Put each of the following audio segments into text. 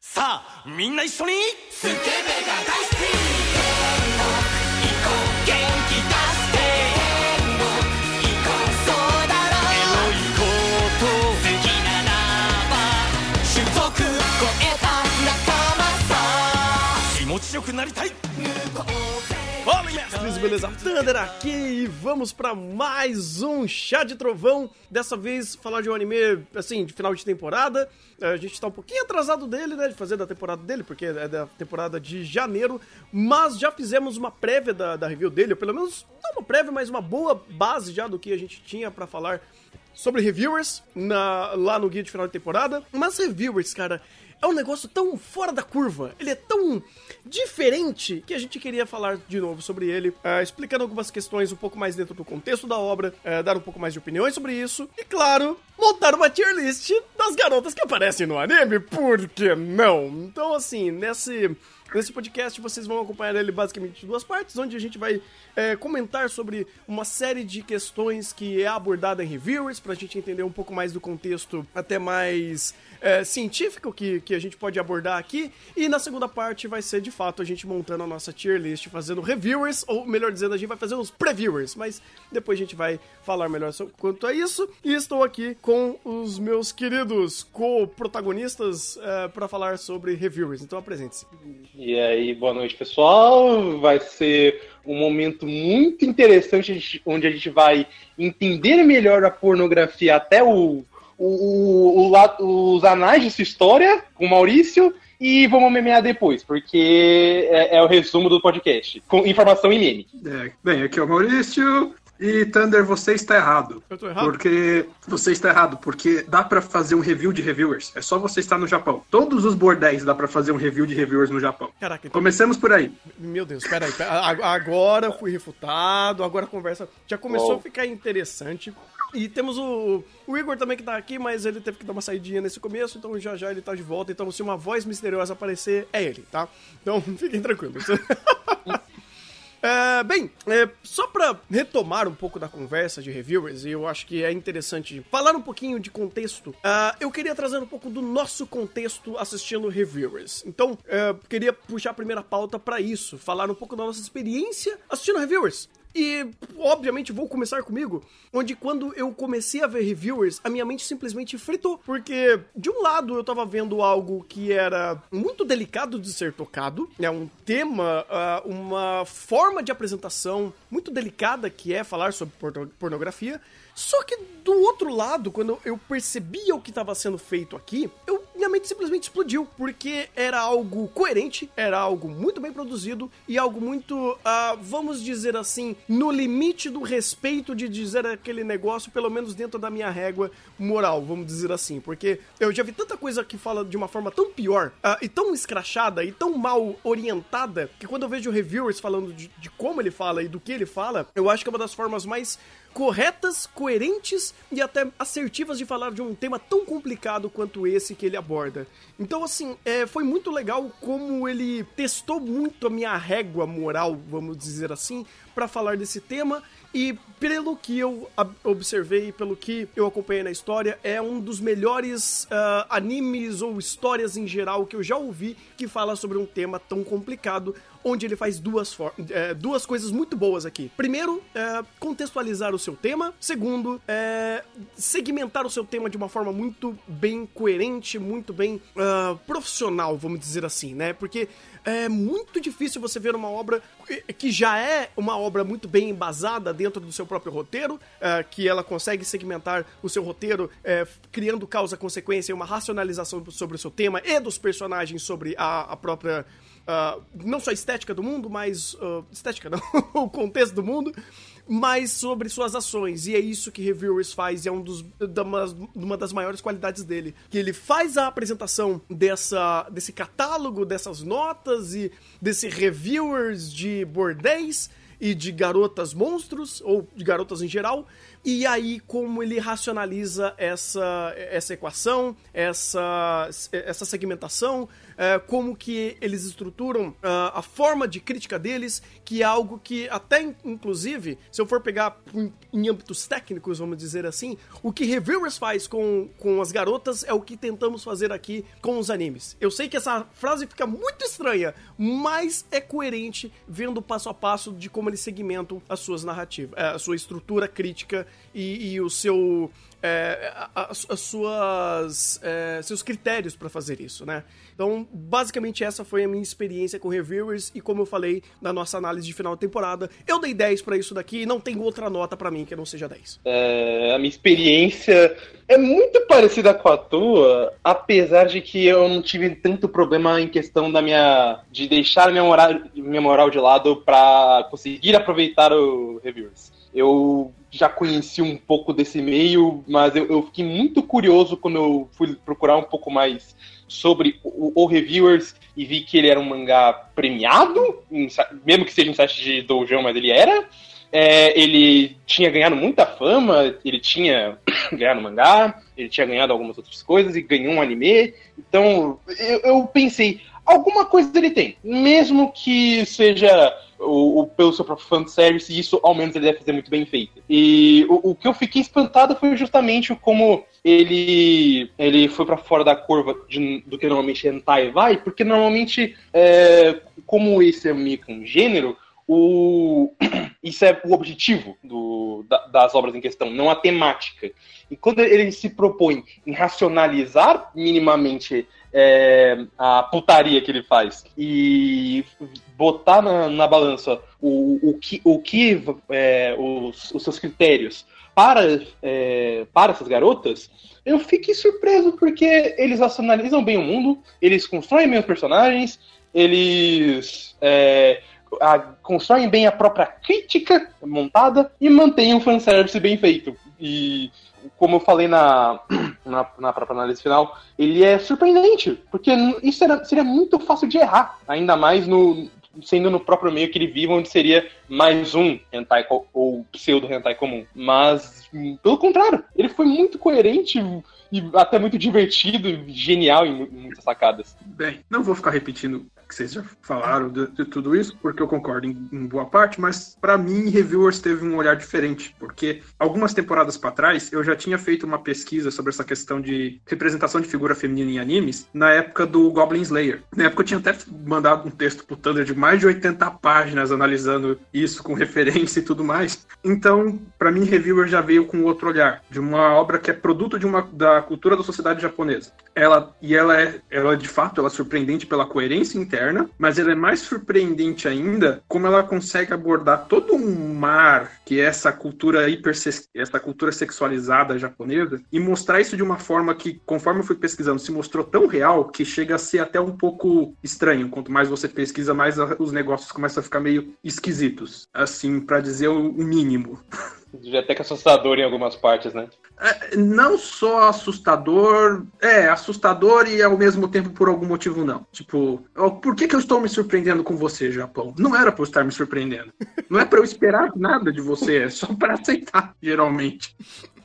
さあみんな一緒に。スケベが大好き行こう元気出して行こうそうだろうエロいこと。好きならば種族超えた仲間さ。気持ちよくなりたい。向こう Fala, mestres, beleza? Thunder aqui e vamos pra mais um Chá de Trovão. Dessa vez falar de um anime, assim, de final de temporada. A gente tá um pouquinho atrasado dele, né, de fazer da temporada dele, porque é da temporada de janeiro. Mas já fizemos uma prévia da, da review dele, ou pelo menos, não uma prévia, mas uma boa base já do que a gente tinha pra falar sobre reviewers na, lá no guia de final de temporada. Mas reviewers, cara, é um negócio tão fora da curva, ele é tão diferente que a gente queria falar de novo sobre ele, uh, explicando algumas questões um pouco mais dentro do contexto da obra, uh, dar um pouco mais de opiniões sobre isso e, claro, montar uma tier list das garotas que aparecem no anime, por que não? Então, assim, nesse. Nesse podcast vocês vão acompanhar ele basicamente em duas partes, onde a gente vai é, comentar sobre uma série de questões que é abordada em reviewers, pra gente entender um pouco mais do contexto até mais é, científico que, que a gente pode abordar aqui. E na segunda parte vai ser de fato a gente montando a nossa tier list, fazendo reviewers, ou melhor dizendo, a gente vai fazer uns previewers, mas depois a gente vai falar melhor sobre, quanto a isso. E estou aqui com os meus queridos co-protagonistas é, para falar sobre reviewers. Então apresente-se. E aí, boa noite, pessoal. Vai ser um momento muito interessante onde a gente vai entender melhor a pornografia até o, o, o, os anais de sua história com o Maurício e vamos memear depois, porque é, é, o resumo do podcast, com informação em meme. É, bem, aqui é o Maurício, e Thunder, você está errado. Eu tô errado? Porque você está errado, porque dá para fazer um review de reviewers. É só você estar no Japão. Todos os bordéis dá para fazer um review de reviewers no Japão. Caraca, então... Começamos por aí. Meu Deus, peraí. Agora fui refutado, agora a conversa já começou oh. a ficar interessante. E temos o, o Igor também que tá aqui, mas ele teve que dar uma saidinha nesse começo, então já já ele tá de volta. Então, se uma voz misteriosa aparecer, é ele, tá? Então, fiquem tranquilos. É, bem, é, só para retomar um pouco da conversa de reviewers, e eu acho que é interessante falar um pouquinho de contexto, uh, eu queria trazer um pouco do nosso contexto assistindo reviewers. Então, uh, queria puxar a primeira pauta para isso, falar um pouco da nossa experiência assistindo reviewers. E, obviamente, vou começar comigo, onde quando eu comecei a ver reviewers, a minha mente simplesmente fritou. Porque, de um lado, eu tava vendo algo que era muito delicado de ser tocado, né? Um tema, uh, uma forma de apresentação muito delicada que é falar sobre pornografia. Só que do outro lado, quando eu percebia o que estava sendo feito aqui, eu minha mente simplesmente explodiu, porque era algo coerente, era algo muito bem produzido e algo muito, uh, vamos dizer assim, no limite do respeito de dizer aquele negócio, pelo menos dentro da minha régua moral, vamos dizer assim, porque eu já vi tanta coisa que fala de uma forma tão pior uh, e tão escrachada e tão mal orientada que quando eu vejo reviewers falando de, de como ele fala e do que ele fala, eu acho que é uma das formas mais corretas, coerentes e até assertivas de falar de um tema tão complicado quanto esse que ele aborda. Então, assim, é, foi muito legal como ele testou muito a minha régua moral, vamos dizer assim, para falar desse tema. E pelo que eu observei, pelo que eu acompanhei na história, é um dos melhores uh, animes ou histórias em geral que eu já ouvi que fala sobre um tema tão complicado, onde ele faz duas, é, duas coisas muito boas aqui. Primeiro, é, contextualizar o seu tema. Segundo, é, segmentar o seu tema de uma forma muito bem coerente, muito bem uh, profissional, vamos dizer assim, né? Porque é muito difícil você ver uma obra que já é uma obra muito bem embasada dentro do seu próprio roteiro, uh, que ela consegue segmentar o seu roteiro, uh, criando causa-consequência e uma racionalização sobre o seu tema e dos personagens sobre a, a própria Uh, não só a estética do mundo, mas. Uh, estética não, o contexto do mundo, mas sobre suas ações. E é isso que Reviewers faz, e é um dos, uma, uma das maiores qualidades dele. Que ele faz a apresentação dessa, desse catálogo, dessas notas e desse reviewers de bordéis e de garotas monstros, ou de garotas em geral, e aí como ele racionaliza essa, essa equação, essa, essa segmentação, é, como que eles estruturam uh, a forma de crítica deles, que é algo que até, inclusive, se eu for pegar em, em âmbitos técnicos, vamos dizer assim, o que Reviewers faz com, com as garotas é o que tentamos fazer aqui com os animes. Eu sei que essa frase fica muito estranha, mas é coerente vendo passo a passo de como eles segmentam as suas narrativas, é, a sua estrutura crítica e, e o seu é, as, as, suas é, seus critérios para fazer isso, né? Então, basicamente essa foi a minha experiência com reviewers e como eu falei na nossa análise de final de temporada, eu dei 10 para isso daqui e não tem outra nota para mim que não seja 10. É, a minha experiência é muito parecida com a tua, apesar de que eu não tive tanto problema em questão da minha de deixar minha moral, minha moral de lado para conseguir aproveitar o reviewers. Eu já conheci um pouco desse meio, mas eu, eu, fiquei muito curioso quando eu fui procurar um pouco mais sobre o, o Reviewers e vi que ele era um mangá premiado, mesmo que seja um site de doujão, mas ele era. É, ele tinha ganhado muita fama, ele tinha ganhado mangá, ele tinha ganhado algumas outras coisas e ganhou um anime. Então eu, eu pensei, alguma coisa ele tem, mesmo que seja o, o, pelo seu próprio fanservice, isso ao menos ele deve fazer muito bem feito. E o, o que eu fiquei espantado foi justamente como ele, ele foi para fora da curva de, do que normalmente hentai vai, porque normalmente, é, como esse é meio que um gênero, o, isso é o objetivo do, da, das obras em questão, não a temática. E quando ele se propõe em racionalizar minimamente é, a putaria que ele faz e botar na, na balança o, o que, o que é, os, os, seus critérios para, é, para essas garotas, eu fiquei surpreso porque eles racionalizam bem o mundo, eles constroem bem os personagens, eles é, a, constroem bem a própria crítica montada e mantêm um fanservice bem feito. E como eu falei na, na, na, própria análise final, ele é surpreendente, porque isso era, seria muito fácil de errar, ainda mais no sendo no próprio meio que ele vive, onde seria mais um hentai ou pseudo hentai comum. Mas, pelo contrário, ele foi muito coerente e até muito divertido, genial em muitas sacadas. Bem, não vou ficar repetindo que vocês já falaram de, de, tudo isso, porque eu concordo em, em boa parte, mas para mim, Reviewers teve um olhar diferente, porque algumas temporadas para trás eu já tinha feito uma pesquisa sobre essa questão de representação de figura feminina em animes na época do Goblin Slayer. Na época eu tinha até mandado um texto pro Thunder de mais de 80 páginas analisando isso com referência e tudo mais. Então, para mim, Reviewer já veio com outro olhar, de uma obra que é produto de uma da cultura da sociedade japonesa. Ela e ela é, ela de fato, ela é surpreendente pela coerência interna interna, mas ela é mais surpreendente ainda como ela consegue abordar todo um mar que é essa cultura hiper essa cultura sexualizada japonesa e mostrar isso de uma forma que, conforme eu fui pesquisando, se mostrou tão real que chega a ser até um pouco estranho. Quanto mais você pesquisa, mais os negócios começam a ficar meio esquisitos, assim, para dizer o mínimo. Até que assustador em algumas partes, né? É, não só assustador, é, assustador e ao mesmo tempo por algum motivo não. Tipo, por que, que eu estou me surpreendendo com você, Japão? Não era para eu estar me surpreendendo. Não é para eu esperar nada de você, é só para aceitar, geralmente.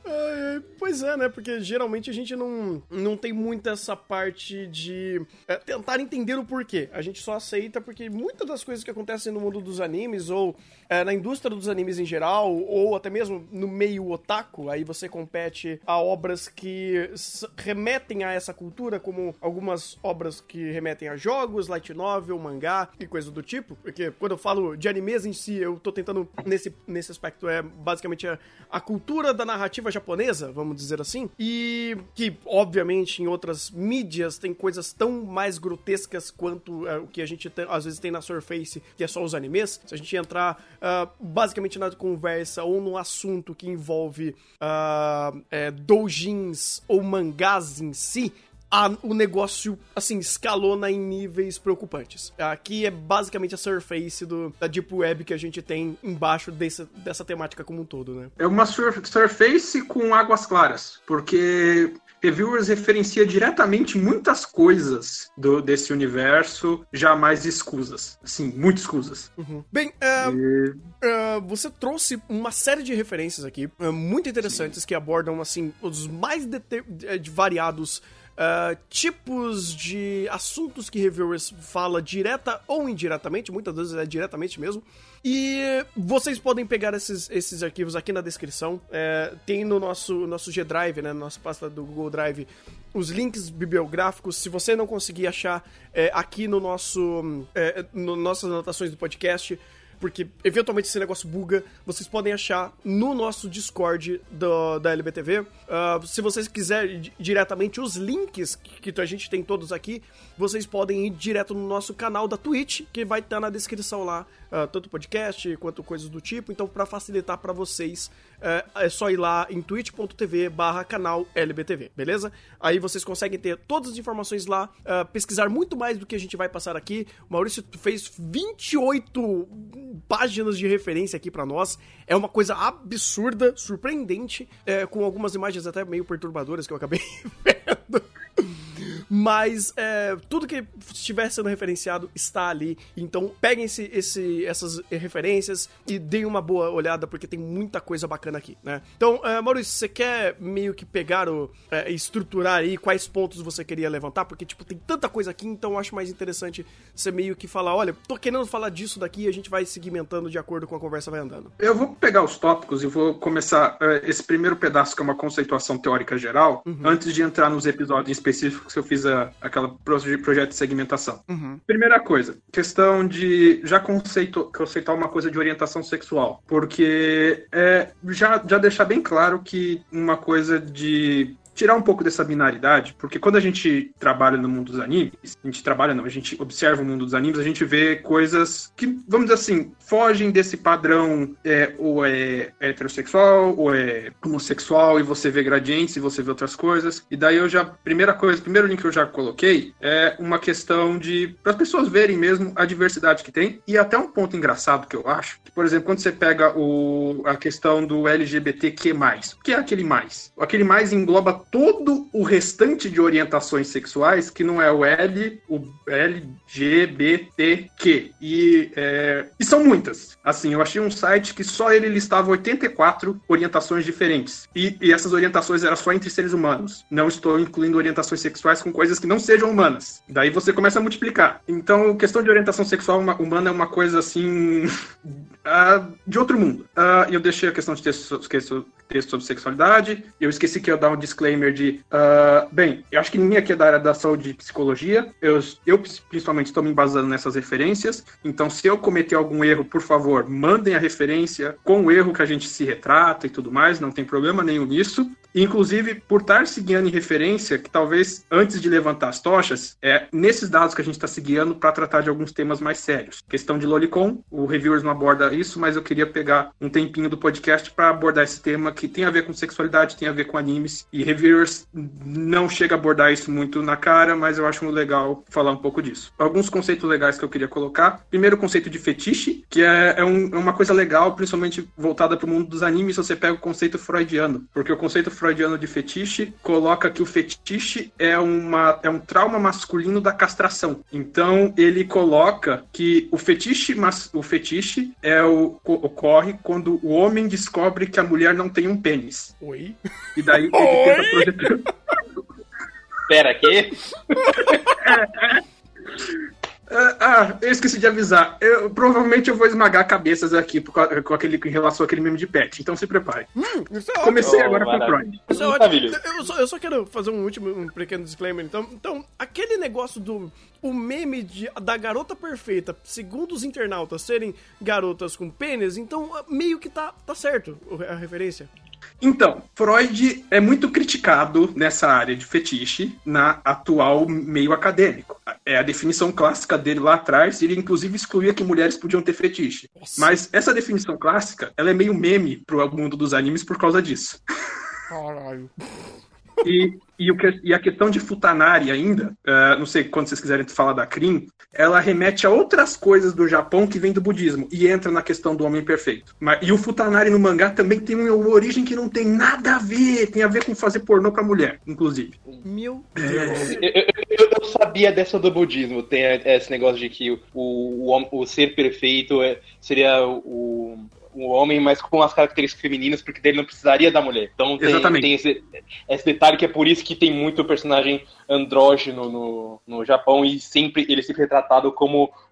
É, pois é, né? Porque geralmente a gente não, não tem muito essa parte de é, tentar entender o porquê. A gente só aceita porque muitas das coisas que acontecem no mundo dos animes, ou é, na indústria dos animes em geral, ou até mesmo no meio otaku, aí você compete a obras que remetem a essa cultura, como algumas obras que remetem a jogos, light novel, mangá e coisa do tipo. Porque quando eu falo de animes em si, eu tô tentando, nesse, nesse aspecto, é basicamente a, a cultura da narrativa japonesa, vamos dizer assim, e que, obviamente, em outras mídias tem coisas tão mais grotescas quanto é, o que a gente tem, às vezes tem na Surface, que é só os animes. Se a gente entrar uh, basicamente na conversa ou no assunto que envolve uh, é, doujins ou mangás em si, a- o negócio, assim, escalona em níveis preocupantes. Aqui é basicamente a surface do, da Deep Web que a gente tem embaixo desse, dessa temática como um todo, né? É uma sur- Surface com águas claras, porque Reviewers referencia diretamente muitas coisas do, desse universo jamais escusas. Assim, muito escusas. Bem, é, E- Uh, você trouxe uma série de referências aqui, uh, muito interessantes, que abordam, assim, os mais variados uh, tipos de assuntos que reviewers fala direta ou indiretamente, muitas vezes é diretamente mesmo. E vocês podem pegar esses, esses arquivos aqui na descrição. É, tem no nosso, nosso G Drive, né, na nossa pasta do Google Drive, os links bibliográficos. Se você não conseguir achar é, aqui no nosso, é, no nossas anotações do podcast, porque eventualmente esse negócio buga, vocês podem achar no nosso Discord do, da LBTV. Ah, se vocês quiserem di- diretamente os links que, que a gente tem todos aqui, vocês podem ir direto no nosso canal da Twitch, que vai estar na descrição lá, ah, tanto podcast quanto coisas do tipo. Então, para facilitar para vocês, é, é só ir lá em twitch.tv barra canal LBTV, beleza? Aí vocês conseguem ter todas as informações lá, ah, pesquisar muito mais do que a gente vai passar aqui. O Maurício fez 28 páginas de referência aqui pra nós. É uma coisa absurda, surpreendente, é, com algumas imagens até meio perturbadoras que eu acabei vendo. Mas é, tudo que estiver sendo referenciado está ali. Então peguem esse, esse- essas referências e deem uma boa olhada, porque tem muita coisa bacana aqui, né? Então, é, Maurício, você quer meio que pegar o. É, estruturar aí quais pontos você queria levantar? Porque, tipo, tem tanta coisa aqui, então eu acho mais interessante você meio que falar: olha, tô querendo falar disso daqui e a gente vai segmentando de acordo com a conversa vai andando. Eu vou pegar os tópicos e vou começar eh, esse primeiro pedaço, que é uma conceituação teórica geral, antes de entrar nos episódios específicos que eu fiz a, aquela proje- projeto de segmentação. Primeira coisa, questão de já conceito, conceitar uma coisa de orientação sexual, porque é, já, já deixar bem claro que uma coisa de tirar um pouco dessa binaridade, porque quando a gente trabalha no mundo dos animes, a gente trabalha não, a gente observa o mundo dos animes, a gente vê coisas que, vamos dizer assim, fogem desse padrão é, ou é heterossexual ou é homossexual e você vê gradientes e você vê outras coisas. E daí eu já, primeira coisa, primeiro link que eu já coloquei é uma questão de para as pessoas verem mesmo a diversidade que tem e até um ponto engraçado que eu acho, que, por exemplo, quando você pega o, a questão do LGBTQ+, o que é aquele mais? Aquele mais engloba todo o restante de orientações sexuais que não é o L, o LGBTQ. E, é, e são muitas. Assim, eu achei um site que só ele listava 84 orientações diferentes. E, e essas orientações eram só entre seres humanos. Não estou incluindo orientações sexuais com coisas que não sejam humanas. Daí você começa a multiplicar. Então, questão de orientação sexual uma- humana é uma coisa assim. ah, de outro mundo. Ah, eu deixei a questão de texto, texto, texto sobre sexualidade. Eu esqueci que eu ia dar um disclaimer de. ah, bem, eu acho que ninguém aqui é da área da saúde e psicologia. Eu, eu principalmente estou me embasando nessas referências. Então, se eu cometer algum erro, por favor, mandem a referência com o erro que a gente se retrata e tudo mais. Não tem problema nenhum nisso. Inclusive, por estar seguindo em referência, que talvez antes de levantar as tochas, é nesses dados que a gente está seguindo para tratar de alguns temas mais sérios. Questão de Lolicon, o Reviewers não aborda isso, mas eu queria pegar um tempinho do podcast para abordar esse tema que tem a ver com sexualidade, tem a ver com animes, e Reviewers não chega a abordar isso muito na cara, mas eu acho legal falar um pouco disso. Alguns conceitos legais que eu queria colocar. Primeiro, o conceito de fetiche, que é, é um- é uma coisa legal, principalmente voltada para o mundo dos animes, se você pega o conceito freudiano, porque o conceito freudiano de fetiche coloca que o fetiche é, uma, é um trauma masculino da castração. Então, ele coloca que o fetiche, mas, o fetiche é o, co- ocorre quando o homem descobre que a mulher não tem um pênis. Oi? E daí ele Oi? tenta projetar. Pera, aqui? Ah, ah, eu esqueci de avisar. Eu, provavelmente eu vou esmagar cabeças aqui por com aquele, em relação àquele meme de pet. Então se prepare. Isso é ótimo. Comecei Oh, agora com o maravilha. Freud. Isso é ótimo. Eu só, eu só quero fazer um último, um pequeno disclaimer, então. Então, aquele negócio do. O meme de, da garota perfeita, segundo os internautas serem garotas com pênis, então meio que tá, tá certo a referência. Então, Freud é muito criticado nessa área de fetiche na atual meio acadêmico. É a definição clássica dele lá atrás, ele inclusive excluía que mulheres podiam ter fetiche. Nossa. Mas essa definição clássica, ela é meio meme pro mundo dos animes por causa disso. Caralho. E, E, o que, e a questão de Futanari ainda, uh, não sei quando vocês quiserem falar da Krim, ela remete a outras coisas do Japão que vem do budismo e entra na questão do homem perfeito. Mas, e o Futanari no mangá também tem uma origem que não tem nada a ver, tem a ver com fazer pornô pra mulher, inclusive. Meu Eu, Deus. eu- eu sabia dessa do budismo. Tem esse negócio de que o, o, o ser perfeito é- seria o, o homem, mas com as características femininas, porque dele não precisaria da mulher. Então tem, Exatamente. tem esse, esse detalhe que é por isso que tem muito personagem andrógeno no, no Japão e sempre ele sempre é tratado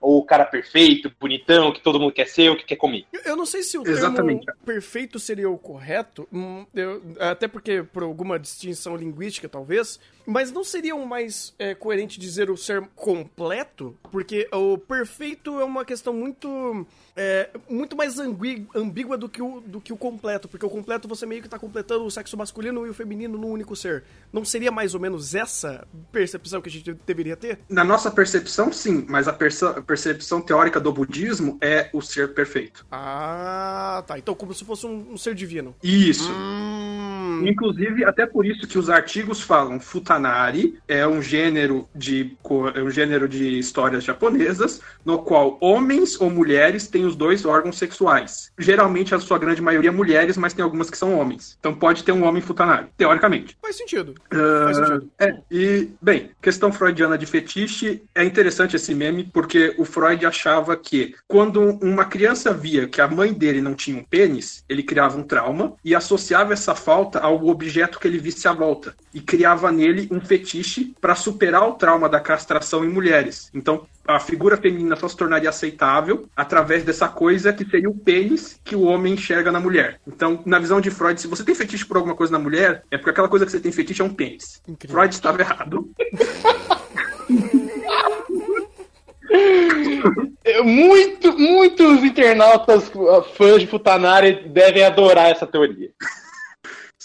como o cara perfeito, bonitão, que todo mundo quer ser, o que quer comer. Eu- Eu não sei se o Exatamente. termo perfeito seria o correto, hum, eu- até porque por alguma distinção linguística, talvez, mas não seria um mais é, coerente dizer o ser completo? Porque o perfeito é uma questão muito é, muito mais ambí- ambígua do que, o, do que o completo, porque o completo você meio que tá completando o sexo masculino e o feminino num único ser. Não seria mais ou menos essa percepção que a gente deveria ter? Na nossa percepção, sim, mas a a percepção teórica do budismo é o ser perfeito. Ah, tá. Então como se fosse um, um ser divino. Isso. Hum, Inclusive, até por isso que os artigos falam futanari é um gênero de é um gênero de histórias japonesas no qual homens ou mulheres têm os dois órgãos sexuais. Geralmente a sua grande maioria mulheres, mas tem algumas que são homens. Então pode ter um homem futanari, teoricamente. faz sentido. Faz sentido. É, e, bem, questão freudiana de fetiche, é interessante esse meme, porque o Freud achava que quando uma criança via que a mãe dele não tinha um pênis, ele criava um trauma e associava essa falta ao objeto que ele visse à volta. E criava nele um fetiche para superar o trauma da castração em mulheres. Então, a figura feminina só se tornaria aceitável através dessa coisa que seria o pênis que o homem enxerga na mulher. Então, na visão de Freud, se você tem fetiche por alguma coisa na mulher, é porque aquela coisa que você tem fetiche é um pênis. Incrível. Freud estava errado. Muito, muitos internautas uh, fãs de Futanari devem adorar essa teoria.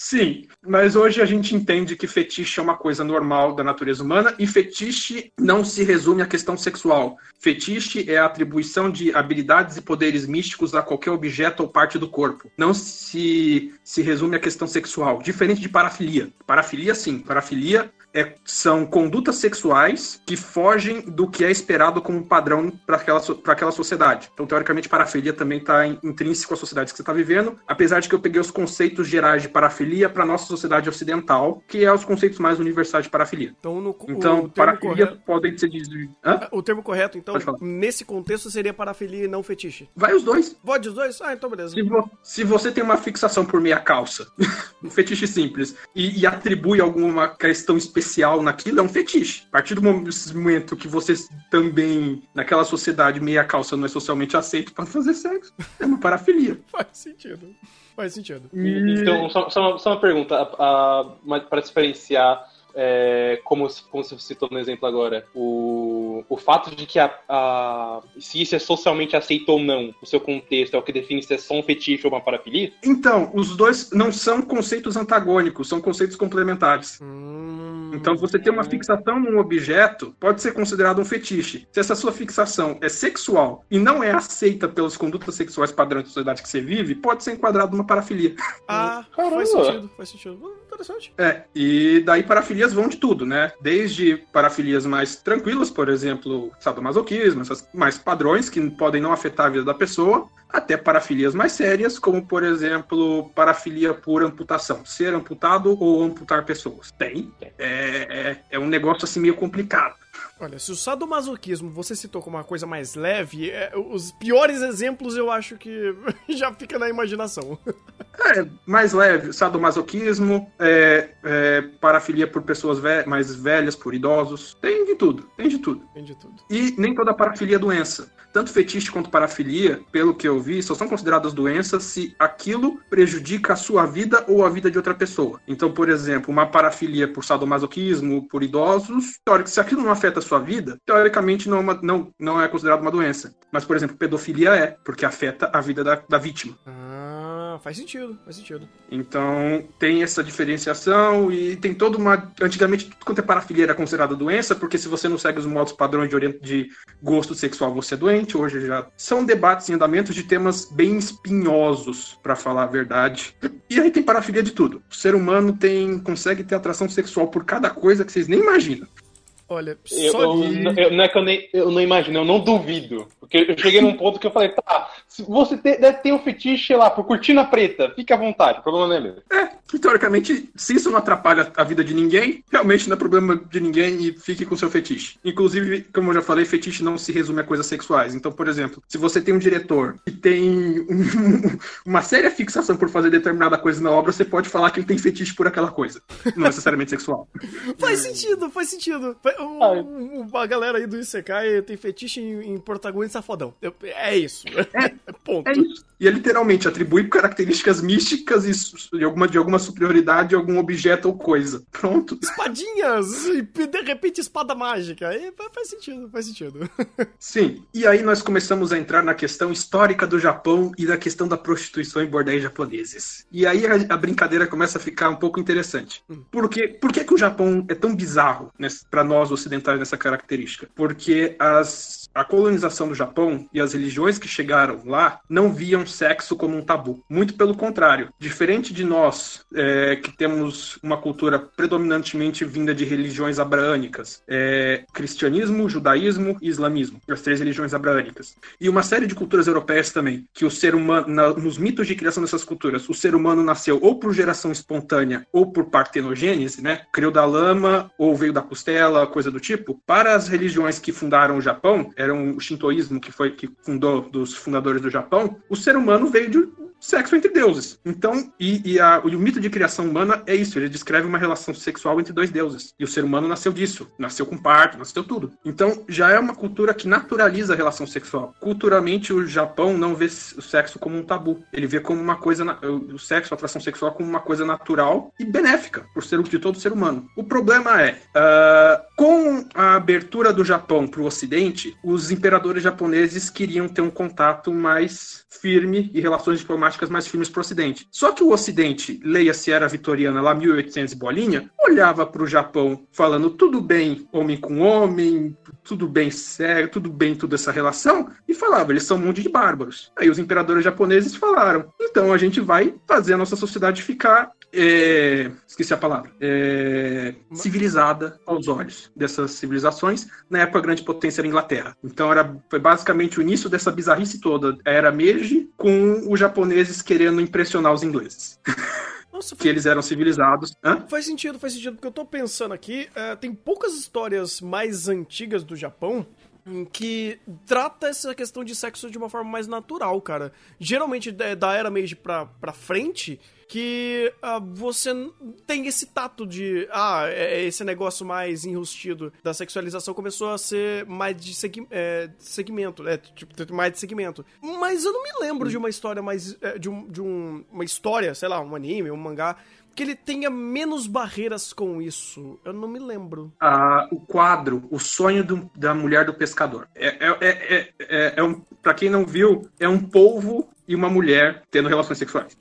Sim, mas hoje a gente entende que fetiche é uma coisa normal da natureza humana e fetiche não se resume à questão sexual. Fetiche é a atribuição de habilidades e poderes místicos a qualquer objeto ou parte do corpo. Não se, se resume à questão sexual, diferente de parafilia. Parafilia, sim. Parafilia é- são condutas sexuais que fogem do que é esperado como padrão para aquela, pra aquela sociedade. Então, teoricamente, parafilia também está intrínseco à sociedade que você está vivendo, apesar de que eu peguei os conceitos gerais de parafilia para nossa sociedade ocidental, que é os conceitos mais universais de parafilia. Então, no, Então, parafilia correto, podem ser de... Hã? o termo correto, então, nesse contexto seria parafilia e não fetiche. Vai os dois. Pode os dois? Ah, então beleza. Se, vo- se você tem uma fixação por meia calça, um fetiche simples, e, e atribui alguma questão especial naquilo, é um fetiche. A partir do momento que você também, naquela sociedade, meia calça não é socialmente aceito para fazer sexo, é uma parafilia. Faz sentido. Faz sentido. Então, só, só uma, só uma pergunta, para diferenciar, é, como, como você citou no exemplo agora, o, o fato de que a, a- se isso é socialmente aceito ou não, o seu contexto é o que define se é só um fetiche ou uma parafilia? Então, os dois não são conceitos antagônicos, são conceitos complementares. Hum, Então, você ter uma fixação num objeto pode ser considerado um fetiche. Se essa sua fixação é sexual e não é aceita pelas condutas sexuais padrões da sociedade que você vive, pode ser enquadrado numa parafilia. Ah, Caramba. faz sentido, faz sentido. Interessante. É, e daí parafilias vão de tudo, né? Desde parafilias mais tranquilas, por exemplo, sadomasoquismo, essas mais padrões que podem não afetar a vida da pessoa, até parafilias mais sérias, como por exemplo, parafilia por amputação, ser amputado ou amputar pessoas. Tem. É, é, é um negócio assim meio complicado. Olha, se o sadomasoquismo você citou como uma coisa mais leve, é, os piores exemplos eu acho que já fica na imaginação. É, mais leve, sadomasoquismo, é, é, parafilia por pessoas ve- mais velhas, por idosos, tem de tudo, tem de tudo. Tem de tudo. E nem toda parafilia é doença. Tanto fetiche quanto parafilia, pelo que eu vi, só são consideradas doenças se aquilo prejudica a sua vida ou a vida de outra pessoa. Então, por exemplo, uma parafilia por sadomasoquismo, por idosos, teórico, se aquilo não afeta a sua vida, teoricamente não é, uma- não, não é considerado uma doença. Mas, por exemplo, pedofilia é, porque afeta a vida da, da vítima. Ah, faz sentido, faz sentido. Então tem essa diferenciação e tem toda uma. Antigamente, tudo quanto é parafilia era considerado doença, porque se você não segue os modos padrões de, orient... de gosto sexual, você é doente. Hoje já são debates em andamento de temas bem espinhosos, para falar a verdade. E aí tem parafilia de tudo. O ser humano tem consegue ter atração sexual por cada coisa que vocês nem imaginam. Olha, Eu, só eu, de... eu- não é que eu, nem, eu não imagino, eu não duvido. Porque eu cheguei num ponto que eu falei, tá, se você te- deve ter um fetiche lá por cortina preta, fique à vontade, o problema não é meu. É, e teoricamente, se isso não atrapalha a vida de ninguém, realmente não é problema de ninguém e fique com seu fetiche. Inclusive, como eu já falei, fetiche não se resume a coisas sexuais. Então, por exemplo, se você tem um diretor que tem um- uma séria fixação por fazer determinada coisa na obra, você pode falar que ele tem fetiche por aquela coisa. Não necessariamente sexual. Faz sentido, faz sentido. O- a galera aí do Isekai tem fetiche em, em protagonista fodão. Eu- é isso. Ponto. É isso. E é literalmente atribui características místicas e de alguma, de alguma superioridade a algum objeto ou coisa. Pronto. Espadinhas e de repente espada mágica. Aí fa- faz sentido, faz sentido. Sim. E aí nós começamos a entrar na questão histórica do Japão e na questão da prostituição em bordéis japoneses. E aí a, a brincadeira começa a ficar um pouco interessante. Por, quê? Por que, que o Japão é tão bizarro para nós ocidentais nessa característica? Porque as, a colonização do Japão e as religiões que chegaram lá não viam sexo como um tabu. Muito pelo contrário. Diferente de nós, é, que temos uma cultura predominantemente vinda de religiões abraânicas, é, cristianismo, judaísmo e islamismo, as três religiões abraânicas. E uma série de culturas europeias também, que o ser humano, na- nos mitos de criação dessas culturas, o ser humano nasceu ou por geração espontânea ou por partenogênese, né? Criou da lama ou veio da costela, coisa do tipo. Para as religiões que fundaram o Japão, era o shintoísmo que foi que fundou dos fundadores do Japão, o ser humano veio de sexo entre deuses. Então, e, e a- e o mito de criação humana é isso, ele descreve uma relação sexual entre dois deuses. E o ser humano nasceu disso, nasceu com parto, nasceu tudo. Então, já é uma cultura que naturaliza a relação sexual. Culturalmente, o Japão não vê o sexo como um tabu. Ele vê como uma coisa, o sexo, a atração sexual, como uma coisa natural e benéfica por ser de todo ser humano. O problema é, ah, com a abertura do Japão para o Ocidente, os imperadores japoneses queriam ter um contato mais firme e relações diplomáticas mais firmes para o Ocidente. Só que o Ocidente, leia-se era vitoriana lá 1800 e bolinha, olhava para o Japão falando tudo bem homem com homem, tudo bem sério, tudo bem toda essa relação, e falava, eles são um monte de bárbaros. Aí os imperadores japoneses falaram, então a gente vai fazer a nossa sociedade ficar é, esqueci a palavra, é, civilizada aos olhos dessas civilizações. Na época, a grande potência era a Inglaterra. Então, era, foi basicamente o início dessa bizarrice toda. Era Meiji com os japoneses querendo impressionar os ingleses. Nossa, Que eles eram civilizados. Hã? Faz sentido, faz sentido, porque eu tô pensando aqui, é, tem poucas histórias mais antigas do Japão em que trata essa questão de sexo de uma forma mais natural, cara. Geralmente da da era Meiji pra, pra frente, que ah, você tem esse tato de. Ah, é- é esse negócio mais enrustido da sexualização começou a ser mais de segui- é, segmento, é, tipo, mais de segmento. Mas eu não me lembro de uma história mais. é, de, um, de um- uma história, sei lá, um anime, um mangá, que ele tenha menos barreiras com isso. Eu não me lembro. Ah, o quadro, o sonho do- da mulher do pescador. É, é, é, é, é, um, pra quem não viu, é um polvo e uma mulher tendo relações sexuais.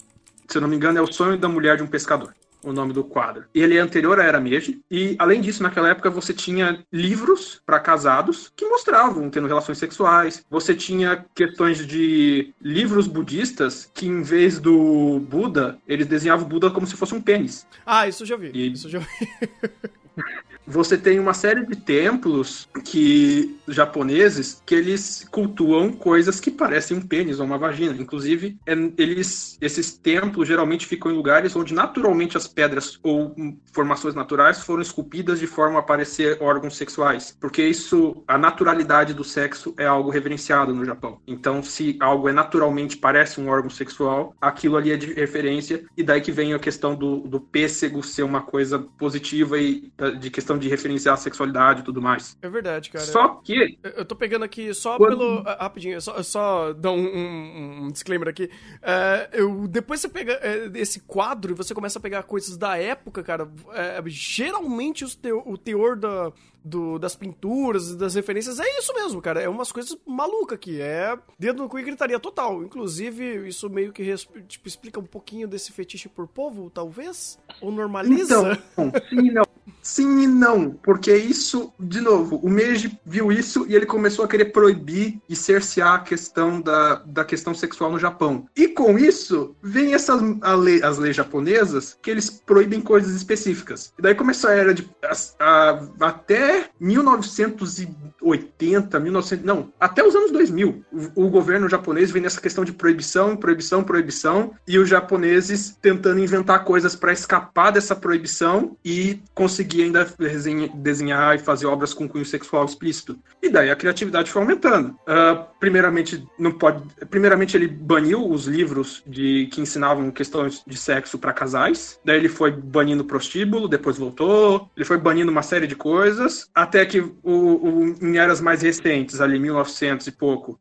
Se eu não me engano, é o sonho da mulher de um pescador. O nome do quadro. Ele é anterior à Era Meiji. E, além disso, naquela época você tinha livros para casados que mostravam tendo relações sexuais. Você tinha questões de livros budistas que, em vez do Buda, eles desenhavam o Buda como se fosse um pênis. Ah, isso eu já vi. E- Isso eu já vi. Você tem uma série de templos que japoneses que eles cultuam coisas que parecem um pênis ou uma vagina. Inclusive, é- eles esses templos geralmente ficam em lugares onde naturalmente as pedras ou formações naturais foram esculpidas de forma a parecer órgãos sexuais, porque isso a naturalidade do sexo é algo reverenciado no Japão. Então, se algo é naturalmente parece um órgão sexual, aquilo ali é de referência e daí que vem a questão do, do pêssego ser uma coisa positiva e de questão questão de referenciar a sexualidade e tudo mais. É verdade, cara. Só que Eu- Eu tô pegando aqui só Quando- pelo. ah, Rapidinho, só, só dar um, um- um disclaimer aqui. É, eu, depois você pega é, esse quadro e você começa a pegar coisas da época, cara. é, geralmente os teo- o teor da, do- das pinturas e das referências é isso mesmo, cara. É umas coisas malucas aqui. É dedo no cu e gritaria total. Inclusive, isso meio que tipo, explica um pouquinho desse fetiche por povo, talvez? Ou normaliza? Então, sim não. Sim e não, porque isso, de novo, o Meiji viu isso e ele começou a querer proibir e cercear a questão da, da questão sexual no Japão. E com isso, vem essas a lei- as leis japonesas que eles proíbem coisas específicas. E daí começou a era de as- a- até 1980, 1900, não, até os anos 2000, o, o governo japonês vem nessa questão de proibição, proibição, proibição, e os japoneses tentando inventar coisas para escapar dessa proibição e conseguir ainda desenha- desenhar e fazer obras com cunho sexual explícito. E daí a criatividade foi aumentando. Ah, primeiramente, não pode. Primeiramente, ele baniu os livros de que ensinavam questões de sexo para casais. Daí ele foi banindo prostíbulo, depois voltou. Ele foi banindo uma série de coisas, até que o, o- em eras mais recentes, ali 1900 e pouco,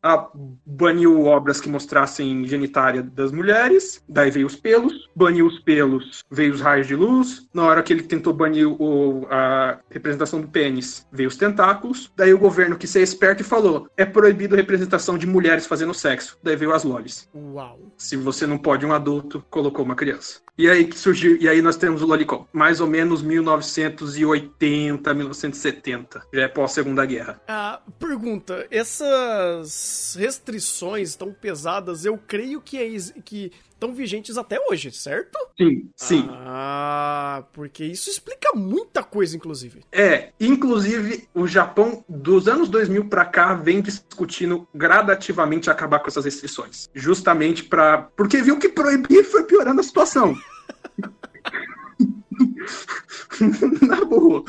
baniu obras que mostrassem genitária das mulheres. Daí veio os pelos, baniu os pelos, veio os raios de luz. Na hora que ele tentou banir o- a representação do pênis, veio os tentáculos. Daí o governo quis ser esperto e falou: é proibido a representação de mulheres fazendo sexo. Daí veio as lolis. Uau. Se você não pode um adulto, colocou uma criança. E aí que surgiu, e aí nós temos o lolicon, mais ou menos 1980, 1970, já é pós Segunda Guerra. Ah, pergunta, essas restrições tão pesadas, eu creio que é que estão vigentes até hoje, certo? Sim, sim. Ah, porque isso explica muita coisa, inclusive. É, inclusive o Japão dos anos 2000 pra cá vem discutindo gradativamente acabar com essas restrições, justamente para porque viu que proibir foi piorando a situação. Na boa.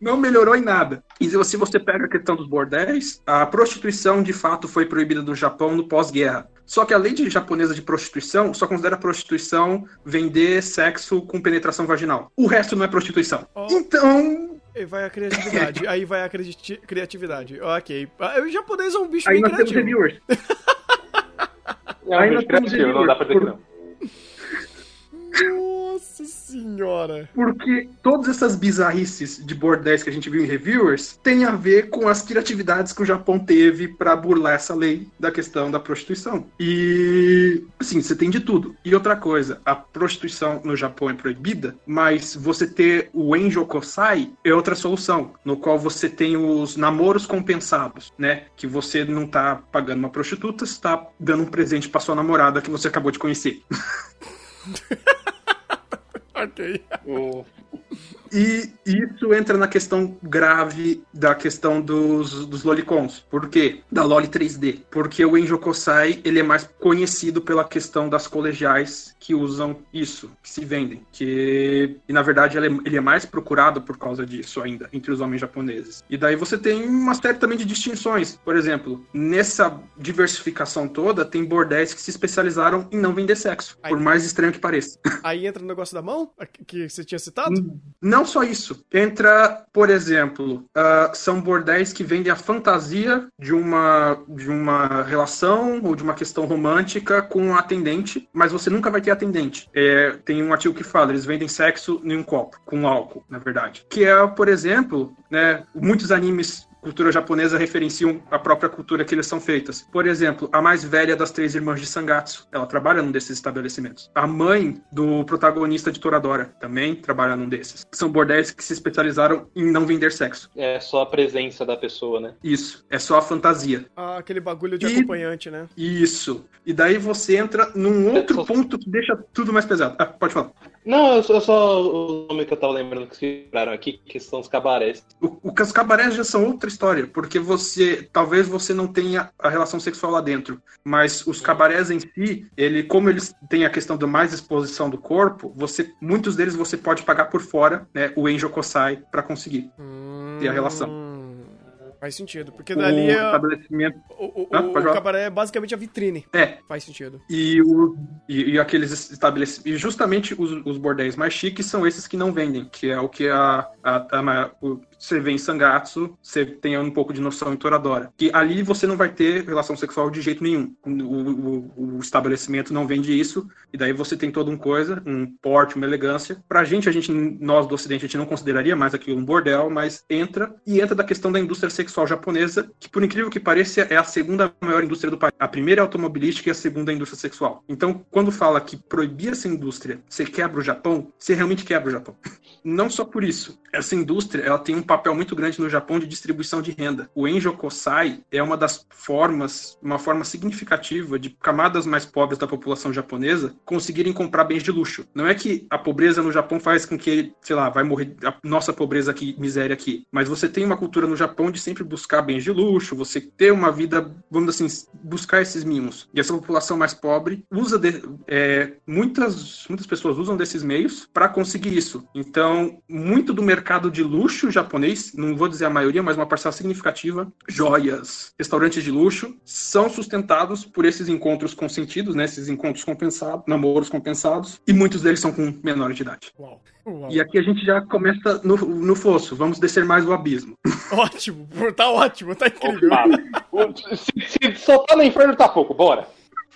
Não melhorou em nada. E se você- pega a questão dos bordéis, a prostituição de fato foi proibida no Japão no pós-guerra. Só que a lei de- japonesa de prostituição só considera prostituição vender sexo com penetração vaginal. O resto não é prostituição. Oh. Então, Aí vai a criatividade. aí vai a credi- criatividade. Ok. Ah, O japonês é um bicho aí bem nós temos criativo. reviewers. É um Aí bicho nós temos criativo, não dá pra dizer que não. Senhora. Porque todas essas bizarrices de bordéis que a gente viu em reviewers tem a ver com as criatividades que o Japão teve pra burlar essa lei da questão da prostituição. E assim, você tem de tudo. E outra coisa, a prostituição no Japão é proibida, mas você ter o enjokosai é outra solução, no qual você tem os namoros compensados, né? Que você não tá pagando uma prostituta, você tá dando um presente pra sua namorada que você acabou de conhecer. Ok. O- E isso entra na questão grave da questão dos, dos lolicons. Por quê? Da Loli 3D. Porque o Enjokosai, ele é mais conhecido pela questão das colegiais que usam isso, que se vendem. Que, e na verdade ele é, ele é mais procurado por causa disso ainda, entre os homens japoneses. E daí você tem uma série também de distinções. Por exemplo, nessa diversificação toda, tem bordéis que se especializaram em não vender sexo. Ai. Por mais estranho que pareça. Aí entra o negócio da mão, que você tinha citado? Não só isso. Entra, por exemplo, ah, são bordéis que vendem a fantasia de uma, de uma relação ou de uma questão romântica com um atendente, mas você nunca vai ter atendente. É, tem um artigo que fala, eles vendem sexo em um copo, com álcool, na verdade. Que é, por exemplo, né, muitos animes cultura japonesa referenciam a própria cultura que eles são feitas. Por exemplo, a mais velha das três irmãs de Sangatsu, ela trabalha num desses estabelecimentos. A mãe do protagonista de Toradora também trabalha num desses. São bordéis que se especializaram em não vender sexo. É só a presença da pessoa, né? Isso, é só a fantasia. Ah, aquele bagulho de E- acompanhante, né? Isso. E daí você entra num outro Só- ponto que deixa tudo mais pesado. Ah, pode falar. Não, eu só, eu só o nome que eu tava lembrando que vocês lembraram aqui, que são os cabarés. O, o, os cabarés já são outra história, porque você talvez você não tenha a relação sexual lá dentro, mas os cabarés em si, ele como eles têm a questão da mais exposição do corpo, você muitos deles você pode pagar por fora, né, o enjokosai para conseguir. Ter a relação. Hum, Faz sentido, porque O dali é, estabelecimento o, o, Ah, o cabaré é basicamente a vitrine. é Faz sentido. e, o, e, e aqueles estabelecimentos. E justamente os, os bordéis mais chiques são esses que não vendem, que é o que a, a, a- o- você vê em Sangatsu, você tem um pouco de noção em Toradora. Que ali você não vai ter relação sexual de jeito nenhum. O, o, o estabelecimento não vende isso, e daí você tem toda uma coisa, um porte, uma elegância. Pra gente, a gente, nós do Ocidente, a gente não consideraria mais aquilo um bordel, mas entra, e entra da questão da indústria sexual japonesa, que por incrível que pareça, é a segunda maior indústria do país. A primeira é automobilística e a segunda é a indústria sexual. Então, quando fala que proibir essa indústria, você quebra o Japão, você realmente quebra o Japão. Não só por isso. Essa indústria, ela tem um papel muito grande no Japão de distribuição de renda. O Enjo Kosai é uma das formas, uma forma significativa de camadas mais pobres da população japonesa conseguirem comprar bens de luxo. Não é que a pobreza no Japão faz com que, sei lá, vai morrer a nossa pobreza aqui, miséria aqui. Mas você tem uma cultura no Japão de sempre buscar bens de luxo, você ter uma vida, vamos assim, buscar esses mimos. E essa população mais pobre usa de, é, muitas muitas pessoas usam desses meios para conseguir isso. Então, muito do mercado de luxo japonês, não vou dizer a maioria, mas uma parcela significativa, joias, restaurantes de luxo, são sustentados por esses encontros consentidos, né, esses encontros compensados, namoros compensados, e muitos deles são com menores de idade. Uau. Uau. E aqui a gente já começa no, no fosso, vamos descer mais o abismo. Ótimo, tá ótimo, tá incrível. Opa, se, se soltar no inferno tá pouco, bora.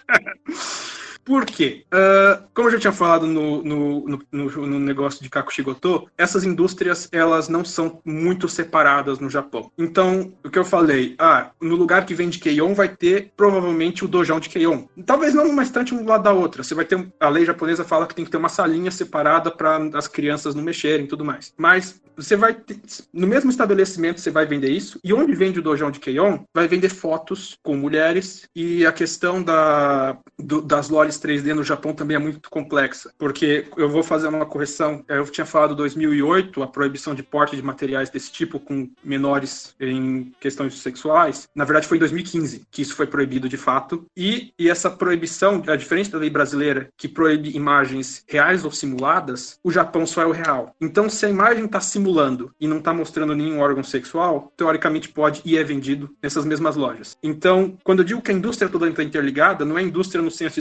Por quê? Uh, como eu já tinha falado no, no, no, no negócio de Kakushigoto, essas indústrias elas não são muito separadas no Japão. Então, o que eu falei, ah, no lugar que vende Keion vai ter provavelmente o dojão de Keion. Talvez não uma estante um lado da outra. Você vai ter a lei japonesa fala que tem que ter uma salinha separada para as crianças não mexerem e tudo mais. Mas você vai ter, no mesmo estabelecimento você vai vender isso e onde vende o dojão de Keion vai vender fotos com mulheres e a questão da do, das lojas 3D no Japão também é muito complexa, porque eu vou fazer uma correção. Eu tinha falado 2008, a proibição de porte de materiais desse tipo com menores em questões sexuais. Na verdade, foi em 2015 que isso foi proibido de fato. E, e essa proibição, a diferença da lei brasileira, que proíbe imagens reais ou simuladas, o Japão só é o real. Então, se a imagem está simulando e não está mostrando nenhum órgão sexual, teoricamente pode e é vendido nessas mesmas lojas. Então, quando eu digo que a indústria toda está interligada, não é indústria no senso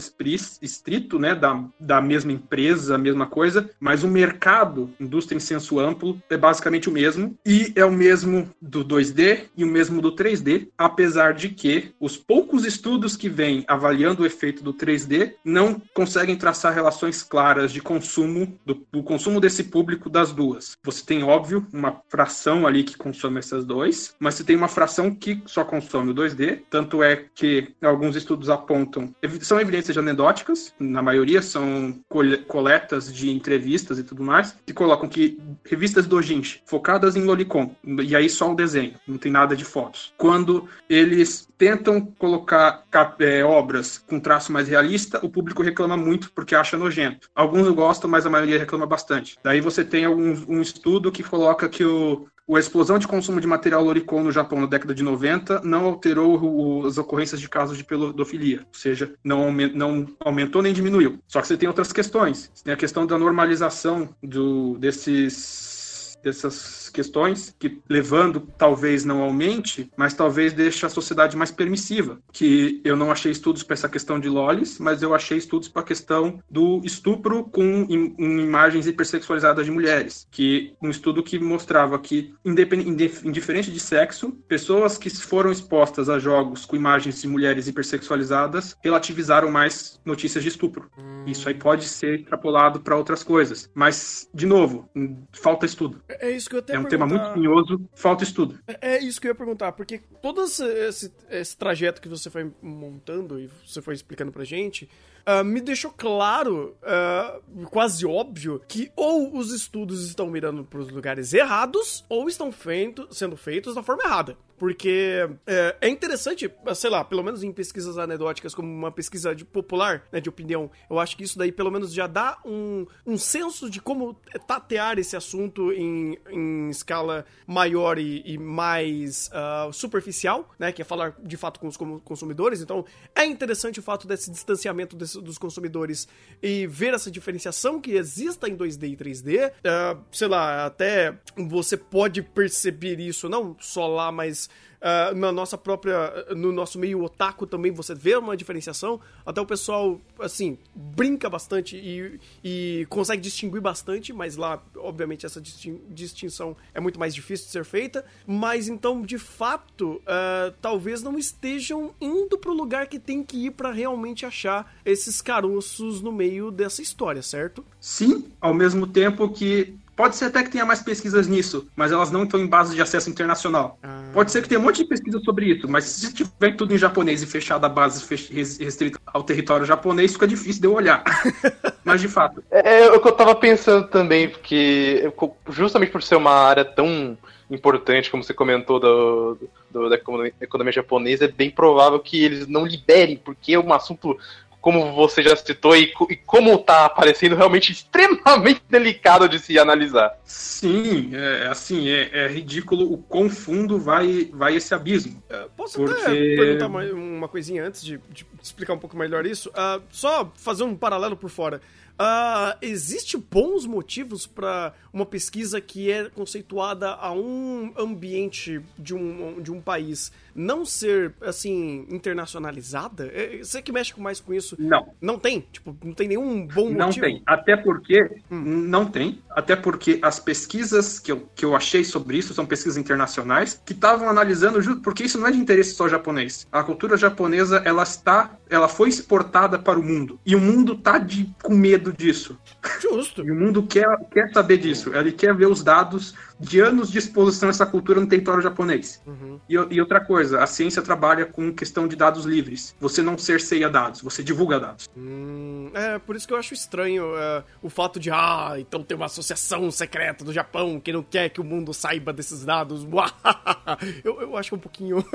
estrito, né, da, da mesma empresa, a mesma coisa, mas o mercado, indústria em senso amplo, é basicamente o mesmo e é o mesmo do 2D e o mesmo do 3D, apesar de que os poucos estudos que vêm avaliando o efeito do 3D não conseguem traçar relações claras de consumo, do, do consumo desse público das duas. Você tem, óbvio, uma fração ali que consome essas dois, mas você tem uma fração que só consome o 2D, tanto é que alguns estudos apontam, são evidências anedóticas, na maioria são coletas de entrevistas e tudo mais, que colocam que revistas do Ojinshi, focadas em lolicon, e aí só o desenho, não tem nada de fotos. Quando eles tentam colocar é, obras com traço mais realista, o público reclama muito porque acha nojento. Alguns gostam, mas a maioria reclama bastante. Daí você tem algum, um estudo que coloca que o, a explosão de consumo de material Loricon no Japão na década de 90 não alterou o, as ocorrências de casos de pedofilia, ou seja, não, não, aumentou nem diminuiu. Só que você tem outras questões. Você tem a questão da normalização do, desses, dessas questões que, levando, talvez não aumente, mas talvez deixe a sociedade mais permissiva. Que eu não achei estudos para essa questão de lolis, mas eu achei estudos para a questão do estupro com im imagens hipersexualizadas de mulheres. Que um estudo que mostrava que, indiferente de sexo, pessoas que foram expostas a jogos com imagens de mulheres hipersexualizadas relativizaram mais notícias de estupro. Hum. Isso aí pode ser extrapolado para outras coisas. Mas, de novo, falta estudo. É isso que eu até um tema muito espinhoso, falta estudo. É, é, isso que eu ia perguntar, porque todo esse, esse, trajeto que você foi montando e você foi explicando pra gente, uh, me deixou claro, uh, quase óbvio, que ou os estudos estão mirando pros lugares errados, ou estão feito, sendo feitos da forma errada. Porque é, é, interessante, sei lá, pelo menos em pesquisas anedóticas, como uma pesquisa de popular, né, de opinião, eu acho que isso daí pelo menos já dá um, um senso de como tatear esse assunto em, em escala maior e, e mais uh, superficial, né, que é falar de fato com os consumidores. Então é interessante o fato desse distanciamento desse, dos consumidores e ver essa diferenciação que exista em 2D e 3D. Uh, ah, sei lá, até você pode perceber isso não só lá, mas uh, na nossa própria, no nosso meio otaku também você vê uma diferenciação. Até o pessoal, assim, brinca bastante e, e consegue distinguir bastante, mas lá, obviamente, essa distinção é muito mais difícil de ser feita. Mas então, de fato, uh, talvez não estejam indo pro lugar que tem que ir para realmente achar esses caroços no meio dessa história, certo? Sim, ao mesmo tempo que Pode ser até que tenha mais pesquisas nisso, mas elas não estão em base de acesso internacional. Ah. Pode ser que tenha um monte de pesquisa sobre isso, mas se tiver tudo em japonês e fechada a base restrita ao território japonês, fica difícil de eu olhar. mas de fato. É, é o que eu tava pensando também, porque justamente por ser uma área tão importante, como você comentou, do, do, da economia japonesa, é bem provável que eles não liberem, porque é um assunto como você já citou, e, e como tá aparecendo realmente extremamente delicado de se analisar. Sim, é, é assim, é, é ridículo o quão fundo vai, vai esse abismo. É, posso porque... até perguntar uma, uma coisinha antes de, de, explicar um pouco melhor isso? Uh, só fazer um paralelo por fora. Uh, existe bons motivos para uma pesquisa que é conceituada a um ambiente de um, de um país não ser, assim, internacionalizada? É, você que mexe mais com isso. Não. Não tem? Tipo, não tem nenhum bom motivo? Não tem. Até porque. Hum. Não tem. Até porque as pesquisas que eu, que eu achei sobre isso são pesquisas internacionais que estavam analisando. Porque isso não é de interesse só japonês. A cultura japonesa, ela está. Ela foi exportada para o mundo. E o mundo tá de, com medo disso. Justo. E o mundo quer, quer saber disso. Ele quer ver os dados de anos de exposição a essa cultura no território japonês. Uhum. E, e, outra coisa, a ciência trabalha com questão de dados livres. Você não cerceia dados, você divulga dados. Hum, é, por isso que eu acho estranho é, o fato de, ah, então tem uma associação secreta do Japão que não quer que o mundo saiba desses dados. eu, eu acho um pouquinho.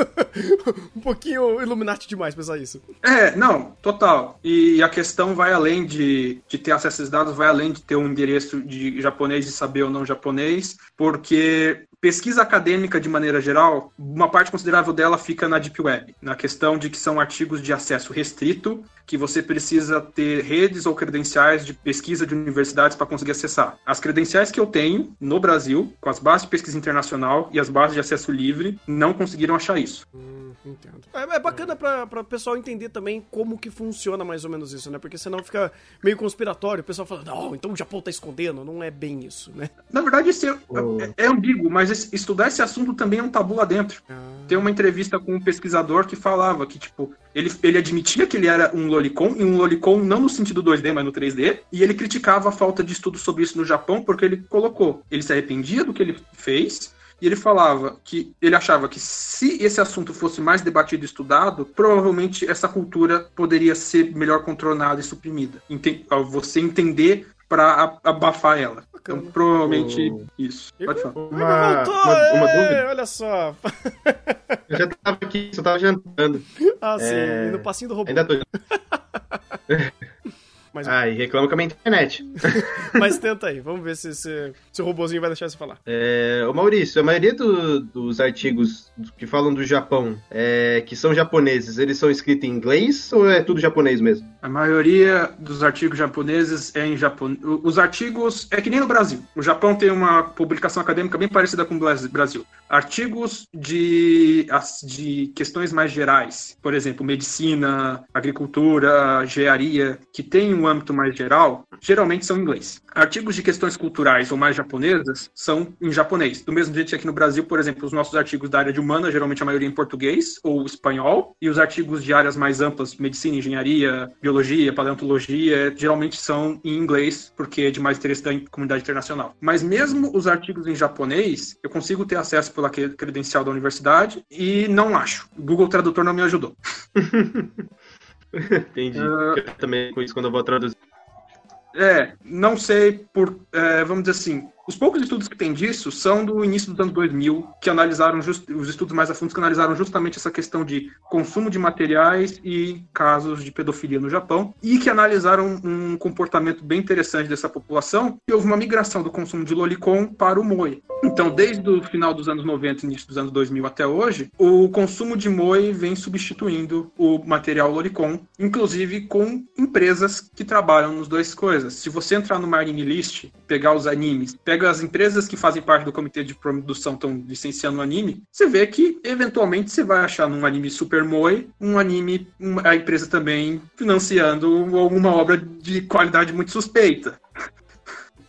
um pouquinho Illuminati demais pensar isso. É, não, total. E a questão vai além de, de ter acesso a esses dados, vai além de ter um endereço de japonês e saber ou não japonês, por porque pesquisa acadêmica, de maneira geral, uma parte considerável dela fica na Deep Web, na questão de que são artigos de acesso restrito, que você precisa ter redes ou credenciais de pesquisa de universidades para conseguir acessar. As credenciais que eu tenho no Brasil, com as bases de pesquisa internacional e as bases de acesso livre, não conseguiram achar isso. Hum, entendo. É, é bacana para o pessoal entender também como que funciona mais ou menos isso, né? Porque senão fica meio conspiratório, o pessoal fala, não, então o Japão tá escondendo, não é bem isso, né? Na verdade, isso é, oh. é, é ambíguo, mas estudar esse assunto também é um tabu lá dentro. Ah. Tem uma entrevista com um pesquisador que falava que, tipo, ele, ele admitia que ele era um lolicon, e um lolicon não no sentido 2D, mas no 3D, e ele criticava a falta de estudo sobre isso no Japão, porque ele colocou, ele se arrependia do que ele fez, e ele falava que ele achava que se esse assunto fosse mais debatido e estudado, provavelmente essa cultura poderia ser melhor controlada e suprimida. Você entender para abafar ela. Então, provavelmente oh. isso. Pode falar. Uma, uma, uma dúvida? Olha só. Eu já tava aqui, só tava jantando. Ah, sim. É... no passinho do robô. Ainda tô. Mas... Ah, e reclama com a minha internet. Mas tenta aí, vamos ver se, se, se o robôzinho vai deixar você falar. É, ô Maurício, a maioria do, dos artigos que falam do Japão, é, que são japoneses, eles são escritos em inglês ou é tudo japonês mesmo? A maioria dos artigos japoneses é em japonês. Os artigos é que nem no Brasil. O Japão tem uma publicação acadêmica bem parecida com o Brasil. Artigos de, de questões mais gerais, por exemplo, medicina, agricultura, engenharia, que tem um âmbito mais geral, geralmente são em inglês. Artigos de questões culturais ou mais japonesas são em japonês. Do mesmo jeito que aqui no Brasil, por exemplo, os nossos artigos da área de humana, geralmente a maioria em português ou espanhol, e os artigos de áreas mais amplas, medicina, engenharia, biologia, paleontologia, geralmente são em inglês, porque é de mais interesse da comunidade internacional. Mas mesmo os artigos em japonês, eu consigo ter acesso pela credencial da universidade e não acho. Google Tradutor não me ajudou. Entendi. Uh, eu também com isso quando eu vou traduzir. É, não sei por, é, vamos dizer assim, os poucos estudos que tem disso são do início dos anos 2000, que analisaram just, os estudos mais a fundo que analisaram justamente essa questão de consumo de materiais e casos de pedofilia no Japão, e que analisaram um comportamento bem interessante dessa população, e houve uma migração do consumo de lolicon para o moe. Então, desde o final dos anos 90 e início dos anos 2000 até hoje, o consumo de moe vem substituindo o material lolicon, inclusive com empresas que trabalham nas duas coisas. Se você entrar no Marine List, pegar os animes, pegar pega as empresas que fazem parte do comitê de produção estão licenciando o anime, você vê que eventualmente você vai achar num anime Super Moe um anime, uma, a empresa também financiando alguma obra de qualidade muito suspeita.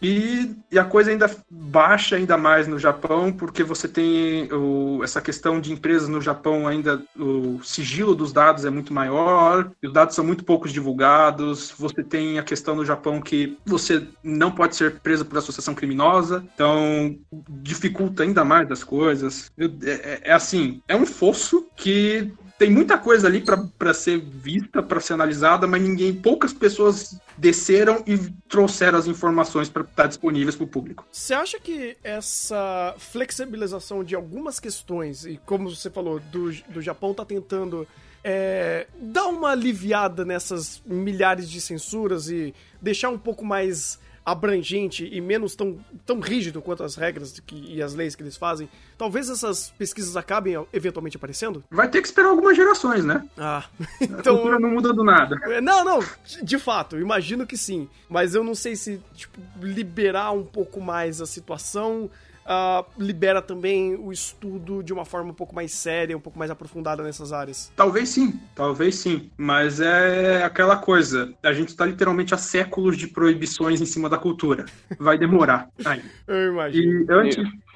E, e, a coisa ainda baixa ainda mais no Japão, porque você tem o, essa questão de empresas no Japão ainda o sigilo dos dados é muito maior, os dados são muito poucos divulgados. Você tem a questão no Japão que você não pode ser preso por associação criminosa, então dificulta ainda mais as coisas. É, é, é assim, é um fosso que tem muita coisa ali para ser vista, para ser analisada, mas ninguém, poucas pessoas desceram e trouxeram as informações para estar disponíveis para o público. Você acha que essa flexibilização de algumas questões, e como você falou, do, do Japão tá tentando é, dar uma aliviada nessas milhares de censuras e deixar um pouco mais abrangente e menos tão, tão rígido quanto as regras que, e as leis que eles fazem, talvez essas pesquisas acabem eventualmente aparecendo? Vai ter que esperar algumas gerações, né? Ah, então. A cultura não muda do nada. É, não, não, de fato, imagino que sim. Mas eu não sei se, tipo, liberar um pouco mais a situação uh, libera também o estudo de uma forma um pouco mais séria, um pouco mais aprofundada nessas áreas. Talvez sim, talvez sim. Mas é aquela coisa, a gente está literalmente há séculos de proibições em cima da cultura. Vai demorar. Aí. Eu imagino. E antes...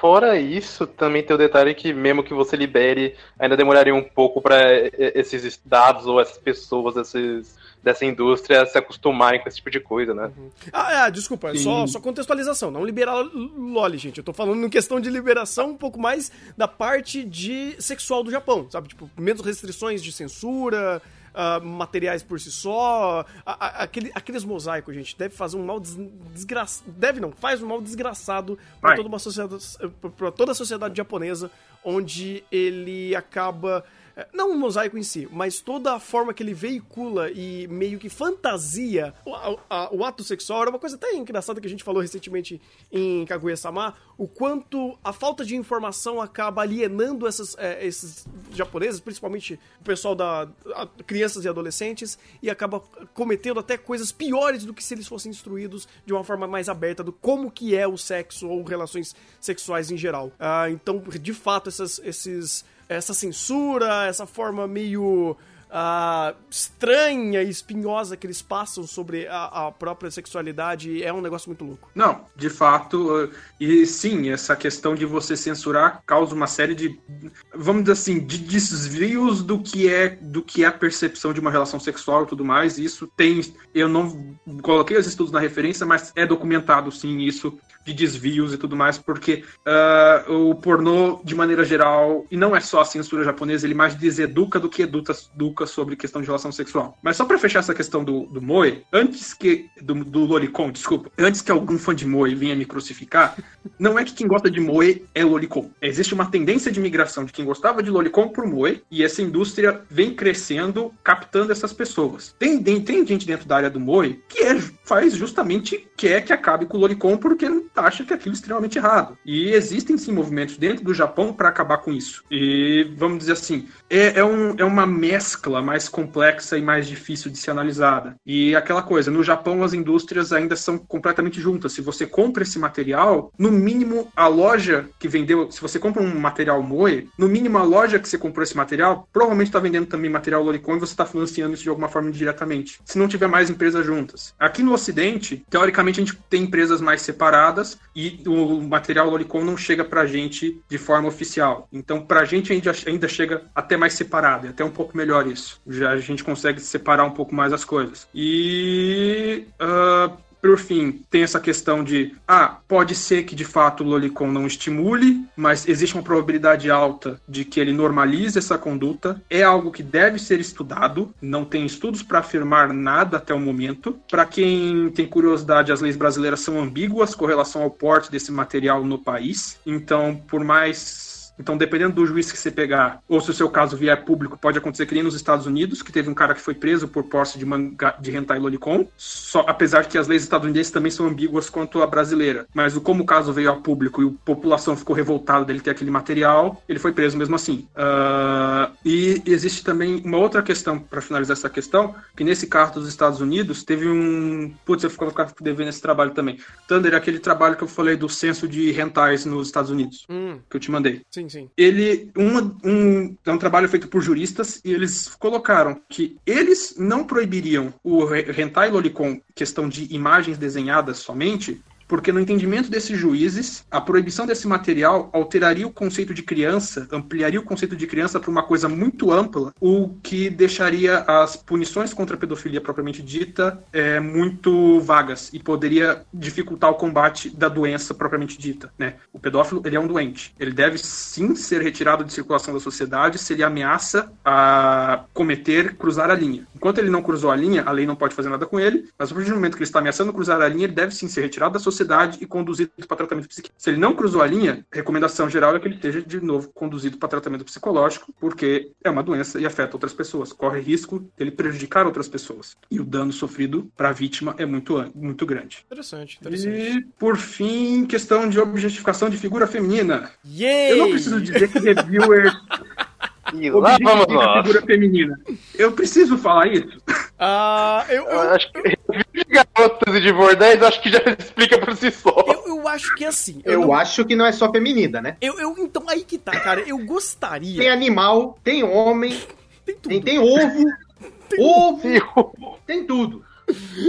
Fora isso, também tem o detalhe que mesmo que você libere, ainda demoraria um pouco para esses dados ou essas pessoas, esses dessa indústria se acostumarem com esse tipo de coisa, né? Uhum. Ah, é, desculpa, é só, só contextualização, não liberar LOL, gente. Eu tô falando em questão de liberação um pouco mais da parte de sexual do Japão, sabe? Tipo, menos restrições de censura, Uh, materiais por si só. aquele, aqueles mosaicos, gente, deve fazer um mal des, desgraçado. Deve não, faz um mal desgraçado para toda uma sociedade. para toda a sociedade japonesa, onde ele acaba não o mosaico em si, mas toda a forma que ele veicula e meio que fantasia o, a, o ato sexual era uma coisa até engraçada que a gente falou recentemente em Kaguya-sama, o quanto a falta de informação acaba alienando essas, é, esses japoneses, principalmente o pessoal da a, crianças e adolescentes, e acaba cometendo até coisas piores do que se eles fossem instruídos de uma forma mais aberta do como que é o sexo ou relações sexuais em geral. Ah, então, de fato, essas, esses essa censura, essa forma meio uh, estranha e espinhosa que eles passam sobre a, a, própria sexualidade é um negócio muito louco. Não, de fato, e sim, essa questão de você censurar causa uma série de, vamos dizer assim, de desvios do que é do que é a percepção de uma relação sexual e tudo mais. Isso tem, eu não coloquei os estudos na referência, mas é documentado sim isso de desvios e tudo mais, porque uh, o pornô, de maneira geral, e não é só a censura japonesa, ele mais deseduca do que educa, sobre questão de relação sexual. Mas só para fechar essa questão do, do Moe, antes que. Do, do Lolicon, desculpa. Antes que algum fã de Moe venha me crucificar, não é que quem gosta de Moe é Lolicon. Existe uma tendência de migração de quem gostava de Lolicon pro Moe, e essa indústria vem crescendo, captando essas pessoas. Tem, tem, tem gente dentro da área do Moe que é, faz justamente quer que acabe com o Lolicon porque acha que aquilo é extremamente errado. E existem sim movimentos dentro do Japão para acabar com isso. E vamos dizer assim, é, é, um, é uma mescla mais complexa e mais difícil de ser analisada. E aquela coisa, no Japão as indústrias ainda são completamente juntas. Se você compra esse material, no mínimo a loja que vendeu, se você compra um material Moe, no mínimo a loja que você comprou esse material, provavelmente está vendendo também material Lolicon e você está financiando isso de alguma forma diretamente. Se não tiver mais empresas juntas. Aqui no Ocidente, teoricamente a gente tem empresas mais separadas e o material Lolicon não chega pra gente de forma oficial. Então, pra gente ainda, ainda chega até mais separado, é até um pouco melhor isso. Já a gente consegue separar um pouco mais as coisas. E uh, por fim, tem essa questão de, ah, pode ser que de fato o Lolicon não estimule, mas existe uma probabilidade alta de que ele normalize essa conduta. É algo que deve ser estudado, não tem estudos para afirmar nada até o momento. Para quem tem curiosidade, as leis brasileiras são ambíguas com relação ao porte desse material no país. Então, por mais Então, dependendo do juiz que você pegar, ou se o seu caso vier público, pode acontecer que nem nos Estados Unidos, que teve um cara que foi preso por posse de manga de hentai lolicon, só, apesar que as leis estadunidenses também são ambíguas quanto a brasileira. Mas como o caso veio a público e a população ficou revoltada dele ter aquele material, ele foi preso mesmo assim. Uh, e existe também uma outra questão, para finalizar essa questão, que nesse caso dos Estados Unidos, teve um. Putz, eu ficar devendo esse trabalho também. Thunder, aquele trabalho que eu falei do censo de rentais nos Estados Unidos, Hum, que eu te mandei. sim, sim. Ele. Um, um, é um trabalho feito por juristas e eles colocaram que eles não proibiriam o hentai lolicon, questão de imagens desenhadas somente, porque no entendimento desses juízes, a proibição desse material alteraria o conceito de criança, ampliaria o conceito de criança para uma coisa muito ampla, o que deixaria as punições contra a pedofilia propriamente dita é, muito vagas e poderia dificultar o combate da doença propriamente dita. Né? O pedófilo ele é um doente, ele deve sim ser retirado de circulação da sociedade se ele ameaça a cometer, cruzar a linha. Enquanto ele não cruzou a linha, a lei não pode fazer nada com ele, mas a partir do momento que ele está ameaçando cruzar a linha, ele deve sim ser retirado da sociedade e conduzido para tratamento psiquiátrico. Se ele não cruzou a linha, a recomendação geral é que ele esteja de novo conduzido para tratamento psicológico, porque é uma doença e afeta outras pessoas. Corre risco dele prejudicar outras pessoas. E o dano sofrido para a vítima é muito, muito grande. Interessante, interessante. E, por fim, questão de objetificação de figura feminina. Yay! Eu não preciso dizer que reviewer E lá vamos nós. figura feminina. Eu preciso falar isso? Ah, eu, Eu eu, acho que de garotas e de bordéis, acho que já explica por si só. eu, eu acho que é assim. Eu, Eu não- acho que não é só feminina, né? eu, eu- então aí que tá, cara. Eu Tem gostaria. animal, tem homem, Tem tudo. tem, tem ovo, ovo, E tem tudo.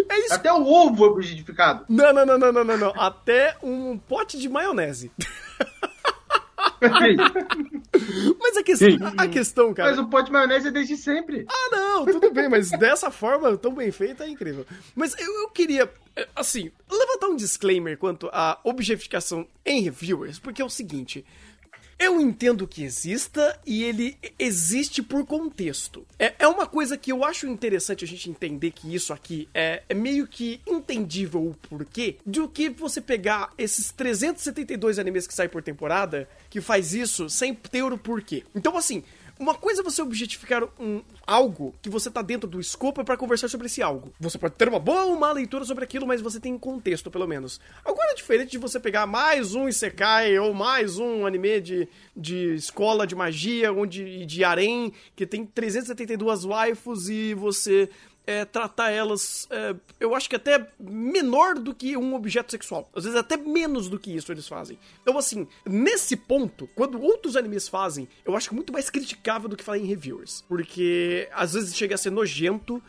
É isso. Até o ovo é objetificado. Não, não, não, não, não, não, não. Até um pote de maionese. Mas a, que... A, questão, cara. Mas o pote de maionese é desde sempre. Ah, não, tudo bem, mas dessa forma, tão bem feita, é incrível. Mas eu, eu queria, eh, assim, levantar um disclaimer quanto à objetificação em reviewers, porque é o seguinte. Eu entendo que exista e ele existe por contexto. É, é uma coisa que eu acho interessante a gente entender que isso aqui é, é meio que entendível o porquê do que você pegar esses 372 animes que saem por temporada que faz isso sem ter o porquê. Então, assim, uma coisa é você objetificar um, algo que você tá dentro do escopo para conversar sobre esse algo. Você pode ter uma boa ou má leitura sobre aquilo, mas você tem contexto, pelo menos. Agora é diferente de você pegar mais um Isekai ou mais um anime de, de escola de magia onde, de harém que tem 372 waifus e você é, tratar elas, é, eu acho que até menor do que um objeto sexual. Às vezes até menos do que isso eles fazem. Então, assim, nesse ponto, quando outros animes fazem, eu acho muito mais criticável do que falar em reviewers. Porque às vezes chega a ser nojento,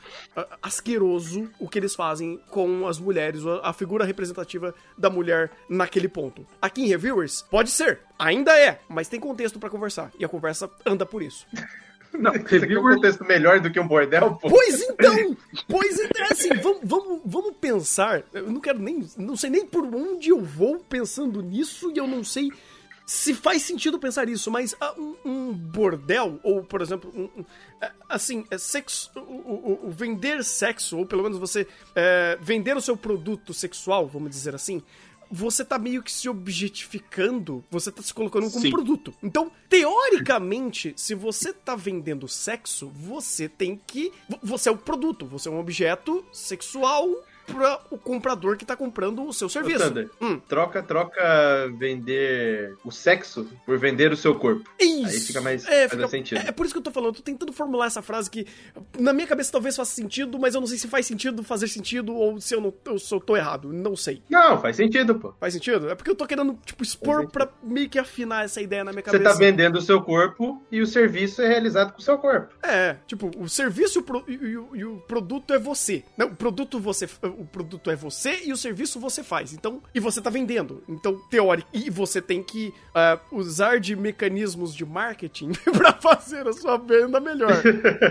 asqueroso o que eles fazem com as mulheres, a figura representativa da mulher naquele ponto. Aqui em reviewers, pode ser, ainda é, mas tem contexto pra conversar. E a conversa anda por isso. Não, Isso aqui é um contexto melhor do que um bordel, pô. Pois então! Pois então, é assim, vamos, vamos, vamos pensar. Eu não quero nem. Não sei nem por onde eu vou pensando nisso e eu não sei se faz sentido pensar isso, mas ah, um, um bordel, ou por exemplo, um, é, assim, sexo. O, o- o vender sexo, ou pelo menos você é, vender o seu produto sexual, vamos dizer assim. Você tá meio que se objetificando, você tá se colocando como Sim. produto. Então, teoricamente, se você tá vendendo sexo, você tem que. vo- Você é o produto, você é um objeto sexual para o comprador que tá comprando o seu serviço. Thunder, Hum. troca, troca vender o sexo por vender o seu corpo. Isso. Aí fica mais- é, faz mais sentido. É, é por isso que eu tô falando, eu tô tentando formular essa frase que na minha cabeça talvez faça sentido, mas eu não sei se faz sentido fazer sentido ou se eu não eu só tô errado. Não sei. Não, faz sentido, pô. Faz sentido? É porque eu tô querendo, tipo, expor pra meio que afinar essa ideia na minha Você cabeça. tá vendendo o seu corpo e o serviço é realizado com o seu corpo. É, tipo, o serviço e o, pro- e o- e o produto é você. Não, o produto você, o produto é você e o serviço você faz. Então, e você tá vendendo. Então, teórico, e você tem que ah, usar de mecanismos de marketing pra fazer a sua venda melhor.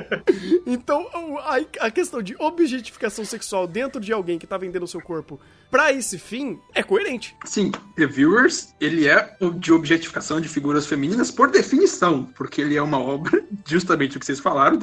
então, a, a questão de objetificação sexual dentro de alguém que tá vendendo o seu corpo pra esse fim é coerente. Sim, Reviewers, ele é de objetificação de figuras femininas por definição, porque ele é uma obra, justamente o que vocês falaram,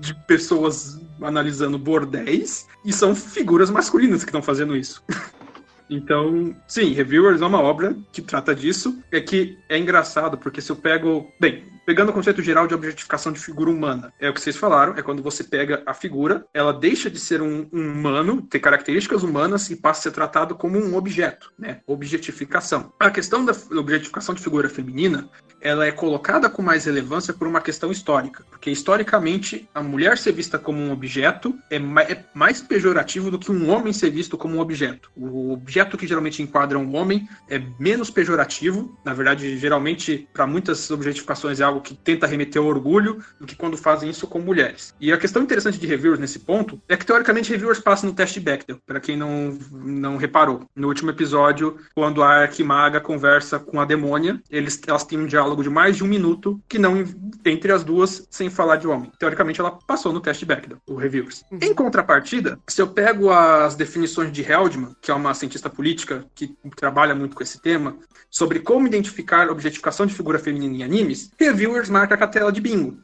de pessoas analisando bordéis, e são figuras masculinas que estão fazendo isso. Então, sim, Reviewers é uma obra que trata disso. É que é engraçado, porque se eu pego. Bem, pegando o conceito geral de objetificação de figura humana, é o que vocês falaram, é quando você pega a figura, ela deixa de ser um, um humano, ter características humanas e passa a ser tratado como um objeto, né? Objetificação. A questão da objetificação de figura feminina, ela é colocada com mais relevância por uma questão histórica, porque historicamente a mulher ser vista como um objeto é, ma é mais pejorativo do que um homem ser visto como um objeto. O objeto que geralmente enquadra um homem é menos pejorativo, na verdade, geralmente para muitas objetificações é que tenta remeter ao orgulho do que quando fazem isso com mulheres. E a questão interessante de reviewers nesse ponto é que teoricamente reviewers passam no teste Bechdel, para quem não não reparou. No último episódio, quando a Arquimaga conversa com a demônia, eles elas têm um diálogo de mais de um minuto que não entre as duas sem falar de homem. Teoricamente ela passou no teste Bechdel, o reviewers. Em contrapartida, se eu pego as definições de Heldman, que é uma cientista política que trabalha muito com esse tema, sobre como identificar objetificação de figura feminina em animes, reviewers marca com a tela de bingo.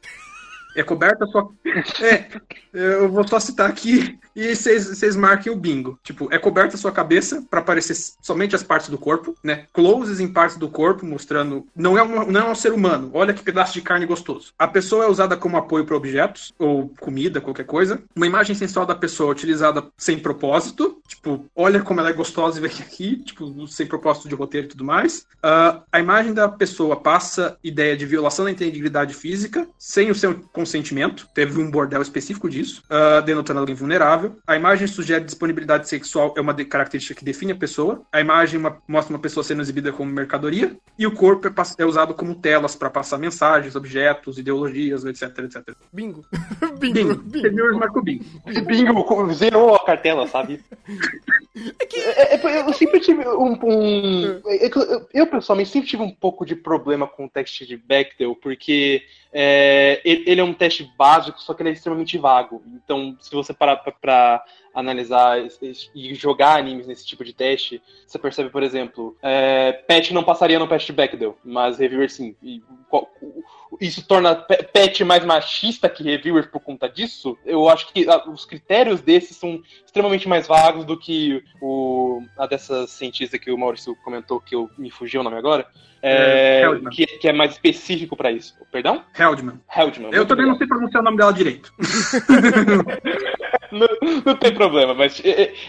É coberta sua. É, eu vou só citar aqui e vocês marquem o bingo. Tipo, é coberta a sua cabeça para aparecer somente as partes do corpo, né? Closes em partes do corpo, mostrando. Não é, um, não é um ser humano. Olha que pedaço de carne gostoso. A pessoa é usada como apoio para objetos, ou comida, qualquer coisa. Uma imagem sensual da pessoa utilizada sem propósito. Tipo, olha como ela é gostosa e vem aqui, tipo, sem propósito de roteiro e tudo mais. Uh, a imagem da pessoa passa ideia de violação da integridade física, sem o seu consentimento. Teve um bordel específico disso, uh, denotando alguém vulnerável. A imagem sugere disponibilidade sexual, é uma de característica que define a pessoa. A imagem uma, mostra uma pessoa sendo exibida como mercadoria. E o corpo é, é usado como telas para passar mensagens, objetos, ideologias, etc, etc. Bingo. bingo. Bingo. bingo. marcou bingo. Bingo zerou a cartela, sabe? É que... É, é, eu sempre tive um. um é eu, eu, pessoalmente, sempre tive um pouco de problema com o teste de Bechdel, porque é, ele é um teste básico, só que ele é extremamente vago. Então, se você parar para analisar e jogar animes nesse tipo de teste, você percebe, por exemplo, é, Pet não passaria no teste Bechdel, mas Reviewer sim. E, isso torna Pet mais machista que Reviewer por conta disso? Eu acho que os critérios desses são extremamente mais vagos do que o, a dessa cientista que o Maurício comentou, que eu me fugiu o nome agora. É, é, que, que, é mais específico para isso. Perdão? Heldman. Heldman. Eu também não sei pronunciar o nome dela direito. não, não, tem problema, mas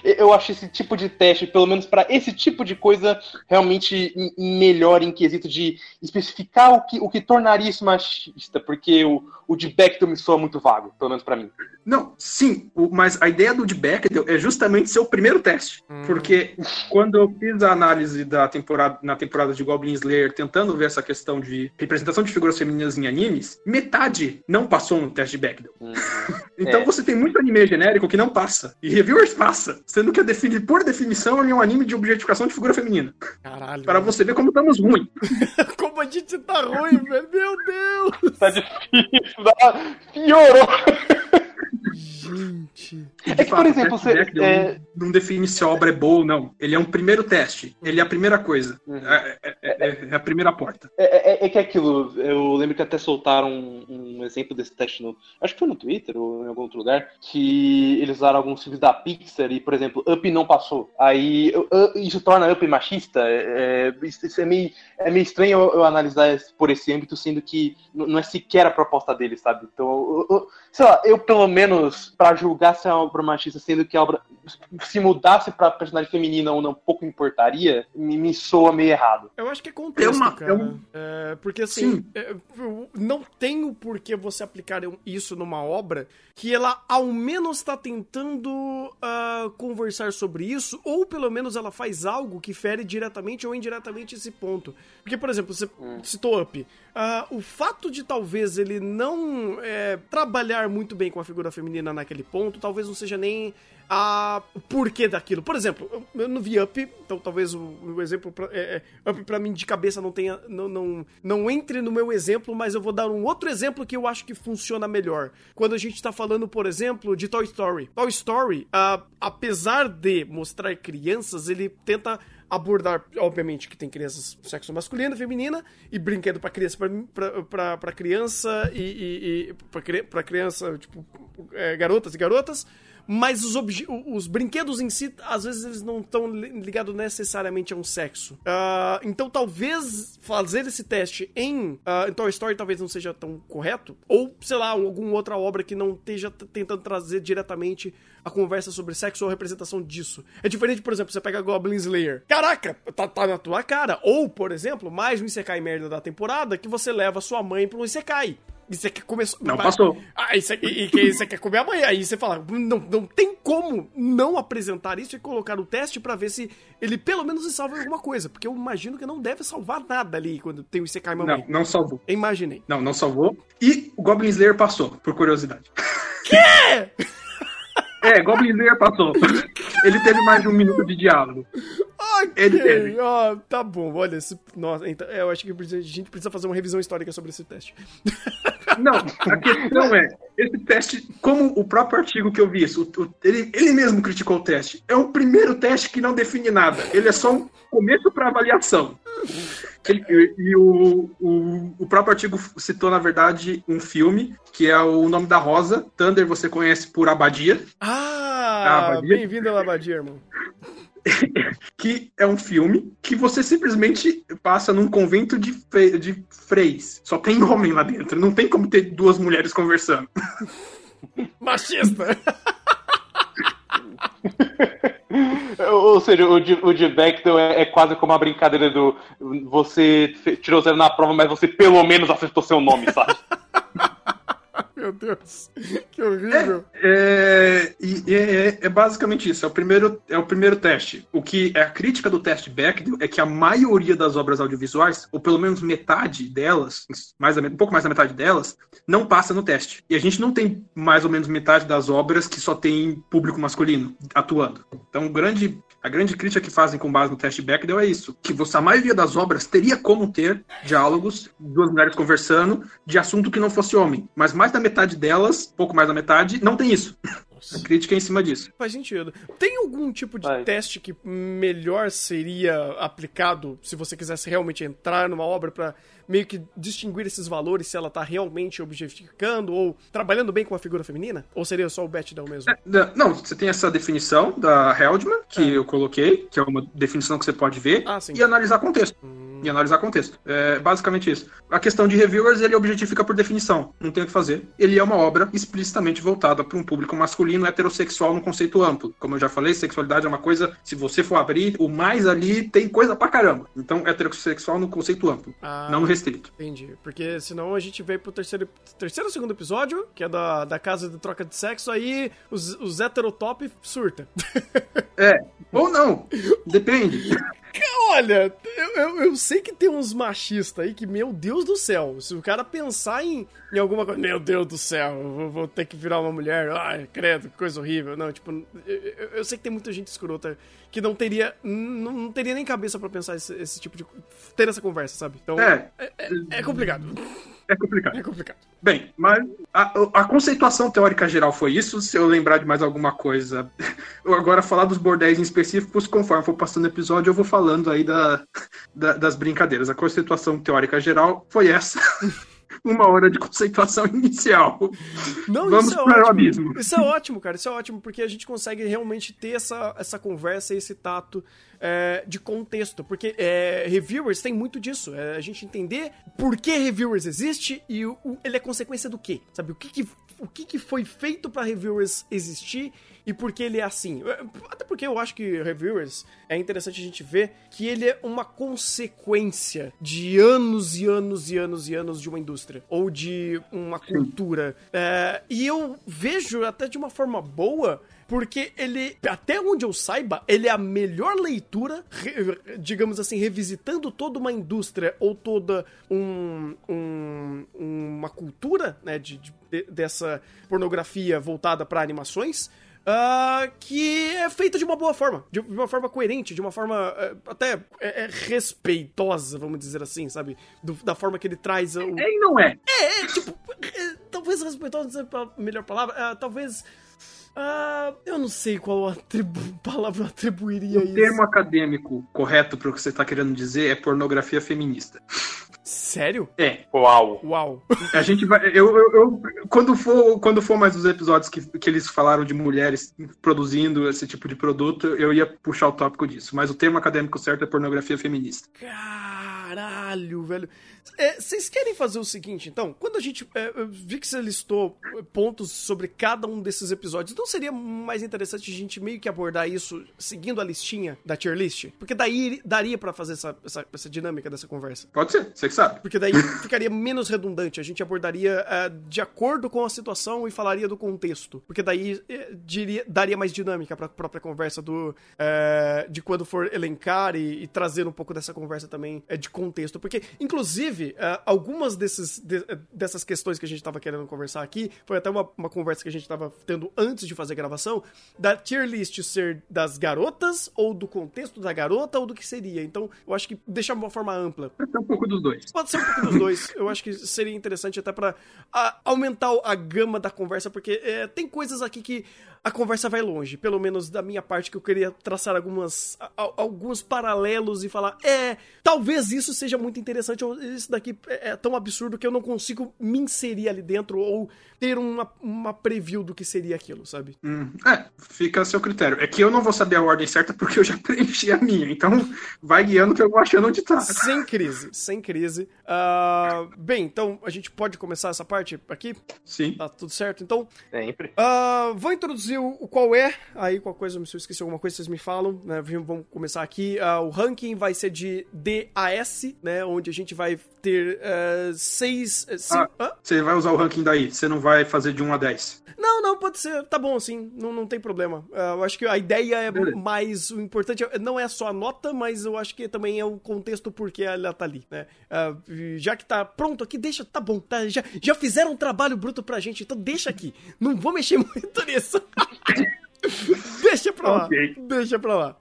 eu acho esse tipo de teste, pelo menos para esse tipo de coisa, realmente melhor em quesito de especificar o que, o que tornaria isso machista, porque o, o de Bechdel me soa muito vago, pelo menos para mim. Não, sim, o, mas a ideia do de Bechdel é justamente ser o primeiro teste, hum. porque quando eu fiz a análise da temporada na temporada de Goblin Slayer, tentando ver essa questão de representação de figuras femininas em animes, metade não passou no teste de Bechdel. Hum. então é. você tem muito anime genérico que não passa, e reviewers passa, sendo que, defini por definição, ele é um anime de objetificação de figura feminina. Caralho. Para você ver como estamos ruim. como a gente tá ruim, velho. Meu Deus! Tá difícil, piorou. Gente. É que, por exemplo, você. É... Não define se a obra é boa ou não. Ele é um primeiro teste. Ele é a primeira coisa. Uhum. É, é, é, é, a primeira porta. É, é, que aquilo. Eu lembro que até soltaram um, um, exemplo desse teste no. Acho que foi no Twitter ou em algum outro lugar. Que eles usaram alguns filmes da Pixar e, por exemplo, Up não passou. Aí isso torna Up machista. isso é meio, é meio estranho eu, eu analisar por esse âmbito, sendo que não é sequer a proposta dele, sabe? Então, eu, eu, sei lá, eu pelo menos, para julgar se é uma obra machista, sendo que a obra se mudasse pra personagem feminina ou não, pouco importaria, me, me soa meio errado. Eu acho que é contexto, é uma, cara. É um... é, porque assim, é, não tem o porquê você aplicar isso numa obra que ela ao menos tá tentando uh, conversar sobre isso, ou pelo menos ela faz algo que fere diretamente ou indiretamente esse ponto. Porque, por exemplo, você hum. citou Up. Uh, o fato de talvez ele não é, trabalhar muito bem com a figura feminina naquele ponto, talvez não seja nem a porquê daquilo. Por exemplo, eu, não vi Up, então talvez o, o exemplo pra, é, é, Up pra mim de cabeça não tenha não, não, não entre no meu exemplo, mas eu vou dar um outro exemplo que eu acho que funciona melhor. Quando a gente tá falando, por exemplo, de Toy Story. Toy Story, uh, apesar de mostrar crianças, ele tenta abordar, obviamente, que tem crianças sexo masculino, feminina, e brinquedo para criança, para criança e, e, e para criança, tipo, é, garotas e garotas, mas os, os brinquedos em si, às vezes, eles não estão ligados necessariamente a um sexo. Ah, então, talvez fazer esse teste em, em Toy Story talvez não seja tão correto. Ou, sei lá, alguma outra obra que não esteja tentando trazer diretamente a conversa sobre sexo ou representação disso. É diferente, por exemplo, você pega Goblin Slayer. Caraca, tá, tá na tua cara. Ou, por exemplo, mais um Isekai merda da temporada que você leva sua mãe pra um Isekai. E você quer comer. Não passou. Ah, e você, e, e você quer comer amanhã. Aí você fala, não, não tem como não apresentar isso e colocar no teste pra ver se ele pelo menos se salva alguma coisa. Porque eu imagino que não deve salvar nada ali quando tem o Isekai mamãe. Não, não salvou. Imaginei. Não, não salvou. E o Goblin Slayer passou, por curiosidade. É! É, Goblin Slayer passou. Ele teve mais de um minuto de diálogo. Ok, Ele teve. ó, tá bom, olha, esse, nossa, então, é, eu acho que a gente precisa fazer uma revisão histórica sobre esse teste. Não, a questão é, esse teste, como o próprio artigo que eu vi isso, o- ele, ele mesmo criticou o teste. É o primeiro teste que não define nada. Ele é só um começo para avaliação. Ele- e o, o, o próprio artigo citou, na verdade, um filme, que é o nome da Rosa. Thunder você conhece por Abadia. Ah, bem-vindo a Labadia, irmão. que é um filme que você simplesmente passa num convento de, fe- de freis. Só tem homem lá dentro. Não tem como ter duas mulheres conversando. Machista! Ou seja, o de, o de é, é quase como a brincadeira do você tirou zero na prova, mas você pelo menos acertou seu nome, sabe? Meu Deus, que horrível. É, e é, é basicamente isso. É o, primeiro, é o primeiro teste. O que é a crítica do teste Bechdel é que a maioria das obras audiovisuais, ou pelo menos metade delas, mais um pouco mais da metade delas, não passa no teste. E a gente não tem mais ou menos metade das obras que só tem público masculino atuando. Então, grande, a grande crítica que fazem com base no teste Bechdel é isso: que você, a maioria das obras teria como ter diálogos, duas mulheres conversando, de assunto que não fosse homem. Mas mais da metade delas, pouco mais da metade, não tem isso. A crítica é em cima disso. Faz sentido. Tem algum tipo de Vai. teste que melhor seria aplicado se você quisesse realmente entrar numa obra pra meio que distinguir esses valores se ela tá realmente objetificando ou trabalhando bem com a figura feminina? Ou seria só o Bechdel mesmo? Da- Não, você tem essa definição da Heldman, que eu coloquei, que é uma definição que você pode ver, Ah, e analisar contexto. E analisar contexto. É basicamente isso. A questão de reviewers, ele objetifica por definição. Não tem o que fazer. Ele é uma obra explicitamente voltada para um público masculino heterossexual no conceito amplo. Como eu já falei, sexualidade é uma coisa, se você for abrir, o mais ali tem coisa pra caramba. Então, heterossexual no conceito amplo, Ah, não no restrito. Entendi. Porque senão a gente veio pro terceiro, terceiro ou segundo episódio, que é da, da casa de troca de sexo, aí os, os heterotop surta. É. Ou não. Depende. Olha, eu, eu, eu sei que tem uns machistas aí que, meu Deus do céu, se o cara pensar em, em alguma coisa, meu Deus do céu, eu vou, vou ter que virar uma mulher, ai, credo, que coisa horrível. Não, tipo, eu, eu- sei que tem muita gente escrota que não teria, não, não teria nem cabeça pra pensar esse, esse tipo de. ter essa conversa, sabe? Então, É. é, é- é complicado. É complicado. É complicado. Bem, mas a, a conceituação teórica geral foi isso. Se eu lembrar de mais alguma coisa, eu agora falar dos bordéis em específicos, conforme for passando o episódio, eu vou falando aí da, da- das brincadeiras. A conceituação teórica geral foi essa. Uma hora de conceituação inicial. Não, Vamos isso é para o abismo. Isso é ótimo, cara. Isso é ótimo, porque a gente consegue realmente ter essa, essa conversa, esse tato é, de contexto. Porque é, reviewers tem muito disso. É, a gente entender por que reviewers existe e o, o- ele é consequência do quê? Sabe? O que, que, o que, que foi feito pra reviewers existir e por que ele é assim. Até porque eu acho que reviewers é interessante a gente ver que ele é uma consequência de anos e anos e anos e anos de uma indústria ou de uma cultura. É, e eu vejo até de uma forma boa. Porque ele, até onde eu saiba, ele é a melhor leitura, digamos assim, revisitando toda uma indústria ou toda um, um- uma cultura, né, de, de- dessa pornografia voltada para animações, ah, que é feita de uma boa forma, de uma forma coerente, de uma forma eh, até é, é respeitosa, vamos dizer assim, sabe? Do- da forma que ele traz o. É e não é. É, é, tipo, é, talvez respeitosa não seja a melhor palavra, ah, talvez. ah, eu não sei qual atribu palavra eu atribuiria O isso. termo acadêmico correto para o que você está querendo dizer é pornografia feminista. Sério? É. Uau. Uau. A gente vai. Eu, eu, eu- quando, for, quando for mais os episódios que, que eles falaram de mulheres produzindo esse tipo de produto, eu ia puxar o tópico disso. Mas o termo acadêmico certo é pornografia feminista. Caralho, velho. É, Vocês querem fazer o seguinte, então? Quando a gente. é, eu vi que você listou é, pontos sobre cada um desses episódios, não seria mais interessante a gente meio que abordar isso seguindo a listinha da tier list? Porque daí daria pra fazer essa, essa, essa dinâmica dessa conversa. Pode ser, você que sabe. Porque daí ficaria menos redundante. A gente abordaria é, de acordo com a situação e falaria do contexto. Porque daí é, diria, daria mais dinâmica pra própria conversa do de quando for elencar e, e trazer um pouco dessa conversa também é, de contexto. Porque, inclusive, é, algumas desses, de- é, dessas questões que a gente tava querendo conversar aqui, foi até uma, uma conversa que a gente tava tendo antes de fazer a gravação, da tier list ser das garotas, ou do contexto da garota, ou do que seria. Então, eu acho que deixar de uma forma ampla. Pode ser um pouco dos dois. Pode ser um pouco dos dois. Eu acho que seria interessante até pra a, aumentar a gama da conversa, porque é, tem coisas aqui que a conversa vai longe. Pelo menos da minha parte, que eu queria traçar algumas, a- alguns paralelos e falar: é, talvez isso seja muito interessante, ou isso daqui é, é tão absurdo que eu não consigo me inserir ali dentro, ou ter uma, uma preview do que seria aquilo, sabe? Hum, é, fica a seu critério. É que eu não vou saber a ordem certa porque eu já preenchi a minha. Então, vai guiando que eu vou achando onde tá. Sem crise, sem crise. Ah, bem, então a gente pode começar essa parte aqui? Sim. Tá tudo certo? Então, Sempre. Ah, vou introduzir o, o qual é, aí qual coisa, se eu esqueci alguma coisa, vocês me falam, né? Vamos começar aqui. Ah, o ranking vai ser de DAS, né? Onde a gente vai ter ah, seis. eh, cin- Ah. Você vai usar o ranking daí, você não vai fazer de 1 a 10. Não, não, pode ser. Tá bom assim, não, não tem problema. Ah, eu acho que a ideia é Beleza. mais. O importante é- não é só a nota, mas eu acho que também é o contexto porque ela tá ali, né? E já que tá pronto aqui, deixa. Tá bom, tá, já, já fizeram um trabalho bruto pra gente, então deixa aqui. Não vou mexer muito nisso. deixa pra lá. Deixa pra lá.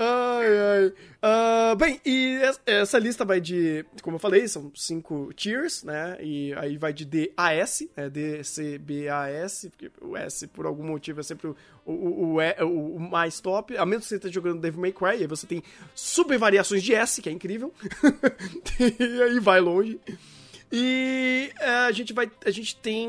Ai, ai. Ah, bem, e es- essa lista vai de, como eu falei, são cinco tiers, né? E aí vai de D a S, né? D, C, B, A, S, porque o S, por algum motivo, é sempre o, o, o, E- o mais top. A menos que você esteja jogando Devil May Cry, aí você tem subvariações de S, que é incrível. e aí vai longe. E é, a gente vai. A gente tem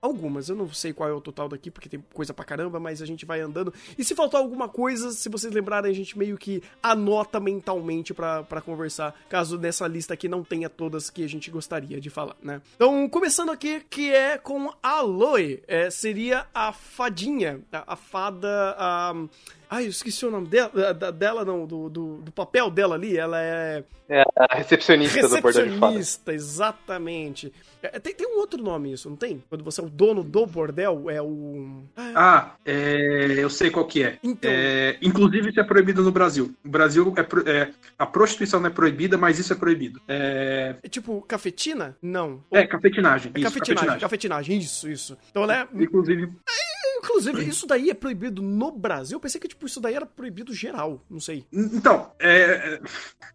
algumas. Eu não sei qual é o total daqui, porque tem coisa pra caramba, mas a gente vai andando. E se faltar alguma coisa, se vocês lembrarem, a gente meio que anota mentalmente pra conversar, caso nessa lista aqui não tenha todas que a gente gostaria de falar, né? Então, começando aqui, que é com a Aloy. É, seria a fadinha, a, a fada. A, Ai, eu esqueci o nome dela, da- dela não, do, do, do papel dela ali. Ela é É a recepcionista do Bordel de Fada. Recepcionista, exatamente. É, tem, tem um outro nome isso, não tem? Quando você é o dono do bordel, é o... Ah, Ah, é, eu sei qual que é. Então. É, Inclusive, isso é proibido no Brasil. No Brasil, é, pro- é, a prostituição não é proibida, mas isso é proibido. É, é tipo cafetina? Não. é cafetinagem. É isso, cafetinagem, cafetinagem, isso, isso. Então ela é... Inclusive, Inclusive, isso daí é proibido no Brasil. Eu pensei que, tipo, isso daí era proibido geral, não sei. Então, é, é,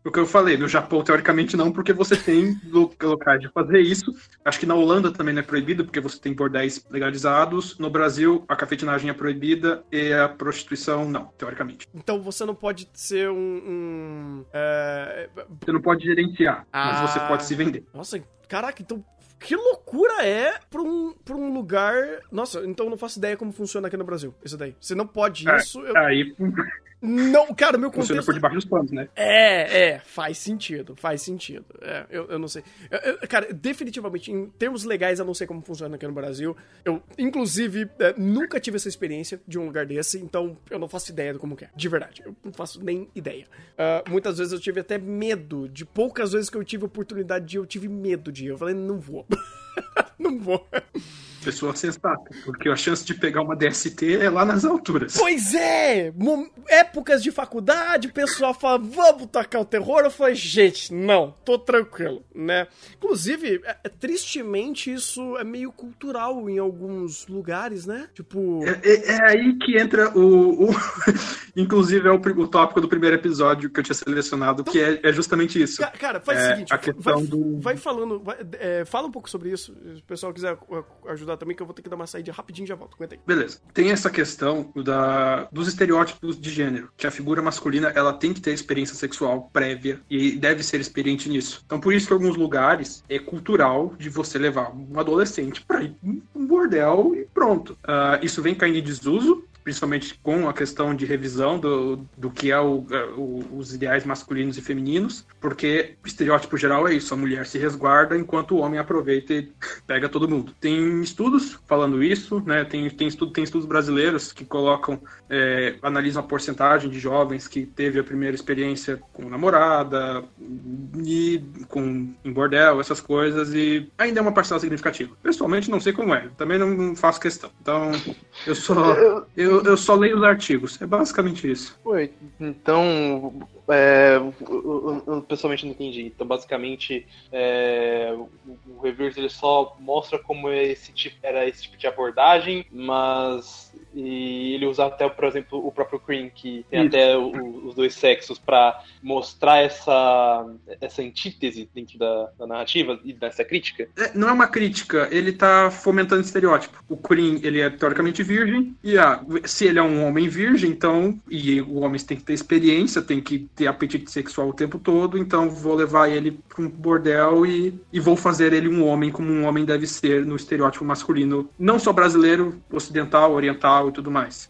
o que eu falei, no Japão, teoricamente, não, porque você tem lo- locais de fazer isso. Acho que na Holanda também não é proibido, porque você tem bordéis legalizados. No Brasil, a cafetinagem é proibida e a prostituição, não, teoricamente. Então você não pode ser um... um, é, Você não pode gerenciar, Ah. mas você pode se vender. Nossa, caraca, então que loucura é pra um, pra um lugar. Nossa, então eu não faço ideia como funciona aqui no Brasil. Isso daí. Você não pode É, isso. eu- Aí Não, cara, meu funciona contexto. por debaixo dos panos, né? É, é, faz sentido, faz sentido. É, eu, eu não sei. Eu- eu- cara, definitivamente, em termos legais, eu não sei como funciona aqui no Brasil. Eu, inclusive, é, nunca tive essa experiência de um lugar desse, então eu não faço ideia do como é. De verdade, eu não faço nem ideia. Ah, muitas vezes eu tive até medo. De poucas vezes que eu tive oportunidade de ir, eu tive medo de ir. Eu falei, não vou. não vou. Pessoa sensata, porque a chance de pegar uma DST é lá nas alturas. Pois é! Mom- épocas de faculdade, o pessoal fala, vamos tacar o terror. Eu falei, gente, não, tô tranquilo, né? Inclusive, é- é- tristemente, isso é meio cultural em alguns lugares, né? Tipo. É, é- é aí que entra o. o- inclusive, é o, o tópico do primeiro episódio que eu tinha selecionado, que é, é justamente isso. Ca- Cara, faz o É, seguinte, a questão vai, do- vai falando, vai- fala um pouco sobre isso. Se o pessoal quiser ajudar também, que eu vou ter que dar uma saída rapidinho e já volto. Aguenta aí. Beleza. Tem essa questão da, dos estereótipos de gênero, que a figura masculina ela tem que ter experiência sexual prévia e deve ser experiente nisso. Então, por isso que em alguns lugares é cultural de você levar um adolescente para um bordel e pronto. Ah, isso vem caindo em desuso, principalmente com a questão de revisão do, do que é o, é, o- os ideais masculinos e femininos, porque o estereótipo geral é isso, a mulher se resguarda enquanto o homem aproveita e pega todo mundo. Tem estudos falando isso, né? Tem, tem, estudo, tem estudos brasileiros que colocam, é, analisam a porcentagem de jovens que teve a primeira experiência com namorada, e com em bordel, essas coisas, e ainda é uma parcela significativa. Pessoalmente não sei como é, também não, não faço questão. Então, eu só, eu, eu só leio os artigos. É basicamente isso. Oi, então, é, eu, eu- pessoalmente não entendi. Então, basicamente, é, o, o Reverse ele só mostra como esse tipo, era esse tipo de abordagem, mas e ele usa até, por exemplo, o próprio Cream, que tem Isso. até o- os dois sexos, para mostrar essa, essa antítese dentro da, da narrativa e dessa crítica. É, não é uma crítica, ele tá fomentando estereótipo. O Kurin, ele é teoricamente virgem, e ah, se ele é um homem virgem, então, e o homem tem que ter experiência, tem que ter apetite sexual o tempo todo, então vou levar ele pra um bordel e, e vou fazer ele um homem como um homem deve ser no estereótipo masculino, não só brasileiro, ocidental, oriental e tudo mais.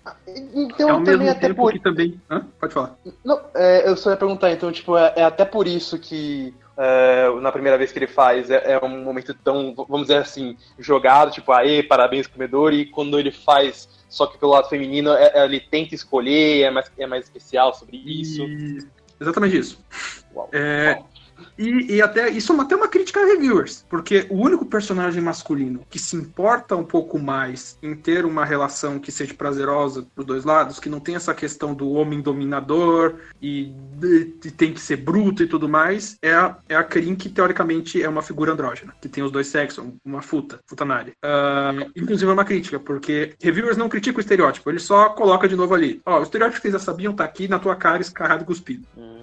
Então, é ao também mesmo até tempo por, que também... Hã? Pode falar. Não, é, eu só ia perguntar, então, tipo, é, é até por isso que é, na primeira vez que ele faz é, é um momento tão, vamos dizer assim, jogado, tipo, aê, parabéns, comedor, e quando ele faz só que pelo lado feminino, é- é- ele tenta escolher, é mais, é mais especial sobre isso. E- Exatamente isso. Uau. É, E, e até isso é uma- até uma crítica a reviewers, porque o único personagem masculino que se importa um pouco mais em ter uma relação que seja prazerosa pros dois lados, que não tem essa questão do homem dominador e, e tem que ser bruto e tudo mais, é a, é a Karin, que teoricamente é uma figura andrógena, que tem os dois sexos, uma futa, futanária. Ah, inclusive é uma crítica, porque reviewers não criticam o estereótipo, ele só coloca de novo ali. Ó, o estereótipo que vocês já sabiam tá aqui na tua cara, escarrado e cuspido. Hum,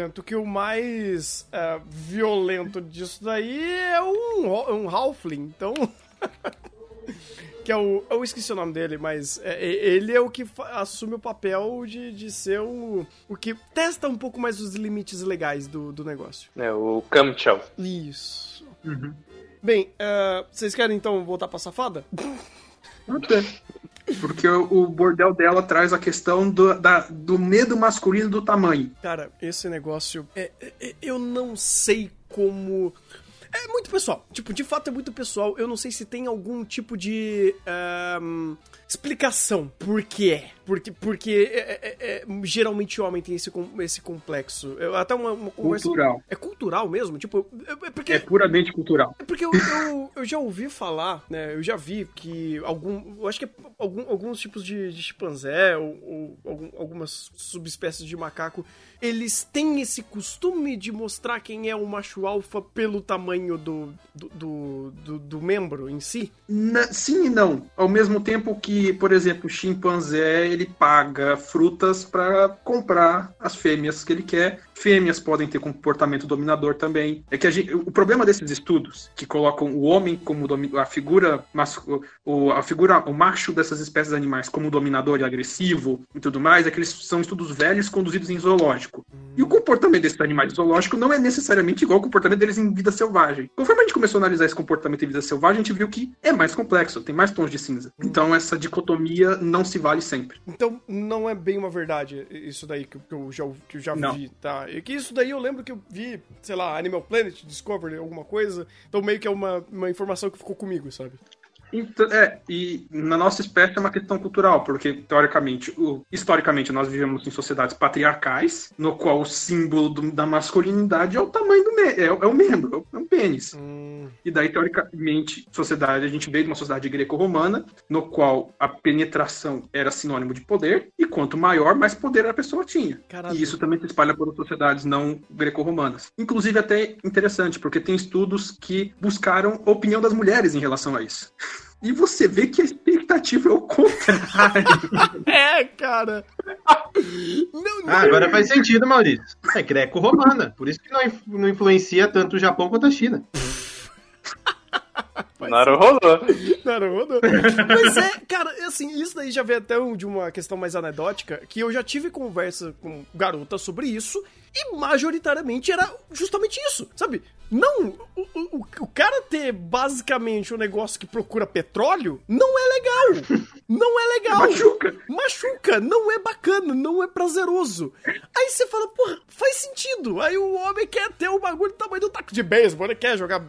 Tanto que o mais é, violento disso daí é um, um Halfling, então. que é o. Eu esqueci o nome dele, mas é- ele é o que assume o papel de, de ser o. O que testa um pouco mais os limites legais do, do negócio. é o Kamchal. Isso. Uhum. Bem, é, vocês querem então voltar pra safada? Até. Porque o, bordel dela traz a questão do, da- do medo masculino do tamanho. Cara, esse negócio. É, é- é- eu não sei como. É muito pessoal. Tipo, de fato é muito pessoal. Eu não sei se tem algum tipo de. ahn, explicação por que é. Porque, porque é- é- é- geralmente o homem tem esse, esse complexo. Eu, até uma, uma conversa. Cultural. É cultural mesmo? Tipo, é, é porque. É puramente cultural. É porque eu, eu, eu já ouvi falar, né? Eu já vi que algum. Eu acho que é algum- alguns tipos de, de chimpanzé ou, ou algum- algumas subespécies de macaco, eles têm esse costume de mostrar quem é o macho alfa pelo tamanho do, do, do, do- do membro em si. Na- sim e não. Ao mesmo tempo que, por exemplo, o chimpanzé ele paga frutas para comprar as fêmeas que ele quer. Fêmeas podem ter comportamento dominador também. É que a gente- o problema desses estudos que colocam o homem como domi- a figura o, a figura o macho dessas espécies animais como dominador e agressivo e tudo mais é que eles são estudos velhos conduzidos em zoológico. E o comportamento desses animais zoológicos não é necessariamente igual ao comportamento deles em vida selvagem. Conforme a gente começou a analisar esse comportamento em vida selvagem, a gente viu que é mais complexo, tem mais tons de cinza. Então essa dicotomia não se vale sempre. Então não é bem uma verdade isso daí que, eu- que eu já, que eu já Não. vi, tá? E que isso daí eu lembro que eu vi, sei lá, Animal Planet, Discovery, alguma coisa. Então meio que é uma, uma informação que ficou comigo, sabe? Então, é, e na nossa espécie é uma questão cultural, porque teoricamente, o- historicamente, nós vivemos em sociedades patriarcais, no qual o símbolo do- da masculinidade é o tamanho do é, é o membro, é o pênis. Hum, E daí, teoricamente, sociedade, a gente veio de uma sociedade greco-romana, no qual a penetração era sinônimo de poder, e quanto maior, mais poder a pessoa tinha. Caralho. E isso também se espalha por sociedades não greco-romanas. Inclusive, até interessante, porque tem estudos que buscaram a opinião das mulheres em relação a isso. E você vê que a expectativa é o contrário. É, cara! Não, não. Ah, agora faz sentido, Maurício. É greco-romana. Por isso que não, não influencia tanto o Japão quanto a China. Faz Naruhodo. Naruto. Mas é, cara, assim, isso daí já vem até um- de uma questão mais anedótica, que eu já tive conversa com garotas sobre isso, e majoritariamente era justamente isso, sabe? Não, o, o, o cara ter basicamente um negócio que procura petróleo não é legal. Não é legal. Machuca. Machuca, não é bacana, não é prazeroso. Aí você fala, porra, faz sentido. Aí o homem quer ter o bagulho do tamanho do taco de beisebol, ele quer jogar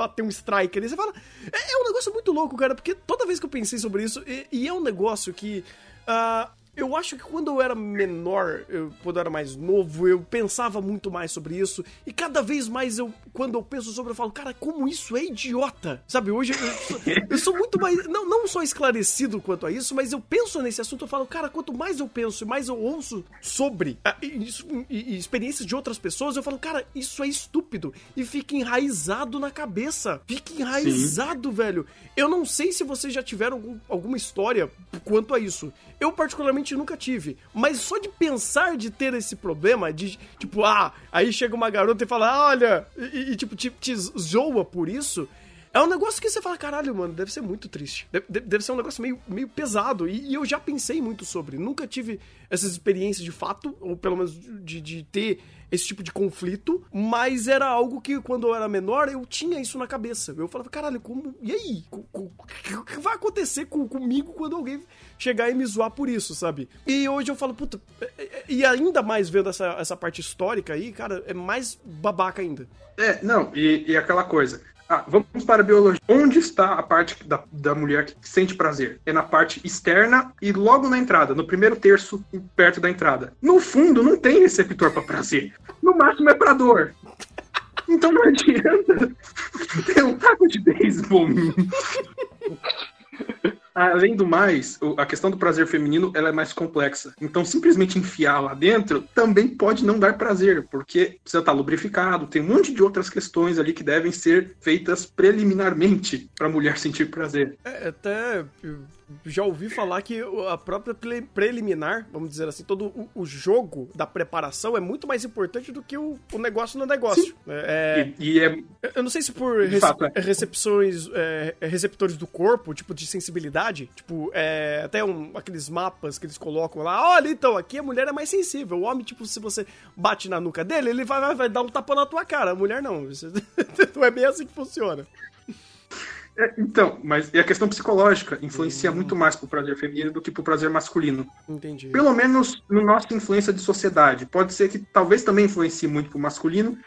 bater um strike ali. Você fala. É, é um negócio muito louco, cara, porque toda vez que eu pensei sobre isso, e, e é um negócio que. ah, eu acho que quando eu era menor, eu, quando eu era mais novo, eu pensava muito mais sobre isso. E cada vez mais eu, quando eu penso sobre, eu falo, cara, como isso é idiota. Sabe, hoje eu, sou, eu sou muito mais. Não, não só esclarecido quanto a isso, mas eu penso nesse assunto, eu falo, cara, quanto mais eu penso e mais eu ouço sobre ah, e- isso- e- e experiências de outras pessoas, eu falo, cara, isso é estúpido. E fica enraizado na cabeça. Fica enraizado, velho. Eu não sei se vocês já tiveram algum- alguma história quanto a isso. Eu, particularmente, nunca tive. Mas só de pensar de ter esse problema, de tipo, ah, aí chega uma garota e fala, "Ah, olha, e, e, tipo, te, te zoa por isso. É um negócio que você fala, caralho, mano, deve ser muito triste. Deve, deve- ser um negócio meio, meio pesado. E, e eu já pensei muito sobre. Nunca tive essas experiências de fato, ou pelo menos de, de ter esse tipo de conflito, mas era algo que quando eu era menor eu tinha isso na cabeça. Eu falava, caralho, como. E aí? O que vai acontecer com- comigo quando alguém chegar e me zoar por isso, sabe? E hoje eu falo, puta. é- é- E ainda mais vendo essa, essa parte histórica aí, cara, é mais babaca ainda. É, não, e, e aquela coisa. Ah, vamos para a biologia. Onde está a parte da, da mulher que sente prazer? É na parte externa e logo na entrada, no primeiro terço, perto da entrada. No fundo, não tem receptor para prazer. No máximo é para dor. Então não adianta ter um taco de beisebol. Além do mais, a questão do prazer feminino ela é mais complexa. Então, simplesmente enfiar lá dentro também pode não dar prazer, porque precisa estar lubrificado, tem um monte de outras questões ali que devem ser feitas preliminarmente para a mulher sentir prazer. É, até já ouvi falar que a própria pre- preliminar, vamos dizer assim, todo o, o jogo da preparação é muito mais importante do que o, o negócio no negócio. É, E, e é eu não sei se por rece- fato, é. recepções, é, receptores do corpo, tipo de sensibilidade, tipo, é, até um- aqueles mapas que eles colocam lá, olha, então, aqui a mulher é mais sensível, o homem, tipo, se você bate na nuca dele, ele vai, vai, vai dar um tapa na tua cara, a mulher não, não é bem assim que funciona. É, então, mas e a questão psicológica influencia muito mais pro prazer feminino do que pro prazer masculino. Entendi. Pelo menos no nossa influência de sociedade. Pode ser que talvez também influencie muito pro masculino,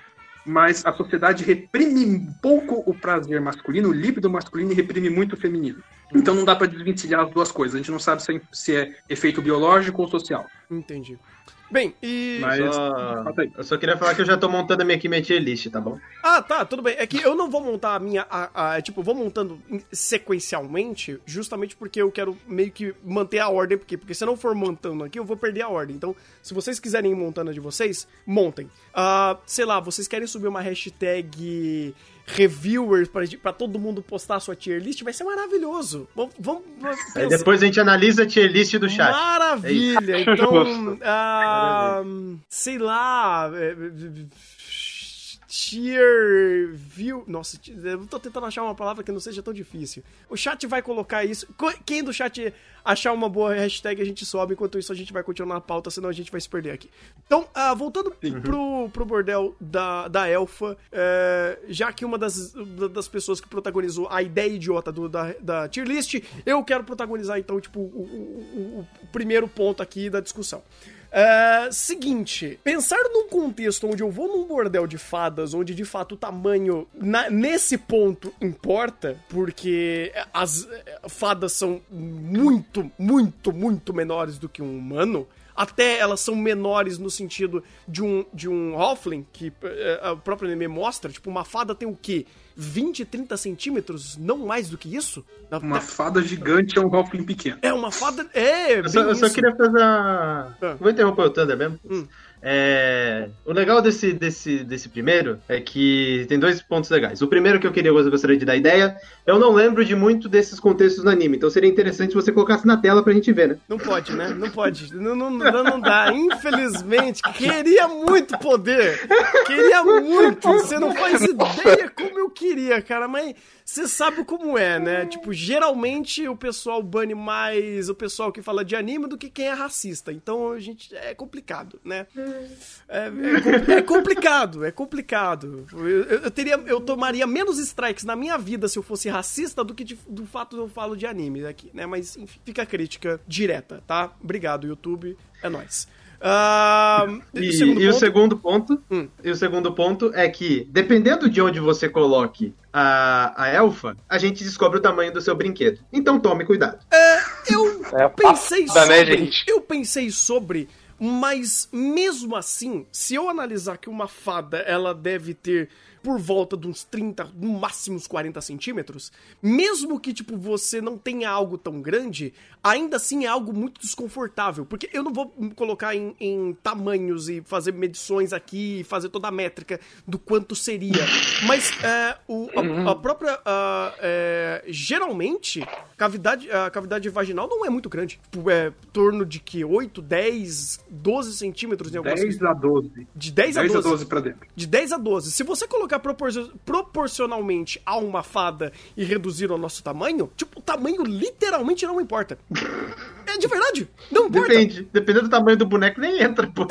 mas a sociedade reprime um pouco o prazer masculino, o líbido masculino e reprime muito o feminino. Então não dá pra desvencilhar as duas coisas. A gente não sabe se é, se é efeito biológico ou social. Entendi. Bem, e... Mas Só-. Eu só queria falar que eu já tô montando a minha, tier list, tá bom? Ah, tá, tudo bem. É que eu não vou montar a minha. A, a- tipo, eu vou montando sequencialmente, justamente porque eu quero meio que manter a ordem. Porque, porque se eu não for montando aqui, eu vou perder a ordem. Então, se vocês quiserem ir montando a de vocês, montem. Ah, sei lá, vocês querem subir uma hashtag reviewers pra, pra todo mundo postar a sua tier list? Vai ser maravilhoso. Vamos. vamos Aí depois a gente analisa a tier list do chat. Maravilha! Então, ah, sei lá. Tier view. Nossa, eu tô tentando achar uma palavra que não seja tão difícil. O chat vai colocar isso. Quem do chat achar uma boa hashtag, a gente sobe. Enquanto isso, a gente vai continuar na pauta, senão a gente vai se perder aqui. Então, ah, voltando pro, pro bordel da, da Elfa, é, já que uma das, das pessoas que protagonizou a ideia idiota do, da, da tier list, eu quero protagonizar, então, tipo, o- o- o primeiro ponto aqui da discussão. É, seguinte, pensar num contexto onde eu vou num bordel de fadas, onde de fato o tamanho na- nesse ponto importa, porque as fadas são muito, muito, muito menores do que um humano. Até elas são menores no sentido de um, de um Halfling, que eh, a própria anime mostra. Tipo, uma fada tem o quê? 20, 30 centímetros? Não mais do que isso? Uma fada gigante é um Halfling pequeno. É uma fada. É, Eu só, eu só queria fazer a... Ah. Vou interromper o Thunder mesmo. Hum. É, o legal desse, desse, desse primeiro é que tem dois pontos legais. O primeiro que eu queria eu gostaria de dar ideia, eu não lembro de muito desses contextos no anime, então seria interessante se você colocasse na tela pra gente ver, né? Não pode, né? Não pode. Não, não, não, dá. Infelizmente, queria muito poder. Queria muito. Você não faz ideia como eu queria, cara. Mas você sabe como é, né? Tipo, geralmente o pessoal bane mais o pessoal que fala de anime do que quem é racista. Então a gente é complicado, né? É, é é complicado, é complicado. Eu, eu- teria, eu tomaria menos strikes na minha vida se eu fosse racista do que de- do fato eu falo de anime aqui, né? Mas enfim, fica a crítica direta, tá? Obrigado, YouTube. É nóis. Ah, E, segundo e o ponto- segundo ponto, Hum. e o segundo ponto é que, dependendo de onde você coloque a, a elfa, a gente descobre o tamanho do seu brinquedo. Então tome cuidado. Eu É pensei foda, sobre. né, gente? Eu pensei sobre, mas mesmo assim, se eu analisar que uma fada ela deve ter por volta de uns 30, no máximo uns 40 centímetros, mesmo que, tipo, você não tenha algo tão grande, ainda assim é algo muito desconfortável. Porque eu não vou colocar em, em tamanhos e fazer medições aqui, e fazer toda a métrica do quanto seria. Mas é, o, a, a própria. ah, é, geralmente, cavidade, a cavidade vaginal não é muito grande. Tipo, é em torno de que? 8, 10, 12 centímetros em algumas 10 a 12. De 10 a 10 a 12. 12 pra dentro. De 10 a 12. Se você colocar propor- proporcionalmente a uma fada e reduzir o nosso tamanho, tipo, o tamanho literalmente não importa. É de verdade. Não importa. Depende. Dependendo do tamanho do boneco, nem entra, pô.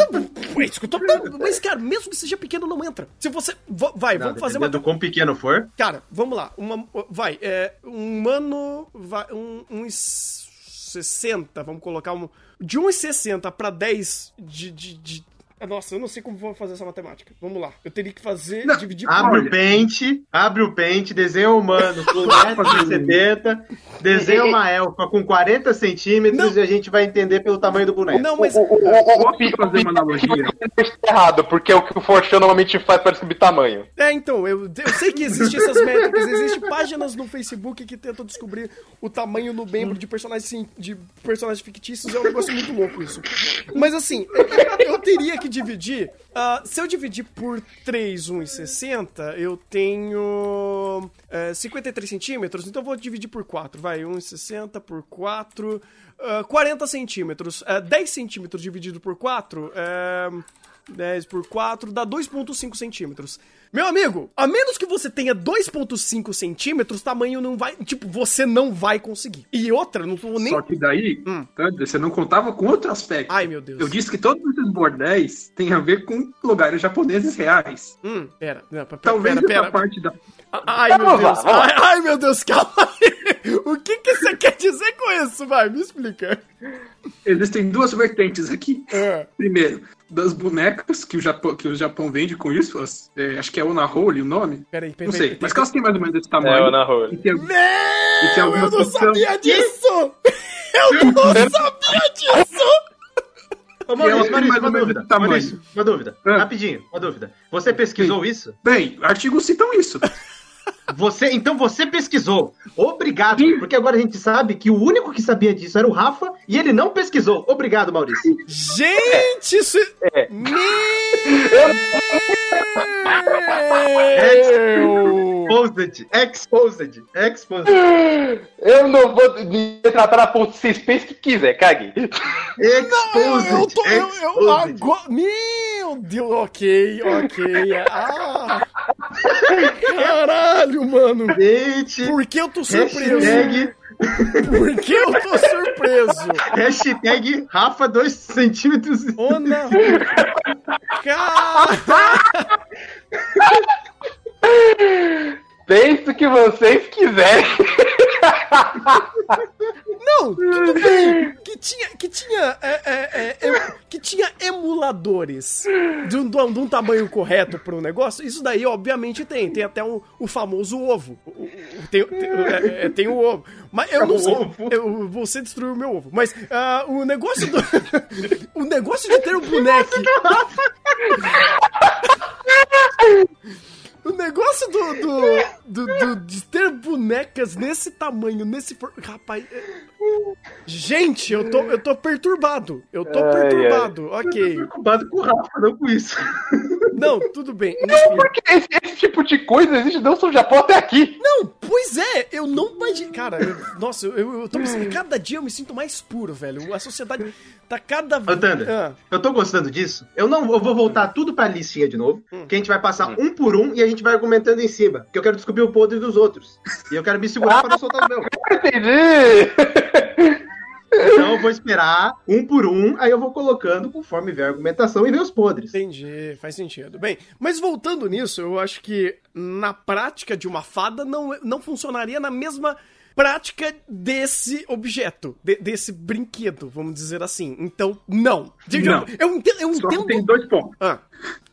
É isso que eu tô. Mas, cara, mesmo que seja pequeno, não entra. Se você. va- Vai, Não, vamos fazer uma. do quão pequeno for. Cara, vamos lá. Uma, vai, é, um humano. Vai, um, uns 60, vamos colocar um. De 1,60 pra 10 de, de, de- Nossa, eu não sei como vou fazer essa matemática. Vamos lá. Eu teria que fazer. Não, dividir por. Abre o pente, abre o pente, desenha um humano com 1,70m, desenha uma elfa com 40 centímetros e a gente vai entender pelo tamanho do boneco. Não, mas. O, o, o, Posso fazer uma analogia? está errado, porque é o que o Forchan normalmente faz para descobrir tamanho. É, então, eu, eu sei que existem essas métricas, existem páginas no Facebook que tentam descobrir o tamanho no membro de personagens, de personagens fictícios, é um negócio muito louco isso. Mas assim, eu teria que dividir. ah, se eu dividir por 3, 1,60, eu tenho é, 53 centímetros, então eu vou dividir por 4. Vai, 1,60 por 4. ah, 40 centímetros. É, 10 centímetros dividido por 4 é. 10 por 4 dá 2,5 centímetros. Meu amigo, a menos que você tenha 2,5 centímetros, tamanho não vai. Tipo, você não vai conseguir. E outra, não tô nem. Só que daí, Hum. tá, você não contava com outro aspecto. Ai, meu Deus. Eu disse que todos esses bordéis têm a ver com lugares japoneses reais. Hum, pera, não, pera, Talvez pera, pera. parte da. Ai, meu Vamos lá, Deus. lá. Ai, ai, meu Deus, calma aí. O que que você quer dizer com isso? Vai, me explica. Existem duas vertentes aqui. É. Primeiro, das bonecas que o Japão, que o Japão vende com isso. as- é, acho que é Onahole o nome. Peraí, peraí. Não sei, peraí, mas que elas têm mais ou menos desse tamanho. É, Onahole. E tem- Meu, tem eu não sabia disso! Eu não sabia disso! Ô, E Maurício, Maurício, mais uma dúvida. esse tamanho. Maurício, uma dúvida. Ah. Rapidinho, uma dúvida. Você pesquisou isso? Bem, artigos citam isso. Você, então você pesquisou. Obrigado, porque agora a gente sabe que o único que sabia disso era o Rafa e ele não pesquisou. Obrigado, Maurício. Gente, isso é. Meu! Exposed, exposed, exposed, Eu não vou me tratar a ponto de vocês que quiser, cague. exposed, Eu tô. Eu, eu, exposed. agora, meu Deus, ok, ok. Ah, caralho, mano. Gente, Por que eu tô surpreso? hashtag, Por que eu tô surpreso? hashtag Rafa 2 centímetros. Ona. Cara. Pense o que vocês quiserem. Não, tudo bem. Que tinha, que tinha, é, é, é, é, que tinha emuladores de um, de um- um tamanho correto para o negócio. Isso daí, obviamente, tem. Tem até um, o famoso ovo. Tem, tem, é, é, tem o ovo. Mas eu não sei. eu- você destruiu o meu ovo. Mas ah, o negócio do. o negócio de ter um boneco. O negócio do, do, do- do- de ter bonecas nesse tamanho, nesse. for- Rapaz. é- Gente, eu tô, eu tô perturbado. Eu tô Ai, perturbado. Eu tô Ok. preocupado com o Rafa, não com isso. Não, tudo bem. Não, Enfim. porque esse, esse tipo de coisa existe desde o Japão até aqui. Não, pois é, eu não imagino. Cara, eu- nossa, eu, eu, eu tô me Cada dia eu me sinto mais puro, velho. A sociedade tá cada Thunder, Ah, eu tô gostando disso. Eu não eu vou voltar tudo pra listinha de novo, que a gente vai passar um por um e a gente vai argumentando em cima. Porque eu quero descobrir o podre dos outros. E eu quero me segurar para não soltar o meu. Entendi. Então eu vou esperar um por um, aí eu vou colocando conforme vier a argumentação e ver os podres. entendi, faz sentido. Bem, mas voltando nisso, eu acho que na prática de uma fada não, não funcionaria na mesma prática desse objeto, de- desse brinquedo, vamos dizer assim. Então, não. Não. Eu, eu entendo. Eu Só entendo... tem dois pontos. Ah,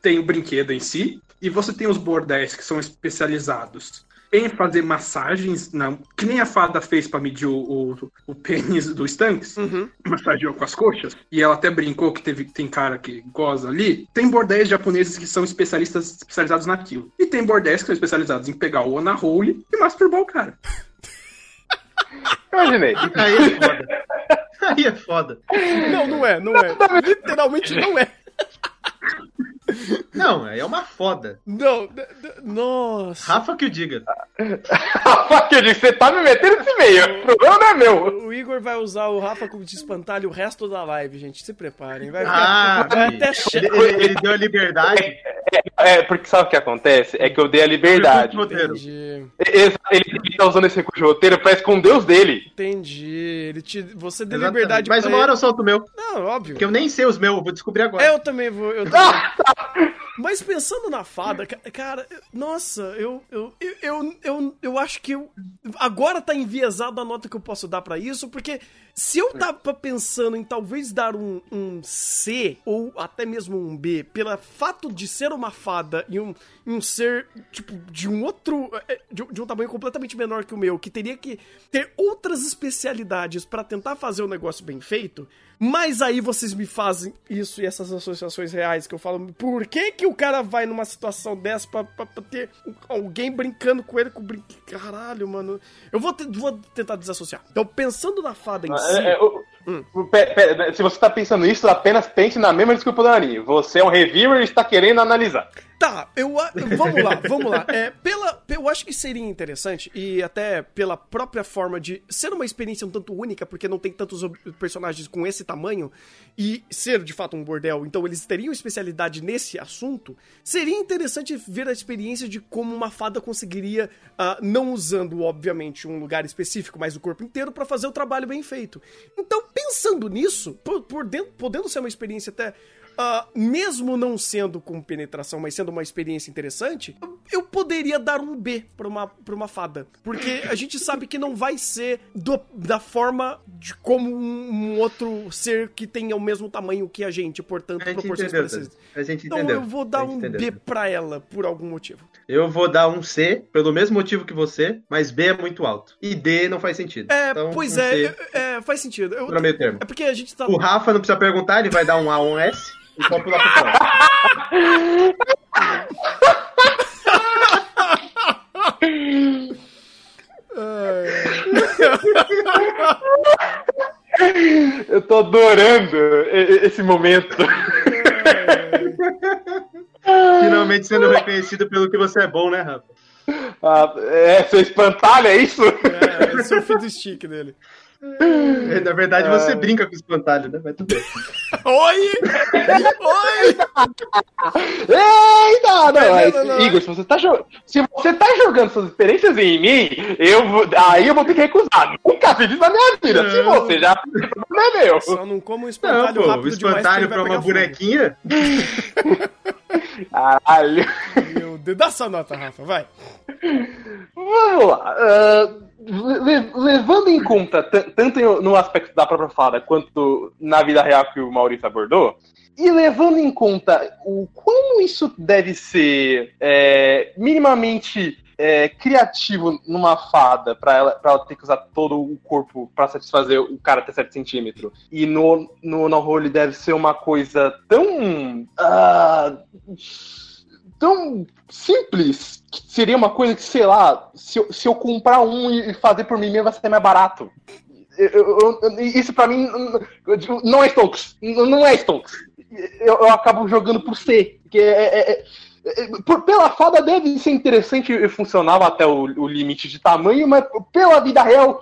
Tem o brinquedo em si, e você tem os bordéis que são especializados em fazer massagens, não, que nem a fada fez pra medir o, o, o pênis do Stunks, uhum. massageou com as coxas, e ela até brincou que teve, tem cara que goza ali. Tem bordéis japoneses que são especialistas especializados naquilo. E tem bordéis que são especializados em pegar o Onahole e masturbar o cara. Imaginei. Aí é foda. Aí é foda. Não, não é, não é. Literalmente não é. Não, aí é uma foda. Não, nossa. Rafa que o diga. Rafa, eu disse, você tá me metendo nesse meio. O problema não é meu. O Igor vai usar o Rafa como de espantalho o resto da live, gente. Se preparem. Vai, Ah, ficar, até ele, ele- ele deu a liberdade. É, porque sabe o que acontece? É que eu dei a liberdade. Entendi. Ele, ele tá usando esse recurso de roteiro pra esconder os dele. Entendi. Ele te, você deu Exatamente. liberdade Mas uma hora eu solto o meu. Não, óbvio. Porque eu nem sei os meus, eu vou descobrir agora. É, eu também vou. Eu também. Mas pensando na fada, ca- cara, nossa, eu, eu, eu, eu, eu, acho que eu, agora tá enviesado a nota que eu posso dar pra isso, porque se eu tava pensando em talvez dar um, um C ou até mesmo um B, pelo fato de ser uma fada e um, um ser, tipo, de um outro, é, de, de um tamanho completamente menor que o meu, que teria que ter outras especialidades pra tentar fazer o negócio bem feito, mas aí vocês me fazem isso e essas associações reais que eu falo, por que que o cara vai numa situação dessa pra, pra- pra ter alguém brincando com ele com brinque... Caralho, mano. Eu vou, te- vou tentar desassociar. Então, pensando na fada em si... É, é, pe- se você tá pensando isso, apenas pense na mesma desculpa do Nani. Você é um reviewer e está querendo analisar. Tá, eu, vamos lá, vamos lá. É, pela, eu acho que seria interessante, e até pela própria forma de ser uma experiência um tanto única, porque não tem tantos personagens com esse tamanho, e ser de fato um bordel, então eles teriam especialidade nesse assunto, seria interessante ver a experiência de como uma fada conseguiria, ah, não usando, obviamente, um lugar específico, mas o corpo inteiro, pra fazer o trabalho bem feito. Então, pensando nisso, por, por dentro, podendo ser uma experiência até ah, mesmo não sendo com penetração, mas sendo uma experiência interessante, eu poderia dar um B pra uma, pra uma fada. Porque a gente sabe que não vai ser do- da forma de como um, um outro ser que tenha o mesmo tamanho que a gente, portanto, A gente proporções entendeu, parecidas. A gente Então entendeu. eu vou dar um entendeu. B pra ela, por algum motivo. Eu vou dar um C, pelo mesmo motivo que você, mas B é muito alto. E D não faz sentido. É, Então, pois um é, é, é, faz sentido. Eu- pra meio termo. é porque a gente tá. O Rafa não precisa perguntar, ele vai dar um A ou um S e pode pular pro fora. Eu tô adorando esse momento. Finalmente sendo reconhecido pelo que você é bom, né, Rafa? Ah, é, seu espantalho, é isso? É, esse é o fim do stick dele. Na verdade, você brinca com o espantalho, né? Mas tudo bem. Oi! Oi! Eita! Não, Não, mas, não, não. Igor, se você, tá jo- se você tá jogando suas experiências em mim, eu vou... aí eu vou ter que recusar. Nunca fiz isso na minha vida. Se Não. você já não é meu. Só não como um Não, espantalho pô, o rápido demais porque ele espantalho vai pra uma bonequinha. Caralho. Meu Deus, dá sua nota, Rafa, vai. Vamos lá. ah, le- levando em conta, tanto no aspecto da própria fada, quanto na vida real que o Maurício abordou, e levando em conta o como isso deve ser é, minimamente é, criativo numa fada, pra ela, pra ela ter que usar todo o corpo pra satisfazer o cara até 7 centímetros, e no, no, no role deve ser uma coisa tão. ah, tão simples que seria uma coisa que, sei lá, se eu, se eu comprar um e fazer por mim mesmo vai ser mais barato. Isso pra mim não é Stonks. Não é Stonks. Eu, acabo jogando por C. Que é, é- é- é- por- pela fada deve ser interessante e funcionava até o, o limite de tamanho, mas pela vida real,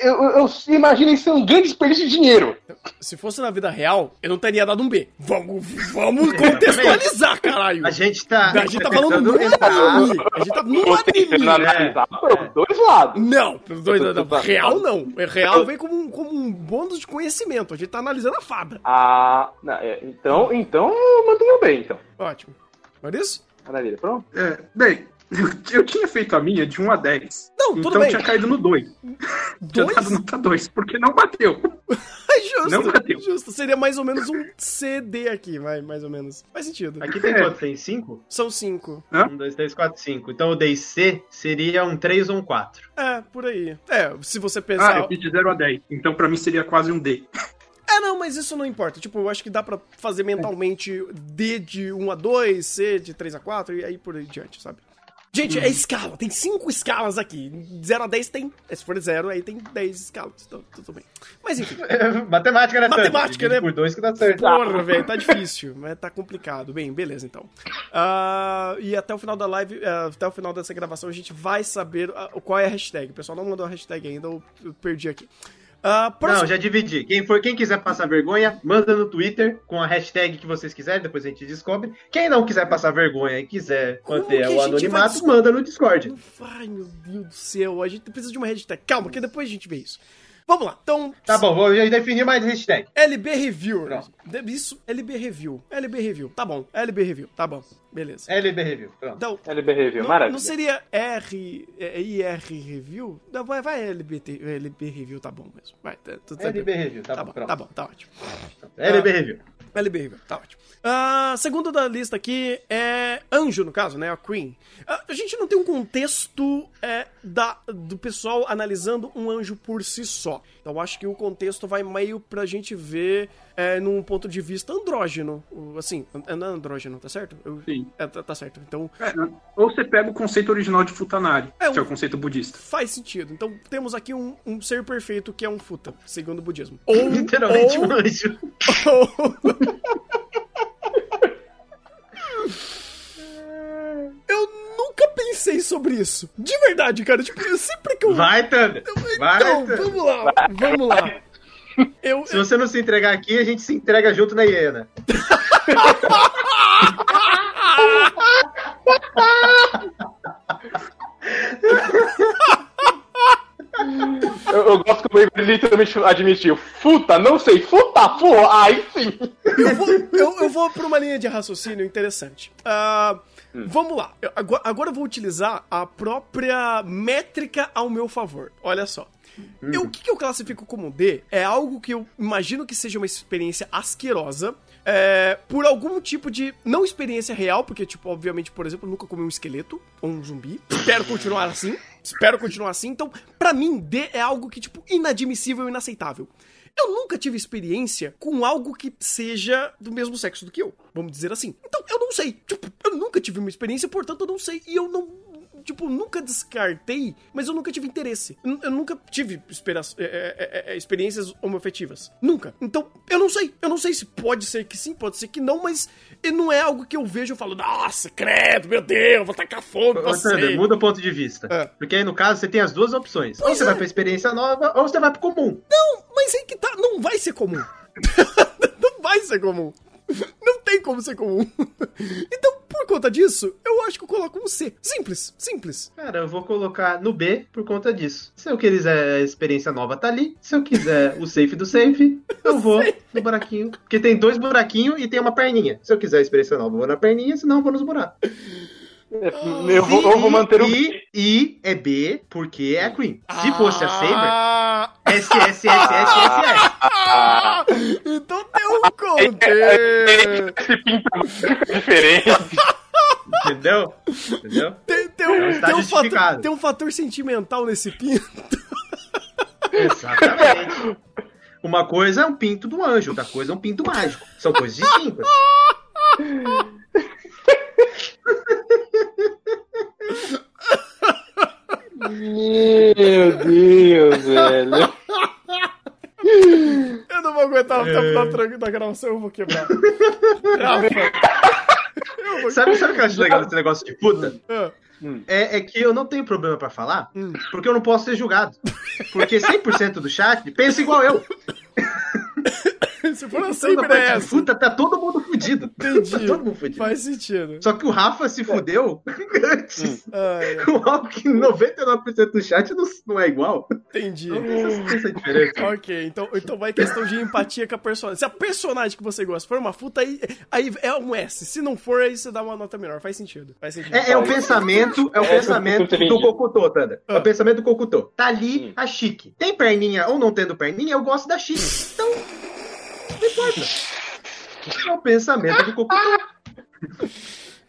eu, eu, imagino isso ser um grande desperdício de dinheiro. Se fosse na vida real, eu não teria dado um B. Vamos, vamos contextualizar, caralho. A gente tá. A gente tá falando no tentando entrar. anime. A gente tá no anime. analisar pelos dois lados. Não, pelos dois, não, tô- real não. É Real vem como um, como um bônus de conhecimento. A gente tá analisando a fada. Ah, não, é, então, então mantenha bem, então. Ótimo. Maurício? Maravilha, pronto? É, bem, eu, eu tinha feito a minha de 1 a 10. Não, tudo então bem. tinha caído no 2. Tinha Dois? dado nota 2, porque não bateu. É justo. Não bateu. Justo. Seria mais ou menos um CD aqui, vai, mais ou menos. Faz sentido. Aqui tem É. quanto? Tem cinco? São cinco. Hã? Um, dois, três, quatro, cinco. Então o DC seria um 3 ou um 4. É, por aí. É, se você Ah, pensar. eu fiz de 0 a 10. Então pra mim seria quase um D. É, não, mas isso não importa. Tipo, eu acho que dá pra fazer mentalmente D de 1 a 2, C de 3 a 4 e aí por aí diante, sabe? Gente, é escala, tem cinco escalas aqui. De 0 a 10 tem. Se for 0, aí tem 10 escalas. Então, tudo bem. Mas enfim. Matemática, né? Matemática, né? Por dois que dá certo. Porra, velho, tá difícil, mas tá complicado. Bem, beleza, então. Ah, e até o final da live, ah, até o final dessa gravação, a gente vai saber ah, qual é a hashtag. O pessoal não mandou a hashtag ainda, eu perdi aqui. Próximo- Não, já dividi. Quem, for, quem quiser passar vergonha, manda no Twitter com a hashtag que vocês quiserem, depois a gente descobre. Quem não quiser passar vergonha e quiser Como manter o anonimato, manda no Discord. Ai, meu Deus do céu, a gente precisa de uma hashtag. Calma, que depois a gente vê isso. Vamos lá, então. Tá bom, vou definir mais hashtag. LB Review. Pronto. Isso, LB Review. LB Review, tá bom. LB Review, tá bom. Beleza. LB Review. Pronto. Então, LB Review, não, maravilha. não seria R, é, IR Review? Não, vai, vai LBT, LB Review, tá bom mesmo. Vai, tá, tudo certo. LB Review, tá, Tá bom, tá bom, tá ótimo. LB Review. LB Review, tá ótimo. Ah, segundo da lista aqui é Anjo, no caso, né? A Queen. Ah, a gente não tem um contexto é, da, do pessoal analisando um anjo por si só. Então acho que o contexto vai meio pra gente ver é, num ponto de vista andrógeno. Assim, é não é andrógeno, tá certo? Eu- Sim. é, tá, tá certo. Então É, ou você pega o conceito original de Futanari, É, que é um- o conceito budista. faz sentido. Então temos aqui um, um ser perfeito que é um futa, segundo o budismo. Ou, Literalmente ou- um anjo. Eu nunca pensei sobre isso. De verdade, cara. Tipo, eu sempre que eu. Vai, Thunder. Vai, então, Thunder. vamos lá. Vamos lá. Eu, Se você não se entregar aqui, a gente se entrega junto na hiena. Eu, eu gosto que o Baby literalmente admitiu. Futa, não sei, futa, porra, aí sim. eu, vou, eu, eu vou pra uma linha de raciocínio interessante. Ah, Vamos lá. Eu- agora, agora eu vou utilizar a própria métrica ao meu favor. Olha só. Eu- o que, que eu classifico como D é algo que eu imagino que seja uma experiência asquerosa. É, por algum tipo de. Não experiência real, porque, tipo, obviamente, por exemplo, nunca comi um esqueleto ou um zumbi. Espero continuar assim. Espero continuar assim. Então, pra mim, D é algo que, tipo, inadmissível e inaceitável. Eu nunca tive experiência com algo que seja do mesmo sexo do que eu, vamos dizer assim. Então, eu não sei. Tipo, eu nunca tive uma experiência, portanto, eu não sei. E eu não. Tipo, nunca descartei, mas eu nunca tive interesse. Eu, eu nunca tive espera- é, é, é, é, experiências homoafetivas. Nunca. Então, eu não sei. Eu não sei se pode ser que sim, pode ser que não, mas não é algo que eu vejo e falo, nossa, credo, meu Deus, vou tacar em Ô, você. Muda o ponto de vista. É. Porque aí, no caso, você tem as duas opções. Ou Pois você é. vai pra experiência nova, ou você vai pro comum. Mas aí que tá, não vai ser comum. não vai ser comum. Não tem como ser comum. Então, conta disso, eu acho que eu coloco um C. Simples, simples. Cara, eu vou colocar no B por conta disso. Se eu quiser a experiência nova, tá ali. Se eu quiser o safe do safe, eu vou no buraquinho. Porque tem dois buraquinhos e tem uma perninha. Se eu quiser a experiência nova, eu vou na perninha, senão eu vou nos buracos. Eu vou, eu vou manter o. E, e é B porque é a Queen. Se fosse a Saber, Ah, S, S, S, S, S, S. ah, então contei! Esse pinto diferente. Entendeu? Entendeu? Tem, tem, é um, tem, um fator, tem um fator sentimental nesse pinto. Exatamente. Uma coisa é um pinto do anjo, outra coisa é um pinto mágico. São coisas distintas. Meu Deus, velho. Vou aguentar o tempo da, tra- da gravação, eu vou quebrar. Eu vou Sabe, sabe o que eu acho legal desse negócio de puta? Ah, É, é que eu não tenho problema pra falar, Hum. porque eu não posso ser julgado. Porque 100% do chat pensa igual eu. Se for Então, na parte de essa. puta, tá todo mundo fudido. Entendi. Tá todo mundo fudido. Faz sentido. Só que o Rafa se fudeu antes. Ai, Com algo que 99% do chat não, não é igual. entendi. Essa essa é diferença. Ok, então, então vai questão de empatia com a personagem. Se a personagem que você gosta for uma puta, aí, aí é um S. Se não for, aí você dá uma nota menor. Faz sentido. Faz sentido. É, é o pensamento, é o É, pensamento do Cocutô, Tanda. É Ah. o pensamento do Cocutô. Tá ali Hum. a chique. Tem perninha ou não tendo perninha, eu gosto da chique. Então, não importa. É o pensamento do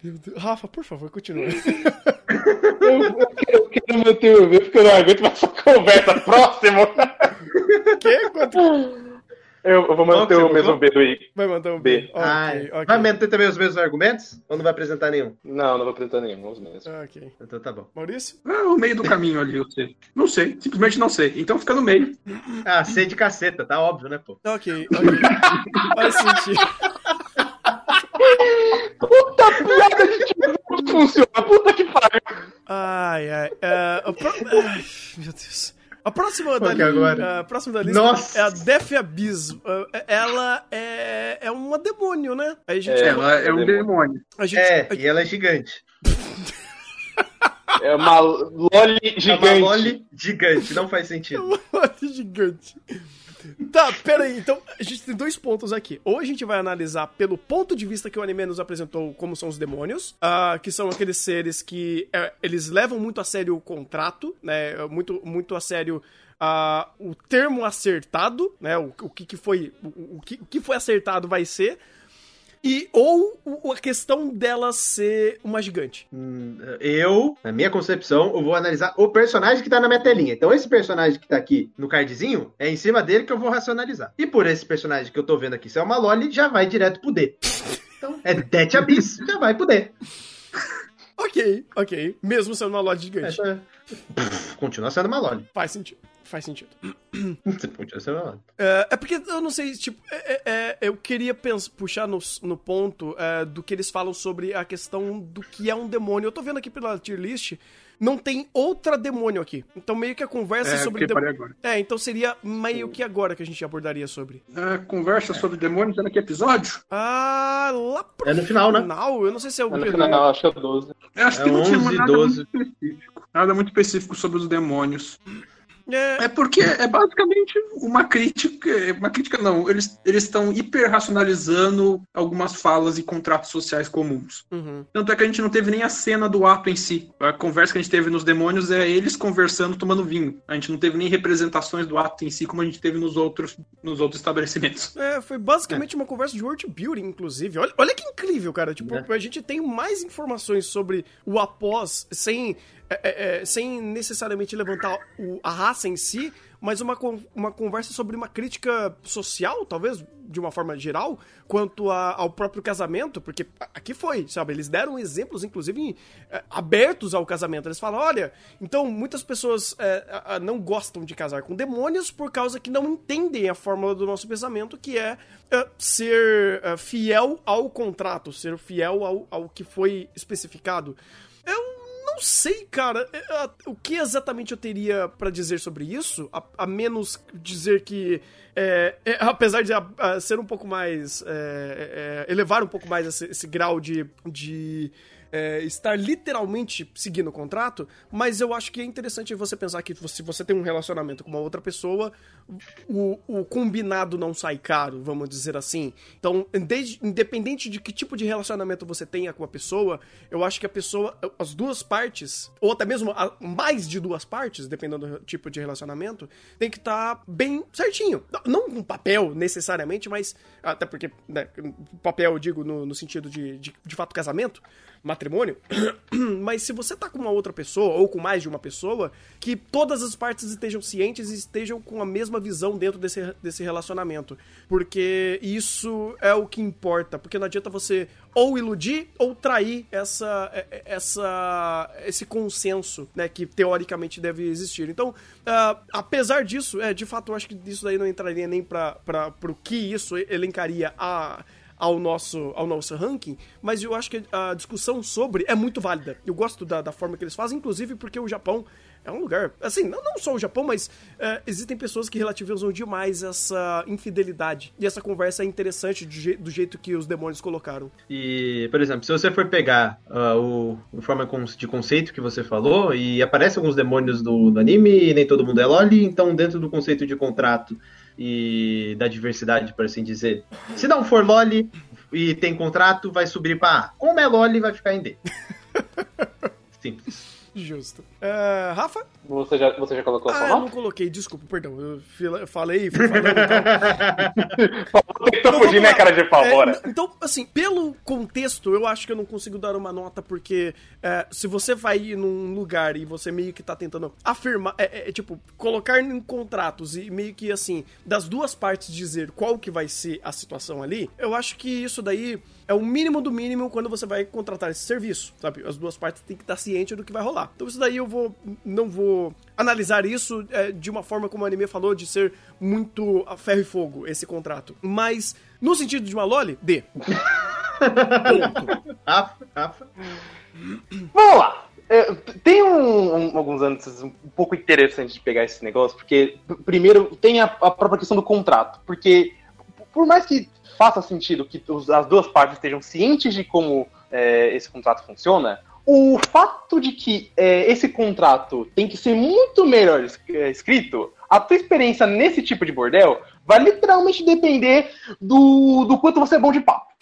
Deus. Rafa, por favor, continue. Eu, eu quero, eu quero manter o meu, porque eu não aguento mais essa conversa. Próximo! Quê? Quanto... Eu, vou manter o mesmo? B do I. Vai mandar um B. B. Ah, Ok, ok. Vai manter também os mesmos argumentos? Ou não vai apresentar nenhum? Não, não vou apresentar nenhum, os mesmos. Ok. Então tá bom. Maurício? É o meio do caminho ali, eu sei. Não sei, simplesmente não sei. Então fica no meio. Ah, C de caceta, tá óbvio, né, pô? Ok, ok. Faz sentido. Puta piada de tipo funciona, puta que pariu. Ai, ai. a pro- ai, meu Deus. A próxima da, é li- agora? a próxima da lista Nossa! é a Death Abyss. É, Ela é, é uma demônio, né? Aí a gente. É. Ela é um demônio. A gente É, e ela é gigante. É uma loli É uma gigante. loli gigante, não faz sentido. Olha, gigante. Tá, pera aí. Então, a gente tem dois pontos aqui. Ou a gente vai analisar pelo ponto de vista que o anime nos apresentou como são os demônios, ah, que são aqueles seres que é, eles levam muito a sério o contrato, né? Muito, muito a sério ah, o termo acertado, né? O, o que, que foi o, o que, o que foi acertado vai ser. E ou a questão dela ser uma gigante. Hum, Eu, na minha concepção, eu vou analisar o personagem que tá na minha telinha. Então, esse personagem que tá aqui no cardzinho, é em cima dele que eu vou racionalizar. E por esse personagem que eu tô vendo aqui, se é uma Loli, já vai direto pro D. Então, é Death Abyss, já vai pro D. Ok, ok. Mesmo sendo uma loja gigante. É- Pff, Continua sendo uma Loli. Faz sentido. Faz sentido. Continua sendo uma Loli. É, é porque eu não sei, tipo, é- é- é, eu queria pens- puxar no, no ponto é, do que eles falam sobre a questão do que é um demônio. Eu tô vendo aqui pela tier list, não tem outra demônio aqui. Então meio que a conversa É, sobre demônio. parei agora. É, então seria meio que agora que a gente abordaria sobre. É, conversa sobre demônios é naquele episódio? Ah, lá pro É no final, né? final, eu não sei se é o No final, acho que é 12. Eu acho É que não tinha 11, nada 12. muito específico. Nada muito específico sobre os demônios. É, É porque é basicamente uma crítica. Uma crítica não, eles eles estão hiper racionalizando algumas falas e contratos sociais comuns. uhum. Tanto é que a gente não teve nem a cena do ato em si. A conversa que a gente teve nos demônios é eles conversando tomando vinho. A gente não teve nem representações do ato em si como a gente teve nos outros, nos outros estabelecimentos. É, foi basicamente uma conversa de world building, inclusive. Olha, olha que incrível, cara. Tipo, É. a gente tem mais informações sobre o após, sem, é, é, é, sem necessariamente levantar o- a raça em si, mas uma, uma conversa sobre uma crítica social, talvez, de uma forma geral, quanto a- ao próprio casamento, porque aqui foi, sabe? Eles deram exemplos, inclusive, é, abertos ao casamento. Eles falam, olha, então muitas pessoas é, a- a- não gostam de casar com demônios por causa que não entendem a fórmula do nosso pensamento, que é, é, ser é, fiel ao contrato, ser fiel ao, ao que foi especificado. Eu não sei, cara, é, o que exatamente eu teria pra dizer sobre isso, a, a menos dizer que, é, é, apesar de a- a ser um pouco mais, é, é, elevar um pouco mais esse, esse grau de, de é, estar literalmente seguindo o contrato, mas eu acho que é interessante você pensar que se você tem um relacionamento com uma outra pessoa, o, o combinado não sai caro, vamos dizer assim. Então, desde- independente de que tipo de relacionamento você tenha com a pessoa, eu acho que a pessoa, as duas partes, ou até mesmo a- mais de duas partes, dependendo do tipo de relacionamento, tem que estar bem certinho. Não- com papel necessariamente, mas até porque né, papel eu digo no, no sentido de, de, de fato casamento, matrimônio, mas se você tá com uma outra pessoa, ou com mais de uma pessoa, que todas as partes estejam cientes e estejam com a mesma visão dentro desse, desse relacionamento. Porque isso é o que importa. Porque não adianta você ou iludir ou trair essa, é, é, essa, esse consenso, né, que teoricamente deve existir. Então, uh, apesar disso, é, de fato, eu acho que isso daí não entraria nem para o que isso elencaria a ao nosso, ao nosso ranking, mas eu acho que a discussão sobre é muito válida. Eu gosto da, da forma que eles fazem, inclusive porque o Japão é um lugar. Assim, não, não só o Japão, mas é, existem pessoas que relativizam demais essa infidelidade. E essa conversa é interessante do, je do jeito que os demônios colocaram. E, por exemplo, se você for pegar uh, o, a forma de conceito que você falou, e aparecem alguns demônios do, do anime, e nem todo mundo é Loli, então dentro do conceito de contrato e da diversidade, por assim dizer, se não for Loli e tem contrato, vai subir para A. Como é Loli, vai ficar em D. Simples. Justo. Uh, Rafa? Você já, você já colocou a sua ah, nota? eu não coloquei, desculpa, perdão. Eu falei, fui falando então. Tentou fugir, né, cara de pau, é. Então, assim, pelo contexto, eu acho que eu não consigo dar uma nota, porque é, se você vai num lugar e você meio que tá tentando afirmar, é, é, é, tipo, colocar em contratos e meio que, assim, das duas partes dizer qual que vai ser a situação ali, eu acho que isso daí é o mínimo do mínimo quando você vai contratar esse serviço, sabe? As duas partes têm que estar cientes do que vai rolar. Então isso daí eu vou não vou analisar isso é, de uma forma como o anime falou de ser muito a ferro e fogo esse contrato. Mas no sentido de uma loli, D. Vamos lá. É, tem um, um, alguns anos um pouco interessante de pegar esse negócio, porque primeiro tem a, a própria questão do contrato, porque por mais que faça sentido que os, as duas partes estejam cientes de como é, esse contrato funciona, o fato de que é, esse contrato tem que ser muito melhor é, escrito, a tua experiência nesse tipo de bordel vai literalmente depender do, do quanto você é bom de papo.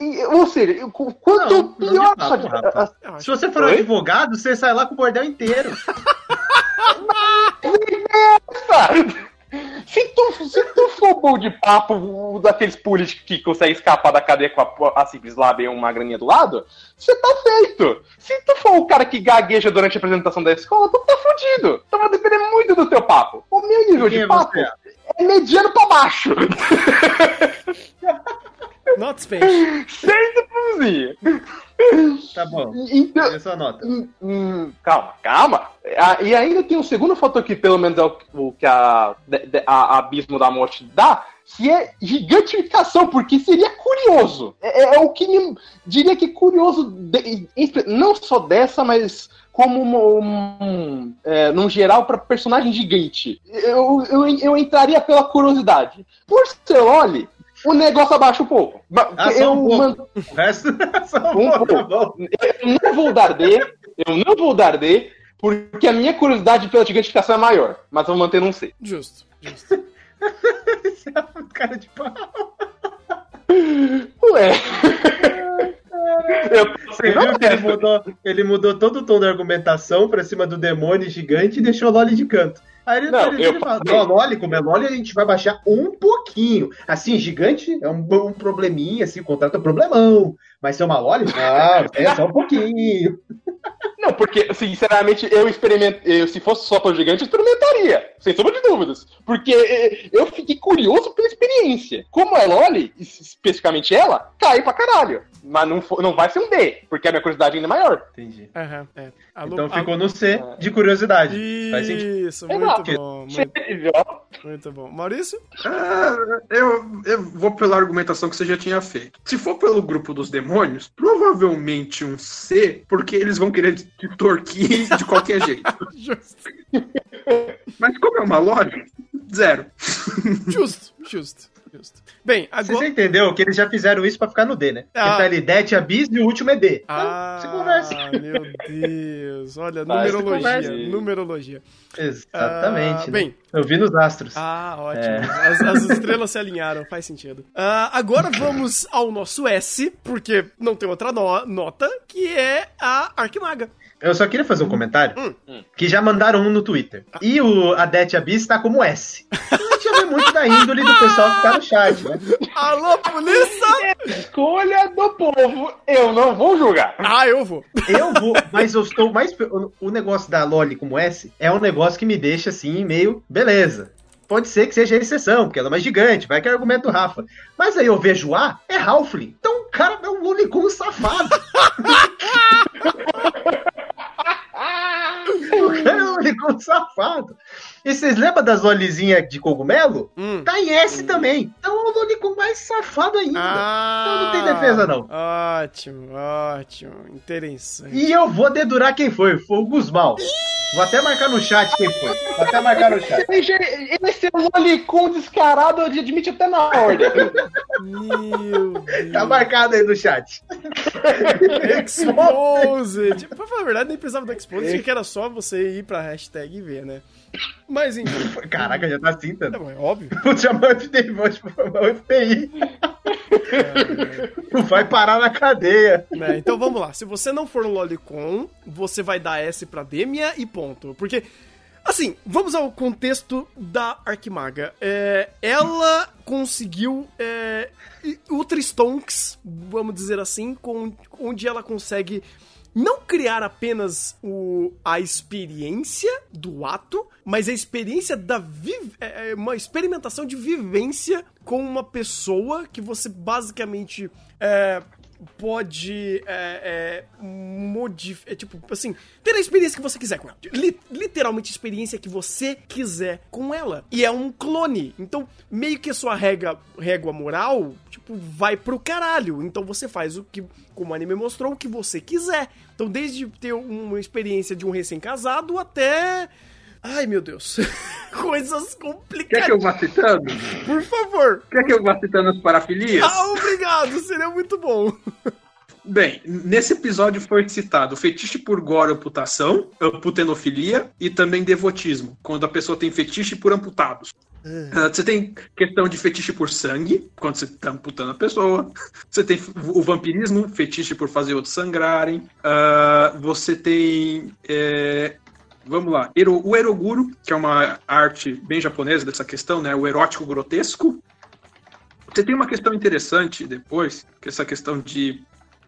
E, ou seja, quanto não, pior. Papo, Se você for um advogado, você sai lá com o bordel inteiro. Se tu, se tu for bom de papo daqueles políticos que conseguem escapar da cadeia com a, a simples lábia e uma graninha do lado, você tá feito. Se tu for o cara que gagueja durante a apresentação da escola, tu tá fudido. Então vai depender muito do teu papo. O meu nível de é papo você? é mediano pra baixo. Not Spanish. Certo, Pãozinho. Tá bom. Então, nota. Hum, hum, calma, calma. Ah, e ainda tem um segundo fator que, pelo menos, é o, que a, a, a Abismo da Morte dá, que é gigantificação, porque seria curioso. É, é, é o que me diria que curioso, de, não só dessa, mas como um, um, é, num geral para personagem gigante. Eu, eu, eu entraria pela curiosidade. Por ser Oli, o negócio abaixa um pouco. Ah, eu, um pouco. Man... O resto só um, um pouco. Tá eu não vou dar D, eu não vou dar D, porque a minha curiosidade pela gigantificação é maior. Mas eu vou manter um C. Justo, justo. Esse é um cara de pau. Ué. Você viu que ele mudou, ele mudou todo o tom da argumentação pra cima do demônio gigante e deixou o Loli de canto. Aí ele, não, ele, eu... fala, não, Loli, como é Loli, a gente vai baixar um pouquinho. Assim, gigante é um, um probleminha, assim, o contrato é um problemão. Mas ser uma Loli, não, é só um pouquinho. Não, porque, sinceramente, eu experimento. Eu, se fosse só para gigante, eu experimentaria. Sem sombra de dúvidas. Porque é, eu fiquei curioso pela experiência. Como é Loli, especificamente ela, cai pra caralho. Mas não, não vai ser um D, porque a minha curiosidade ainda é maior. Entendi. Uhum, é. Alô, então ficou no C de curiosidade. Isso, muito bom. Muito, muito, bom. Maurício? Ah, eu, eu vou pela argumentação que você já tinha feito. Se for pelo grupo dos demônios, provavelmente um C, porque eles vão querer te torquir de qualquer jeito. Justo. Mas como é uma loja, zero. Justo, justo. Justo. Bem, agora. Você entendeu que eles já fizeram isso pra ficar no D, né? Ah. Ele tá ali, Abyss e o último é D. Ah, então, conversa. meu Deus. Olha, numerologia. Numerologia. Exatamente. Ah, né? Bem. Eu vi nos astros. Ah, ótimo. É. As, as, estrelas se alinharam, faz sentido. Ah, agora vamos ao nosso S, porque não tem outra no nota, que é a Arquimaga. Eu só queria fazer um comentário. Hum. Que já mandaram um no Twitter. E o Adete Abyss tá como S. Gente vê muito da índole do pessoal que tá no chat, né? Alô, polícia! Escolha do povo, eu não vou julgar. Ah, eu vou. Eu vou, mas eu estou mais. o- negócio da Loli como S é um negócio que me deixa assim, meio. Beleza. Pode ser que seja exceção, porque ela é mais gigante, vai que é argumento do Rafa. Mas aí eu vejo A, é Halfling. Então o cara é um Lolicon safado. o cara é safado. E vocês lembram das Lolizinhas de cogumelo? Hum. Tá em S também. Então é o Lolicon mais safado ainda. Ah, Então não tem defesa, não. Ótimo, ótimo. Interessante. E eu vou dedurar quem foi. Foi o Guzmão. Vou até marcar no chat quem foi. Vou até marcar no chat. Esse lolicon descarado, eu admito até na ordem. Tá marcado aí no chat. Exposed. Pra falar a verdade, nem precisava do Exposed, que era só você ir pra hashtag e ver, né? Mas enfim, Caraca, já tá assim, tá tanto. é óbvio. Vou chamar o FBI, vou chamar o FBI. Vai parar na cadeia. Né, Então vamos lá. Se você não for um Lolicon, você vai dar S pra Demia e ponto. Porque, assim, vamos ao contexto da Arquimaga. É, ela conseguiu é, Ultra Stonks, vamos dizer assim, com, onde ela consegue não criar apenas o, a experiência do ato, mas a experiência da é, é, uma experimentação de vivência com uma pessoa que você basicamente é, pode é, é, modificar, é, tipo, assim, ter a experiência que você quiser com ela. Li- literalmente a experiência que você quiser com ela. E é um clone. Então, meio que a sua régua, régua moral, tipo, vai pro caralho. Então você faz o que, como o anime mostrou, o que você quiser. Então, desde ter uma experiência de um recém-casado até. Ai, meu Deus. Coisas Quer complicadas. que eu vá citando? Por favor. Quer que eu vá citando as parafilias? Ah, obrigado. Seria muito bom. Bem, nesse episódio foi citado fetiche por gore amputação, amputenofilia e também devotismo, quando a pessoa tem fetiche por amputados. Ah, Você tem questão de fetiche por sangue, quando você está amputando a pessoa. Você tem o vampirismo, fetiche por fazer outros sangrarem. Ah, você tem. é, vamos lá. o eroguro, que é uma arte bem japonesa dessa questão, né? O erótico grotesco. Você tem uma questão interessante depois, que é essa questão de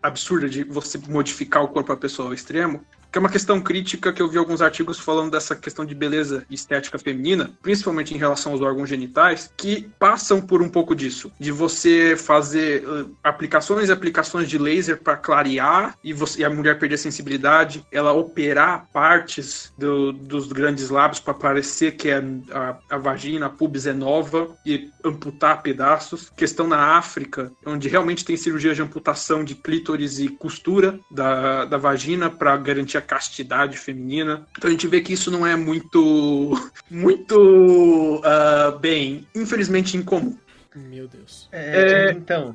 absurda de você modificar o corpo da pessoa ao extremo, que é uma questão crítica que eu vi alguns artigos falando dessa questão de beleza e estética feminina, principalmente em relação aos órgãos genitais, que passam por um pouco disso, de você fazer uh, aplicações e aplicações de laser para clarear e, você, e a mulher perder a sensibilidade, ela operar partes do- dos grandes lábios para parecer que é a, a vagina, a pubis é nova e amputar pedaços. Questão na África, onde realmente tem cirurgia de amputação de clítoris e costura da, da vagina para garantir a castidade feminina. Então a gente vê que isso não é muito, muito ah, bem, infelizmente incomum. Meu Deus. É, então.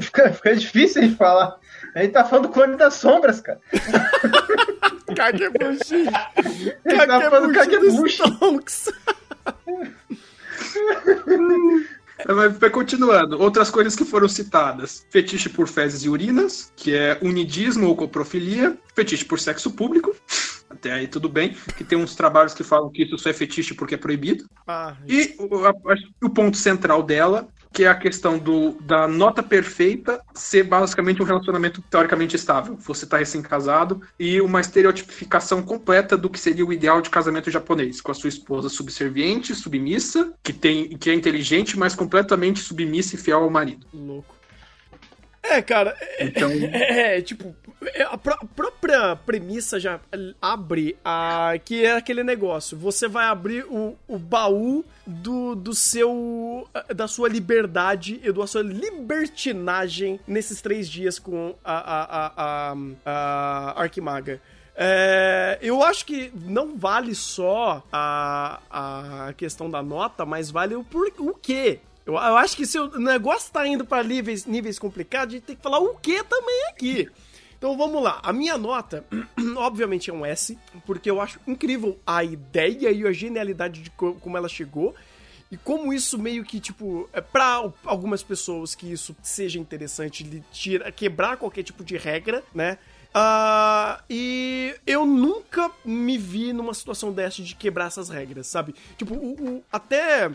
fica, fica difícil de falar. A gente tá falando do clone das sombras, cara. Kagebushi. Ele tá falando Kagebushi Kagebushi. Mas vai continuando. Outras coisas que foram citadas: fetiche por fezes e urinas, que é unidismo ou coprofilia, fetiche por sexo público. Até aí tudo bem, que tem uns trabalhos que falam que isso só é fetiche porque é proibido. Ah, E o, a- o ponto central dela, que é a questão do, da nota perfeita ser basicamente um relacionamento teoricamente estável. Você está recém-casado e uma estereotipificação completa do que seria o ideal de casamento japonês, com a sua esposa subserviente, submissa, que, tem, que é inteligente, mas completamente submissa e fiel ao marido. louco. É, cara, é, Então, é, tipo, é, a, pró- a própria premissa já abre a. que é aquele negócio. Você vai abrir o, o baú do, do seu. da sua liberdade e da sua libertinagem nesses três dias com a, a, a, a, a Arquimaga. É, eu acho que não vale só a, a questão da nota, mas vale o, por, o quê. Eu, eu acho que se o negócio tá indo pra níveis, níveis complicados, a gente tem que falar o que também aqui. Então vamos lá. A minha nota, obviamente, é um S, porque eu acho incrível a ideia e a genialidade de co- como ela chegou. E como isso meio que, tipo, é pra algumas pessoas que isso seja interessante, lhe tira, quebrar qualquer tipo de regra, né? Ah, e eu nunca me vi numa situação dessa de quebrar essas regras, sabe? Tipo, o, o- até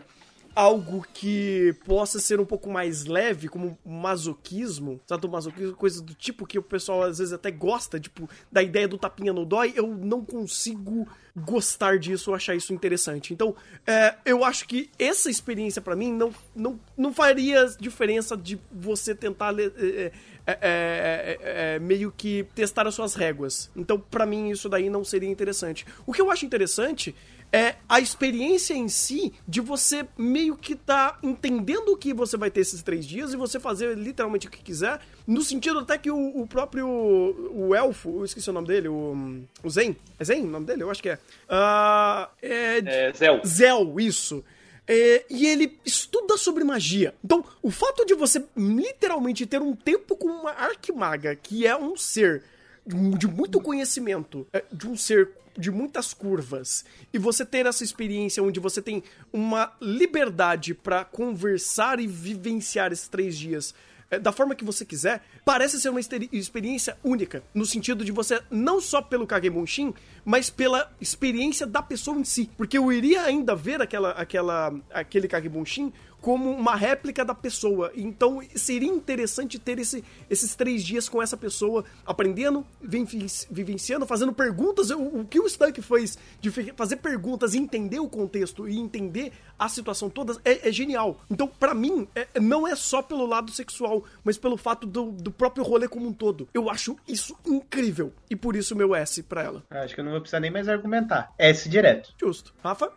algo que possa ser um pouco mais leve, como masoquismo, sadomasoquismo, coisa do tipo que o pessoal às vezes até gosta, tipo, da ideia do tapinha no dói, eu não consigo gostar disso ou achar isso interessante. Então, é, eu acho que essa experiência pra mim não, não, não faria diferença de você tentar é, é, é, é, é, meio que testar as suas réguas. Então, pra mim, isso daí não seria interessante. O que eu acho interessante é a experiência em si de você meio que tá entendendo o que você vai ter esses três dias e você fazer literalmente o que quiser, no sentido até que o, o próprio o elfo, eu esqueci o nome dele, o, o Zen, é Zen o nome dele? Eu acho que é. Ah, é, É, Zel. Zel, isso. É, e ele estuda sobre magia. Então, o fato de você literalmente ter um tempo com uma arquimaga, que é um ser de muito conhecimento, é, de um ser de muitas curvas, e você ter essa experiência onde você tem uma liberdade pra conversar e vivenciar esses três dias é, da forma que você quiser, parece ser uma experiência única, no sentido de você, não só pelo Kagebunshin, mas pela experiência da pessoa em si. Porque eu iria ainda ver aquela, aquela, aquele Kagebunshin como uma réplica da pessoa. Então seria interessante ter esse- esses três dias com essa pessoa, aprendendo, viven- vivenciando, fazendo perguntas. O, o que o Stank fez de fazer perguntas entender o contexto e entender a situação toda é, é genial. Então, pra mim, é- não é só pelo lado sexual, mas pelo fato do, do próprio rolê como um todo. Eu acho isso incrível. E por isso meu S pra ela. Acho que eu não vou precisar nem mais argumentar. S direto. Justo. Rafa?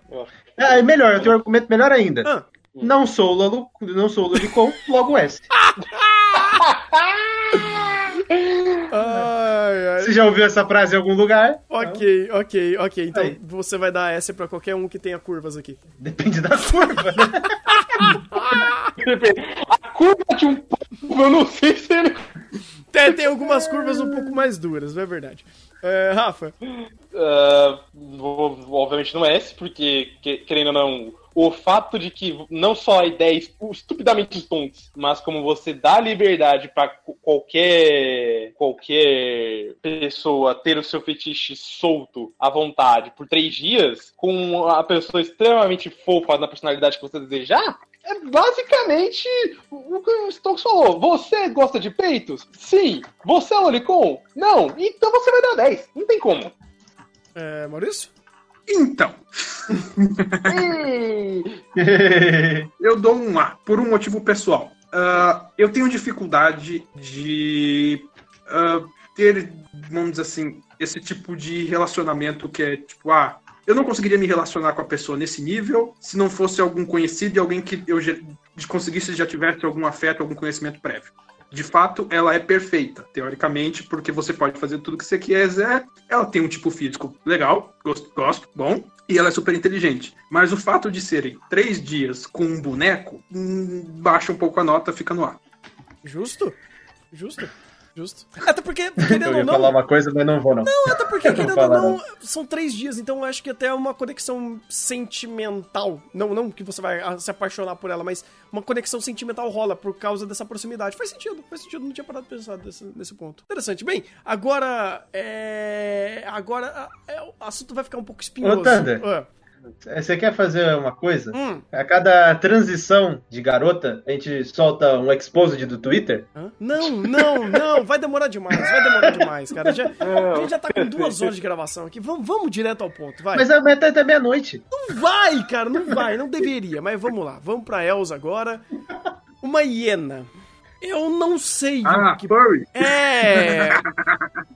Ah, é melhor, eu tenho um argumento melhor ainda. Ah. Não sou Lulu, não sou Ludicon, logo S. Ai, ai. Você já ouviu essa frase em algum lugar? Ok, ok, ok. Então Aí. você vai dar S pra qualquer um que tenha curvas aqui. Depende da curva, né? A curva de um eu não sei se ele. Tem, tem algumas curvas um pouco mais duras, não é verdade. É, Rafa, vou- obviamente não é esse, porque, que- querendo ou não, o fato de que não só a ideia é estupidamente stonks, mas como você dá liberdade para qualquer qualquer pessoa ter o seu fetiche solto à vontade por três dias, com a pessoa extremamente fofa na personalidade que você desejar, é basicamente o que o Stonks falou. Você gosta de peitos? Sim. Você é lolicon? Não. Então você vai dar 10. Não tem como. é, Maurício? Então, eu dou um A, por um motivo pessoal. Ah, eu tenho dificuldade de ah, ter, vamos dizer assim, esse tipo de relacionamento que é tipo, ah, eu não conseguiria me relacionar com a pessoa nesse nível se não fosse algum conhecido e alguém que eu já, conseguisse já tivesse algum afeto, algum conhecimento prévio. De fato, ela é perfeita, teoricamente, porque você pode fazer tudo que você quiser. Ela tem um tipo físico legal, gosto, gosto bom, e ela é super inteligente. Mas o fato de serem três dias com um boneco hum, baixa um pouco a nota, fica no ar. Justo? Justo? Justo. Até porque, querendo Eu ou ia não, falar uma coisa, mas não vou, não. até porque, Eu não querendo ou não, são três dias, então eu acho que até é uma conexão sentimental. Não, não que você vai ah, se apaixonar por ela, mas uma conexão sentimental rola por causa dessa proximidade. Faz sentido, faz sentido, não tinha parado de pensar desse, nesse ponto. Interessante. Bem, agora. É. Agora é, o assunto vai ficar um pouco espinhoso. Ô, Thunder. Ah, Você quer fazer uma coisa? hum, A cada transição de garota, a gente solta um exposed do Twitter? hã? Não, não, não, vai demorar demais, vai demorar demais, cara. Já, a gente já tá com duas horas de gravação aqui. Vamos, vamos direto ao ponto, vai. Mas é até, até meia-noite. Não vai, cara, não vai, não deveria. Mas vamos lá, vamos pra Elsa agora. Uma hiena. Eu não sei Ah, o que. furry. É.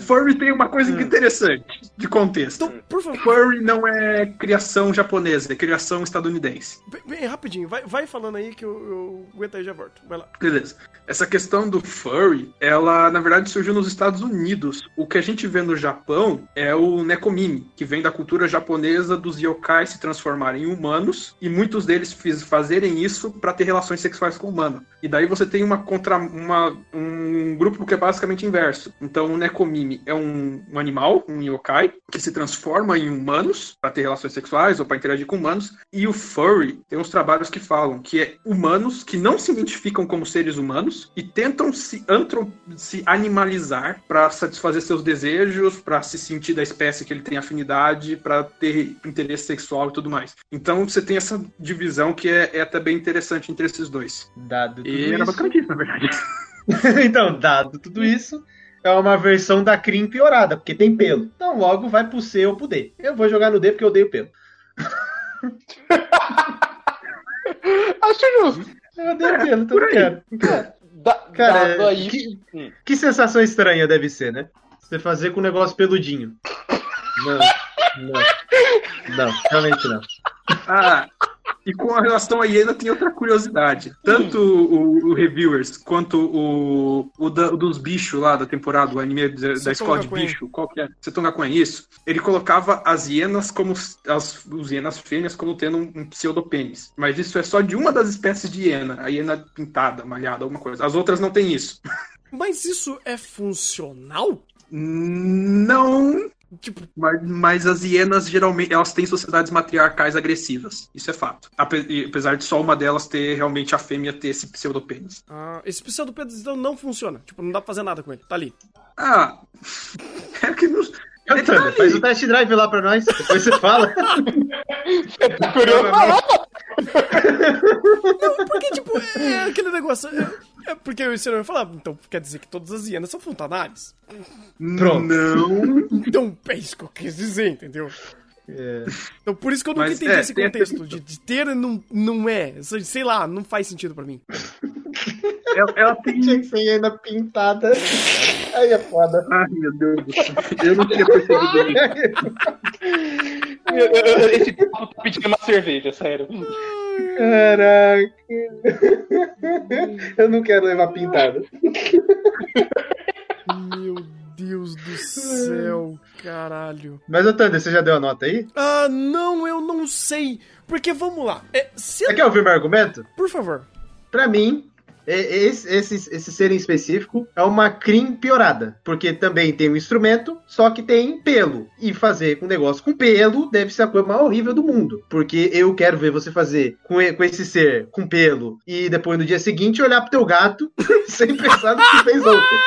Furry tem uma coisa interessante de contexto. Então, por favor, Furry não é criação japonesa, é criação estadunidense. bem, bem, rapidinho, vai, vai falando aí que eu, eu aguento aí já volto. Vai lá. Beleza. Essa questão do furry, ela na verdade surgiu nos Estados Unidos. O que a gente vê no Japão é o nekomimi, que vem da cultura japonesa dos yokai se transformarem em humanos e muitos deles fiz- fazerem isso para ter relações sexuais com o humano. E daí você tem uma contra uma, um grupo que é basicamente inverso. Então o nekomimi é um, um animal, um yokai, que se transforma em humanos para ter relações sexuais ou para interagir com humanos. E o furry tem uns trabalhos que falam que é humanos que não se identificam como seres humanos e tentam se, antro, se animalizar para satisfazer seus desejos, para se sentir da espécie que ele tem afinidade, para ter interesse sexual e tudo mais. Então você tem essa divisão que é, é até bem interessante entre esses dois. Dado tudo E era isso. basicamente isso, na verdade. então, dado tudo isso, é uma versão da Crim piorada, porque tem pelo. Então logo vai pro C ou pro D. Eu vou jogar no D porque eu odeio pelo. Acho justo. Eu odeio pelo, então não quero. Cara, Da, Cara, aí. que- Hum. que sensação estranha deve ser, né? Você fazer com um negócio peludinho. Não, não. Não, realmente não. Ah, e com relação à hiena tem outra curiosidade. Tanto o, o Reviewers quanto o, o, da- o dos bichos lá da temporada, o anime da, da escola de bicho, qual que é? Seton Gakuen, isso. Ele colocava as hienas como as os hienas fêmeas como tendo um, um pseudopênis. Mas isso é só de uma das espécies de hiena, a hiena pintada, malhada, alguma coisa. As outras não têm isso. Mas isso é funcional? Não, Tipo, Mas, mas as hienas geralmente elas têm sociedades matriarcais agressivas. Isso é fato. Ape- apesar de só uma delas ter realmente a fêmea ter esse pseudopênis. ah, esse pseudo então não funciona. Tipo, não dá pra fazer nada com ele. Tá ali. Ah. É que não. Ele tá ali. faz o test drive lá pra nós, depois você fala. Tá curioso? Porque, tipo, é, é aquele negócio. É, porque o Senhor vai falar, então quer dizer que todas as hienas são fontanárias. Pronto. Não. Então, é isso que eu quis dizer, entendeu? É. Então, por isso que eu nunca Mas, entendi é, esse contexto. De, de ter não, não é. Sei lá, não faz sentido pra mim. Ela, ela tem. Tinha que ser ainda pintada. Aí é foda. Ai, meu Deus do céu. Eu não teria percebido isso. Esse papo tá pedindo uma cerveja, sério. Caraca. Eu não quero levar pintada. Meu Deus do céu, caralho. Mas, Otânia, você já deu a nota aí? Ah, não, eu não sei. Porque vamos lá. É, se Você quer ouvir meu argumento? Por favor. Pra mim, esse, esse, esse ser em específico é uma crim piorada. Porque também tem um instrumento, só que tem pelo. E fazer um negócio com pelo deve ser a coisa mais horrível do mundo. Porque eu quero ver você fazer com, com esse ser com pelo e depois no dia seguinte olhar pro teu gato sem pensar no que fez ontem.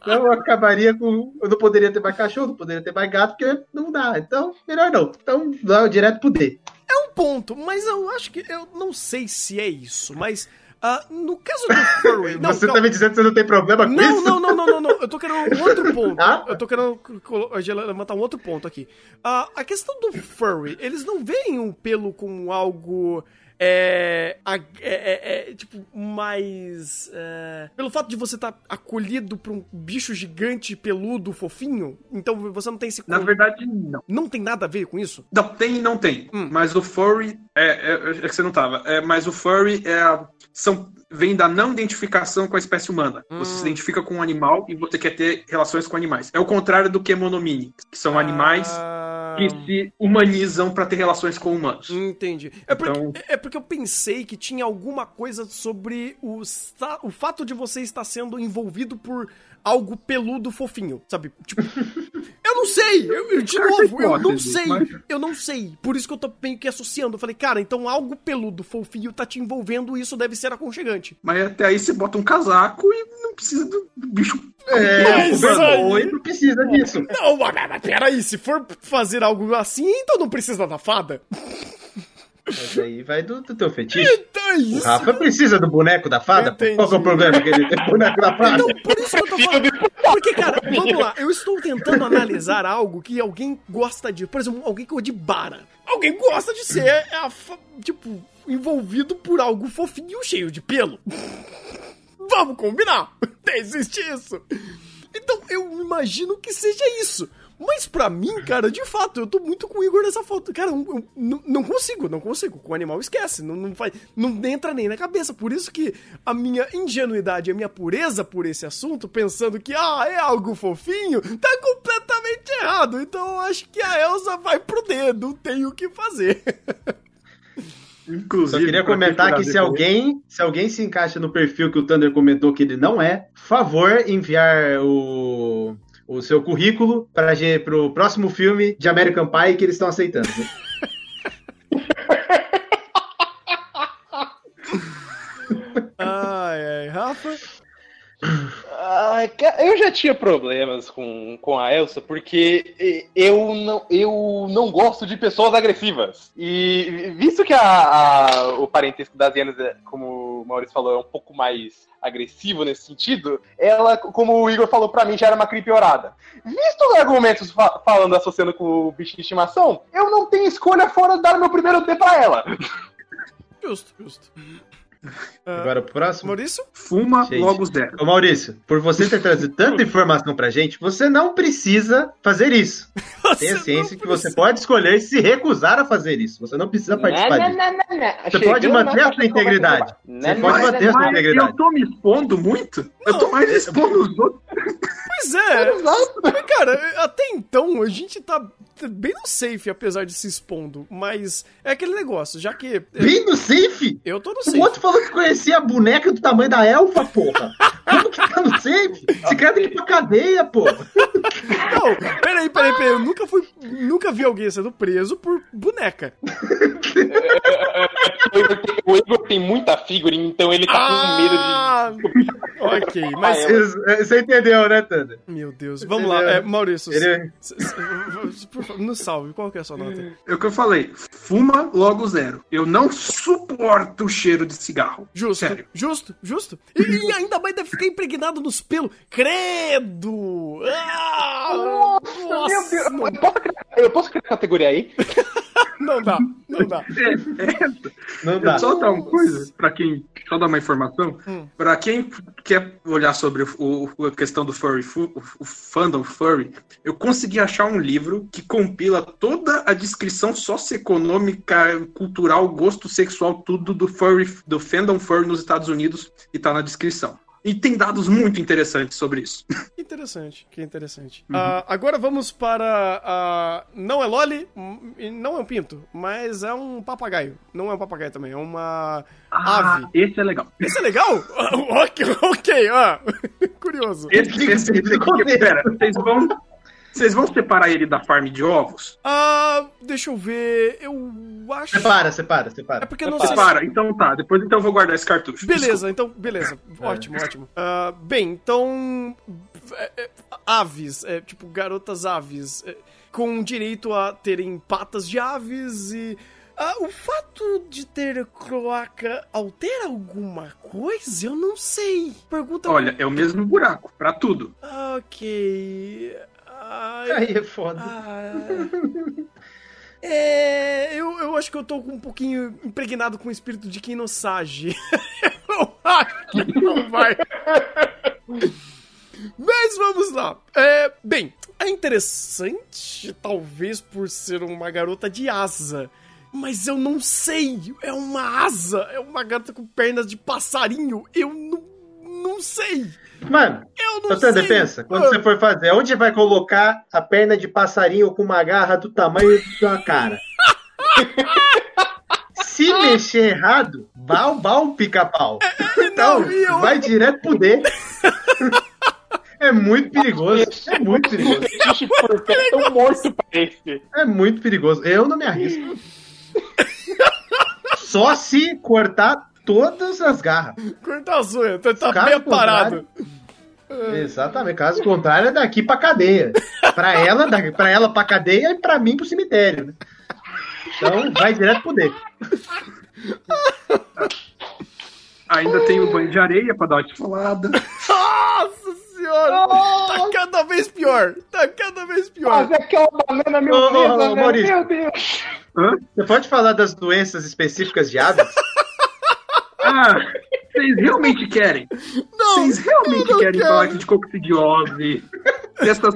Então eu acabaria com. Eu não poderia ter mais cachorro, não poderia ter mais gato, porque não dá. Então, melhor não. Então, dá direto pro D. Um ponto, mas eu acho que. Eu não sei se é isso, mas. Ah, no caso do furry. Não, você calma. tá me dizendo que você não tem problema com Não, isso? não, não, não, não, não. Eu tô querendo um outro ponto. Ah? Eu tô querendo levantar um outro ponto aqui. Ah, a questão do furry, eles não veem o pelo como algo. É, é, é- é, tipo, mais. é, pelo fato de você estar acolhido por um bicho gigante, peludo, fofinho, então você não tem esse. Na verdade, não. Não tem nada a ver com isso? Não, tem e não tem. Hum. Mas o furry. É, é, é que você não tava. É, mas o furry é a- são, vem da não identificação com a espécie humana. Você se identifica com um animal e você quer ter relações com animais. É o contrário do que monomini, que são animais Ah, que se humanizam para ter relações com humanos. Entendi. É porque, Então- é porque eu pensei que tinha alguma coisa sobre o, o fato de você estar sendo envolvido por algo peludo fofinho, sabe? Tipo, eu não sei, eu, eu- de novo, eu não sei, eu não sei. Por isso que eu tô meio que associando. Eu falei, cara, então algo peludo fofinho tá te envolvendo e isso deve ser aconchegante. Mas até aí você bota um casaco e não precisa do bicho. É, Mas o aí- boi não precisa disso. Não, mas peraí, se for fazer algo assim, então não precisa da fada. Mas aí vai do, do teu fetiche. Então é O isso. Rafa precisa do boneco da fada? Entendi. Qual que é o problema que ele tem boneco da fada? Então, por isso que eu tô falando. Porque, cara, vamos lá. Eu estou tentando analisar algo que alguém gosta de. Por exemplo, alguém que gosta de bara. Alguém gosta de ser, a fa- tipo, envolvido por algo fofinho cheio de pelo. Vamos combinar. Existe isso. Então, eu imagino que seja isso. Mas pra mim, cara, de fato, eu tô muito com o Igor nessa foto. Cara, eu, eu não- não consigo, não consigo. Com o animal esquece, não, não faz, não entra nem na cabeça. Por isso que a minha ingenuidade, a minha pureza por esse assunto, pensando que, ah, é algo fofinho, tá completamente errado. Então eu acho que a Elsa vai pro dedo, tem o que fazer. Inclusive. Só queria comentar que se alguém, se alguém se encaixa no perfil que o Thunder comentou que ele não é, favor enviar o, o seu currículo para o próximo filme de American Pie que eles estão aceitando. Ai, ai, Rafa. Ca- eu já tinha problemas com, com a Elsa porque eu não, eu não gosto de pessoas agressivas. E visto que a, a- o parentesco das hienas, é, como Maurício falou, é um pouco mais agressivo nesse sentido, ela, como o Igor falou pra mim, já era uma cripiorada. Visto os argumentos fa- falando, associando com o bicho de estimação, eu não tenho escolha fora de dar meu primeiro D pra ela. Justo, justo. Ah, Agora, o próximo. Maurício? Fuma Gente. logo zero. Ô Maurício, por você ter trazido tanta informação pra gente, você não precisa fazer isso. Tenha Você ciência que você pode escolher se recusar a fazer isso. Você não precisa participar disso. Você pode na manter a sua integridade. Você pode manter a sua integridade. eu tô me expondo muito? Eu tô mais expondo os outros. Pois é. Mas, Cara, até então a gente tá bem no safe, apesar de se expondo. Mas é aquele negócio, já que. Bem no safe? Eu tô no O safe. outro falou que conhecia a boneca do tamanho da elfa, porra. Como que tá no safe? Esse cara tem que ir pra cadeia, porra. Não, peraí, peraí, peraí. Eu nunca fui. Nunca vi alguém sendo preso por boneca. O Igor, tem, o Igor tem muita figurine, então ele tá com medo de. Ah, Ok, mas. Ah, eu- Você entendeu, né, Thunder? Meu Deus. Vamos lá, é, Maurício. Ele- Por favor, nos salve. Qual que é a sua nota? É o que eu falei. Fuma logo zero. Eu não suporto o cheiro de cigarro. Justo, Sério. justo, justo. E, e ainda mais deve ficar impregnado nos pelos. Credo! Ah, Nossa, meu Deus. Eu posso, criar, eu posso criar categoria aí? Não dá, não dá. Não dá. Só dar uma coisa, pra quem. Só dar uma informação. Hum. Pra quem quer olhar sobre o, o- a questão do furry, fu- o, o fandom furry, eu consegui achar um livro que compila toda a descrição socioeconômica, cultural, gosto sexual, tudo do furry, do fandom furry nos Estados Unidos e tá na descrição. E tem dados muito interessantes sobre isso. Que interessante, que interessante. Ah, agora vamos para. a não é Loli, não é um pinto, mas é um papagaio. Não é um papagaio também, é uma ave. esse é legal. Isso é legal? ok, ok, ah. Curioso. Esse, esse, esse, pera, vocês vão, vocês vão separar ele da farm de ovos? Ah, deixa eu ver. Eu acho. Separa, separa, separa. É porque eu não sei. se- Separa, então tá. Depois então eu vou guardar esse cartucho. Beleza, então, beleza. Ótimo, ótimo. Ah, bem, então. é, é, aves, é, tipo, garotas aves, é, com direito a terem patas de aves e. ah, o fato de ter cloaca altera alguma coisa? Eu não sei. Pergunta. Olha, é o mesmo buraco, pra tudo. Ok. Ai, Aí é foda. é, eu, eu acho que eu tô um pouquinho impregnado com o espírito de Kinosage. eu acho que não vai. Mas vamos lá. É, bem, é interessante, talvez por ser uma garota de asa. Mas eu não sei. É uma asa. É uma garota com pernas de passarinho. Eu não, não sei. Mano, Eu não Thunder, sei. pensa, quando Ah. você for fazer, onde vai colocar a perna de passarinho com uma garra do tamanho da sua cara? Se mexer errado, bal, bal, pica-pau. Então, não, e eu- vai direto pro D. É muito perigoso. É muito perigoso. Morto. É muito perigoso. Eu não me arrisco. Só se cortar todas as garras. Cortar as unhas, tá, tá Caso bem parado. Exatamente. Caso contrário, é daqui pra cadeia. Pra ela, da- pra ela pra cadeia e pra mim pro cemitério. né? Então, vai direto pro D. Ainda tem o banho de areia pra dar uma desfolada. Nossa senhora! Tá cada vez pior! Tá cada vez pior! Fazer aquela banana meu Ô, ô, Deus, ô, né? Maurício. meu Deus. Hã? Você pode falar das doenças específicas de aves? Ah, vocês realmente querem? Não! Vocês realmente querem quero. falar aqui de coccidiose? Dessas...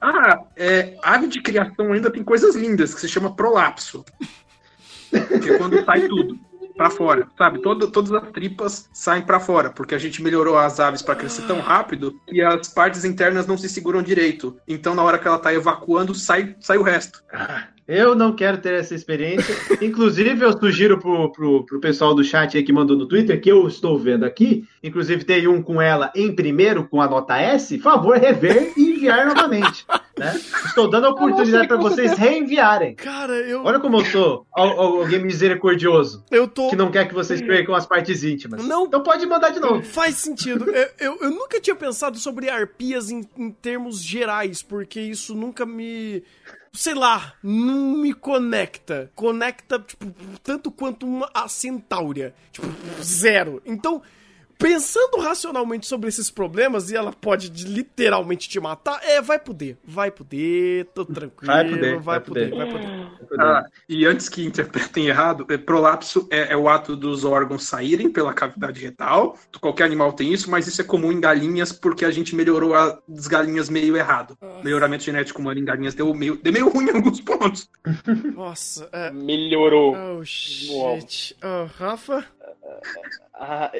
Ah, é, ave de criação ainda tem coisas lindas que se chama prolapso. Que é quando sai tudo. Pra fora, sabe? Todo, todas as tripas saem pra fora, porque a gente melhorou as aves pra crescer tão rápido que as partes internas não se seguram direito. Então, na hora que ela tá evacuando, sai, sai o resto. Eu não quero ter essa experiência. Inclusive, eu sugiro pro, pro, pro pessoal do chat aí que mandou no Twitter, que eu estou vendo aqui. Inclusive, tem um com ela em primeiro, com a nota S. Favor, rever e enviar novamente. Né? Estou dando a oportunidade para vocês reenviarem. Cara, eu, Olha como eu al- alguém misericordioso, eu tô. que não quer que vocês percam as partes íntimas. Não. Então pode mandar de novo. Faz sentido. Eu, eu, eu nunca tinha pensado sobre arpias em, em termos gerais, porque isso nunca me. Sei lá, não me conecta. Conecta, tipo, tanto quanto uma, a centáurea. Tipo, zero. Então, pensando racionalmente sobre esses problemas, e ela pode de- literalmente te matar, é, vai poder. Vai poder, tô tranquilo. Vai poder, vai vai poder, poder. vai poder. Ah, e antes que interpretem errado, é, prolapso é, é o ato dos órgãos saírem pela cavidade retal. Qualquer animal tem isso, mas isso é comum em galinhas porque a gente melhorou as galinhas meio errado. Melhoramento genético humano em galinhas deu meio, deu meio ruim em alguns pontos. Nossa, é. Melhorou. Oh, shit. Oh, Rafa? Ah,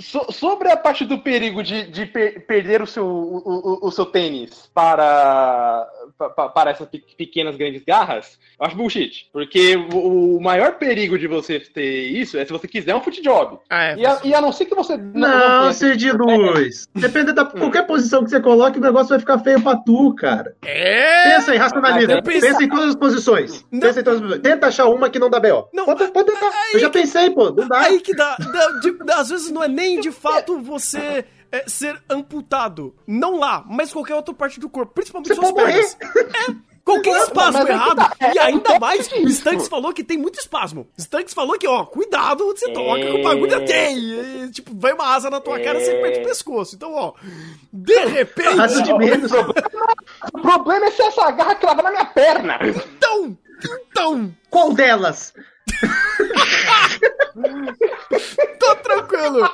so- sobre a parte do perigo de, de per- perder o seu, o, o- o seu tênis para, pa- para essas pe- pequenas grandes garras, eu acho bullshit. Porque o, o maior perigo de você ter isso é se você quiser um foot job. Ah, é. E a, e a não ser que você não, Não, tenha- ser de luz. Depende da qualquer posição que você coloque, o negócio vai ficar feio pra tu, cara. É! Pensa aí, racionaliza. Eu pensei- Pensa em todas as posições. Não. Pensa em todas as posições. Tenta achar uma que não dá B.O. Não, pode, pode tentar. aí Eu já que- pensei, pô. Não dá. Aí que dá. dá- de- às vezes não é nem de fato você é, ser amputado. Não lá, mas qualquer outra parte do corpo, principalmente Você suas pernas. É. Qualquer espasmo é errado, tá, é, e ainda é mais, o Stanks falou que tem muito espasmo. Stanks falou que, ó, cuidado onde você toca, que o bagulho tem. E, tipo, vai uma asa na tua cara, você É. perde o pescoço. Então, ó, de repente. De menos. O problema é se essa garra clava na minha perna. Então, então, Qual delas? Tô tranquilo.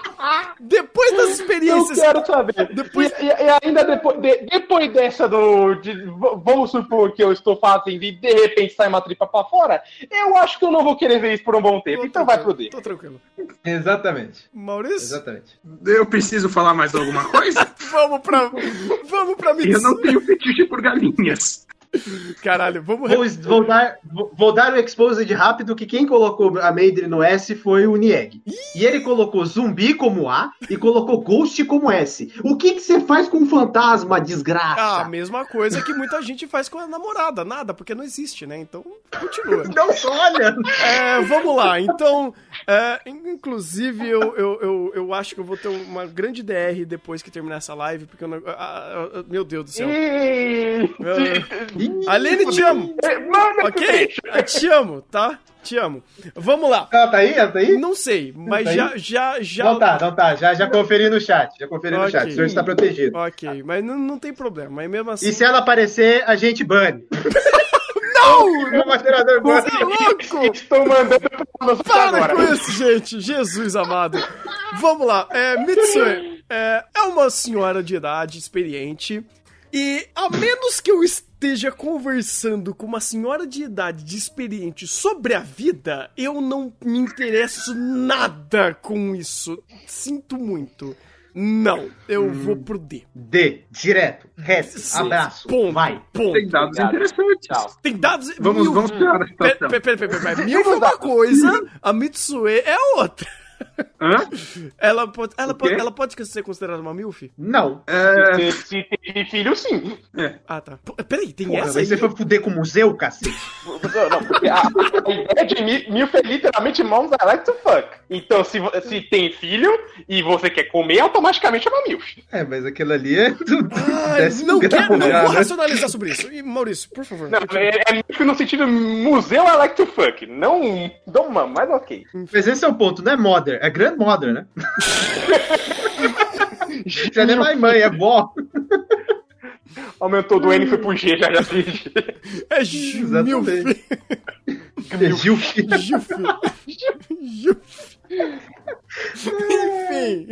Depois das Eu experiências quero saber. Depois- E, e- ainda depois, de- depois dessa do. de- vamos supor que eu estou fazendo e de repente sai uma tripa pra fora, eu acho que eu não vou querer ver isso por um bom tempo. Tô Então vai pro D. Tô tranquilo. Exatamente. Maurício, Exatamente. Eu preciso falar mais alguma coisa? vamos pra. Vamos pra Eu Mitsu. não tenho fetiche por galinhas. Caralho, vamos. Vou, vou dar, vou, vou dar o exposed rápido que quem colocou a Maidre no S foi o Nieg. E ele colocou zumbi como A e colocou ghost como S. O que você faz com um fantasma, Ah, desgraça? a mesma coisa que muita gente faz com a namorada, nada, porque não existe, né? Então, continua. Não, olha! É, vamos lá, então, é, in- inclusive eu, eu, eu, eu acho que eu vou ter uma grande DR depois que terminar essa live, porque eu não, ah, ah, ah, meu Deus do céu. Eu- Aline, te amo, Manda ok? Eu te amo, tá? Te amo. Vamos lá. Ela tá aí? Ela tá aí? Não sei, mas Tá já, já, já... Não tá, não tá. Já, já conferi no chat. Já conferi no Ok. chat. O senhor está protegido. Ok, mas não, não tem problema, mas mesmo assim... E se ela aparecer, a gente bane. Não! O moderador Você é louco! Estou mandando pra Para agora. com isso, gente! Jesus amado. Vamos lá. É, Mitsue é, é uma senhora de idade experiente. E a menos que eu esteja conversando com uma senhora de idade de experiente sobre a vida, eu não me interesso nada com isso. Sinto muito. Não, eu vou pro D. D, direto, reto, Sim. abraço. Ponto. Vai. Ponto. Tem dados Obrigado. interessantes. Tchau. Tem dados. Vamos, mil- vamos piorar a situação. pera, pera, pera, pera. Mil é uma coisa, a Mitsue é outra. Hã? Ela pode, ela, pode, ela pode ser considerada uma MILF? Não. É, Se, tem filho, sim. Ah, tá. Pô, peraí, tem Porra, essa aí você foi fuder com o museu, cacete? Não, porque a, a ideia de mi- milf é literalmente moms I like to fuck. Então, se, se tem filho e você quer comer, automaticamente é uma milf. É, mas aquilo ali é Ai, décimo não, quero, não né? vou racionalizar sobre isso. E, Maurício, por favor. Não, é, é milf no sentido museu I like to fuck. Não dom mam, mas ok. Mas esse é o ponto, não é mother, é grandmother, né? Já não é mais mãe, é vó. Aumentou do N e foi pro G, já já fiz. É Ju- Exatamente. É Gilf. Juf. Juf. Enfim.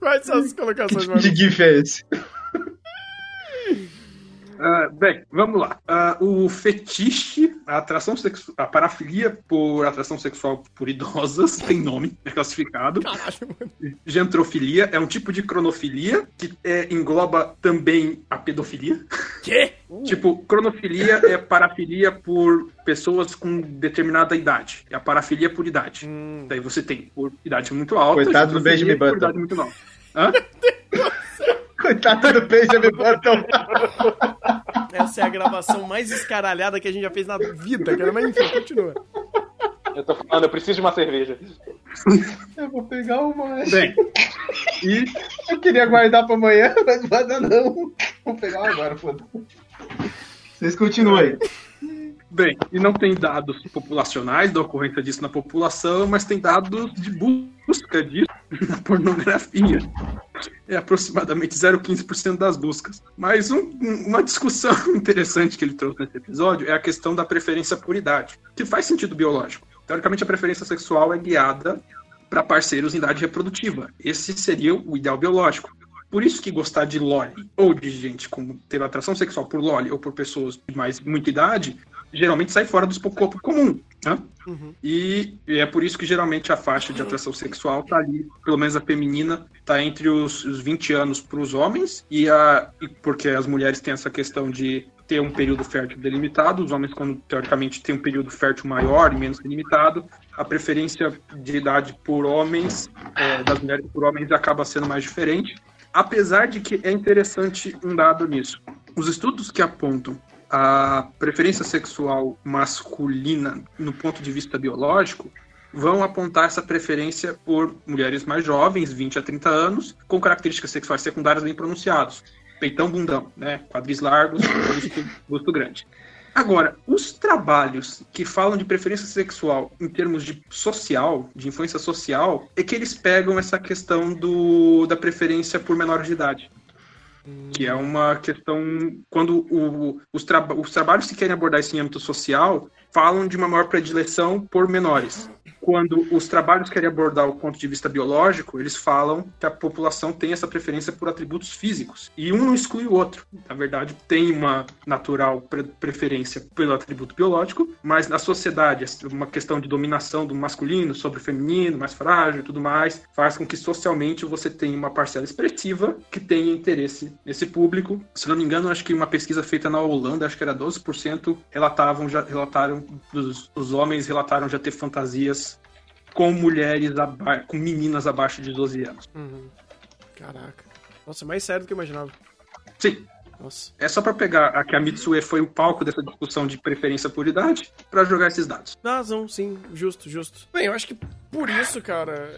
Quais são as colocações, De Maurício? GIF é esse? Ah, bem, vamos lá. Ah, o fetiche, a atração sexual, a parafilia por atração sexual por idosas, tem nome, é classificado. Caralho, mano. Gentrofilia é um tipo de cronofilia que é, engloba também a pedofilia. Quê? Tipo, cronofilia é parafilia por pessoas com determinada idade. É a parafilia por idade. Hum. Daí você tem por idade muito alta. Coitado do Benjamin por Button. idade muito nova. Hã? Coitado do Benjamin Button. Essa é a gravação mais escaralhada que a gente já fez na vida, cara. Mas enfim, continua. Eu tô falando, eu preciso de uma cerveja. Eu vou pegar uma. Bem, e Eu queria guardar pra amanhã, mas dar não. Vou pegar uma agora, foda Vocês continuem. Bem, e não tem dados populacionais da ocorrência disso na população, mas tem dados de busca disso na pornografia. É aproximadamente 0,15% das buscas. Mas um- uma discussão interessante que ele trouxe nesse episódio é a questão da preferência por idade, que faz sentido biológico. Teoricamente, a preferência sexual é guiada para parceiros em idade reprodutiva. Esse seria o ideal biológico. Por isso que gostar de loli, ou de gente com ter atração sexual por loli, ou por pessoas de mais muita idade, geralmente sai fora do corpo comum. Né? Uhum. E é por isso que geralmente a faixa de atração sexual tá ali, pelo menos a feminina, tá entre os, os 20 anos para os homens, e a, e porque as mulheres têm essa questão de ter um período fértil delimitado, os homens, quando teoricamente têm um período fértil maior e menos delimitado, a preferência de idade por homens, é, das mulheres por homens, acaba sendo mais diferente. Apesar de que é interessante um dado nisso. Os estudos que apontam a preferência sexual masculina no ponto de vista biológico vão apontar essa preferência por mulheres mais jovens, 20 a 30 anos, com características sexuais secundárias bem pronunciadas. Peitão bundão, né? Quadris largos, busto grande. Agora, os trabalhos que falam de preferência sexual em termos de social, de influência social, é que eles pegam essa questão do, da preferência por menores de idade. Que é uma questão. Quando o- os, os trabalhos que querem abordar esse âmbito social falam de uma maior predileção por menores. Quando os trabalhos querem abordar o ponto de vista biológico, eles falam que a população tem essa preferência por atributos físicos. E um não exclui o outro. Na verdade, tem uma natural pre- preferência pelo atributo biológico, mas na sociedade, uma questão de dominação do masculino sobre o feminino, mais frágil e tudo mais, faz com que socialmente você tenha uma parcela expressiva que tenha interesse nesse público. Se não me engano, acho que uma pesquisa feita na Holanda, acho que era 12%, relatavam, já, relataram, os homens relataram já ter fantasias com mulheres, com meninas abaixo de 12 anos. Uhum. Caraca. Nossa, mais sério do que eu imaginava. Sim, Nossa. é só pra pegar a que a Mitsue foi o palco dessa discussão de preferência por idade, pra jogar esses dados. Razão, sim, justo, justo. Bem, eu acho que por isso, cara,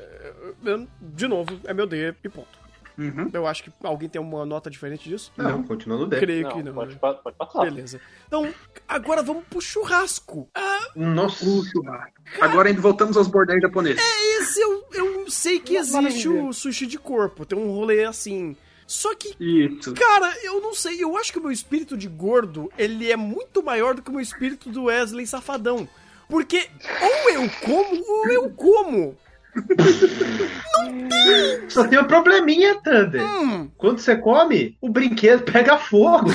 eu- de novo, é meu D e ponto. Uhum. Eu acho que alguém tem uma nota diferente disso? Não, continua no D. Creio Não, que não. pode, né? pode passar. Beleza. Então, agora vamos pro churrasco. Ah, Nossa. O churrasco. Agora ainda voltamos aos bordéis japoneses. esse eu, eu sei que existe o sushi de corpo. Tem um rolê assim. Só que, Isso. cara, eu não sei. Eu acho que o meu espírito de gordo, ele é muito maior do que o meu espírito do Wesley Safadão. Porque ou eu como, ou eu como. Só tem um probleminha, Thunder. Hum, Quando você come, o brinquedo pega fogo.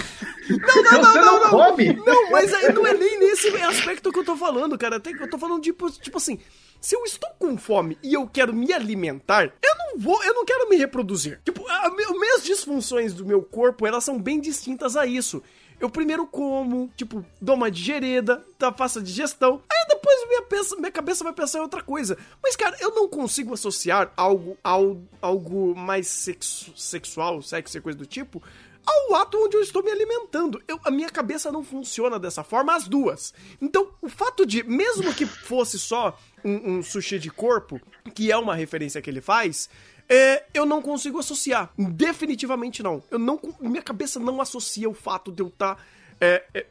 Não, você não, come. Não, mas aí não é nem nesse aspecto que eu tô falando, cara. Eu tô falando tipo, tipo assim, se eu estou com fome e eu quero me alimentar, eu não vou, eu não quero me reproduzir. Tipo, a, as minhas disfunções do meu corpo, elas são bem distintas a isso. Eu primeiro como, tipo, dou uma digerida, tá, faço a digestão, aí depois minha, pensa- minha cabeça vai pensar em outra coisa. Mas, cara, eu não consigo associar algo, ao, algo mais sexu- sexual, sexo e coisa do tipo, ao ato onde eu estou me alimentando. Eu, a minha cabeça não funciona dessa forma, as duas. Então, o fato de, mesmo que fosse só um, um sushi de corpo, que é uma referência que ele faz, é, eu não consigo associar. Definitivamente não. Eu não. Minha cabeça não associa o fato de eu estar.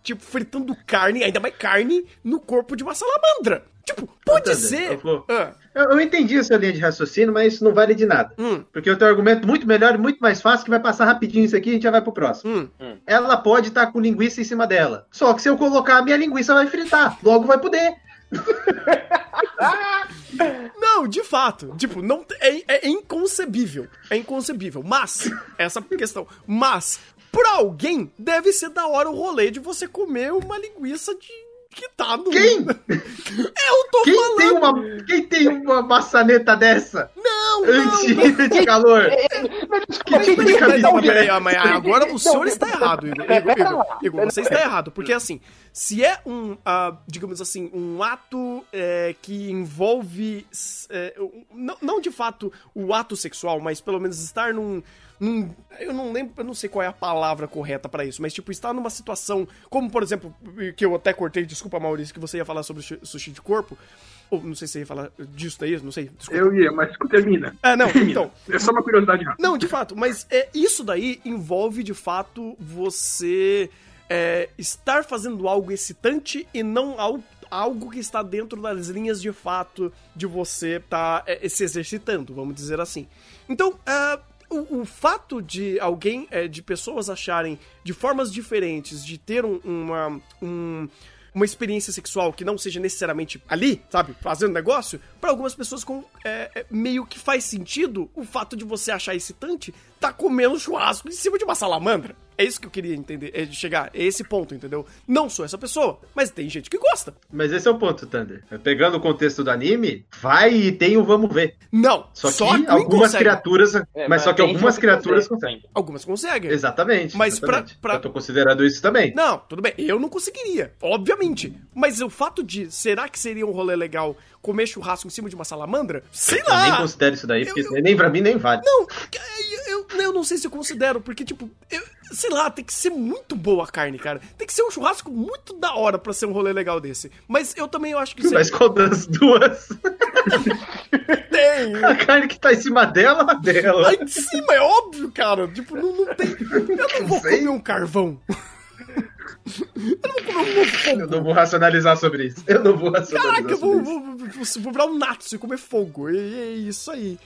tipo, fritando carne, ainda mais carne, no corpo de uma salamandra. Tipo, pode ser. eu vou- Ah, Eu, eu entendi essa linha de raciocínio, mas isso não vale de nada. hum, Porque eu tenho um argumento muito melhor e muito mais fácil que vai passar rapidinho isso aqui e a gente já vai pro próximo. hum. Ela pode estar com linguiça em cima dela. Só que se eu colocar a minha linguiça vai fritar. Logo vai poder. Não, de fato. Tipo, não é, é inconcebível. É inconcebível. Mas, essa questão. Mas, pra alguém, deve ser da hora o rolê de você comer uma linguiça de. Que tá no. Quem? Eu tô Quem falando! tem, uma, quem tem uma maçaneta dessa? Não, não! Anti, de calor. Peraí, tipo de peraí, camisa não, de peraí, pé? mas agora o senhor está errado, Igor. É, Igor, Igor, você está errado, porque assim, se é um, ah, digamos assim, um ato é, que envolve, é, não, não de fato o ato sexual, mas pelo menos estar num, num- eu não lembro, eu não sei qual é a palavra correta pra isso, mas tipo, estar numa situação, como por exemplo, que eu até cortei, desculpa Maurício, que você ia falar sobre su- sushi de corpo, ou não sei se você ia falar disso daí, não sei, desculpa. Eu ia, mas termina. Ah, não, Termina. então, É só uma curiosidade rápida. não, de fato, mas é, isso daí envolve de fato você é, estar fazendo algo excitante e não al- algo que está dentro das linhas de fato de você estar se exercitando, vamos dizer assim. Então, é, o, o fato de alguém, é, de pessoas acharem de formas diferentes de ter um- uma. um- uma experiência sexual que não seja necessariamente ali, sabe, fazendo negócio, pra algumas pessoas com, é, é, meio que faz sentido o fato de você achar excitante tá comendo churrasco em cima de uma salamandra. É isso que eu queria entender, é de chegar, é esse ponto, entendeu? Não sou essa pessoa, mas tem gente que gosta. Mas esse é o ponto, Thunder. Pegando o contexto do anime, vai e tem o vamos ver. Não, Só, só que a algumas consegue. criaturas. É, mas só que algumas criaturas consegue. conseguem. Algumas conseguem. Exatamente. Mas pra- exatamente. pra- Eu tô considerando isso também. Não, tudo bem. Eu não conseguiria, obviamente. Mas o fato de, será que seria um rolê legal comer churrasco em cima de uma salamandra? Sei Eu nem lá. considero isso daí, porque Eu- nem pra mim nem vale. Não, eu, eu, eu não sei se eu considero, porque, tipo, eu- sei lá, tem que ser muito boa a carne, cara. Tem que ser um churrasco muito da hora pra ser um rolê legal desse. Mas eu também acho que Mas qual das duas? tem. A carne que tá em cima dela, a dela. Lá em cima, é óbvio, cara. Tipo, não, não tem. Eu não vou sei. comer um carvão. Eu não vou. Eu não vou racionalizar sobre isso. Eu não vou racionalizar Caraca, eu sobre vou, isso. vou, vou, vou virar um natsu e comer fogo. E é isso aí.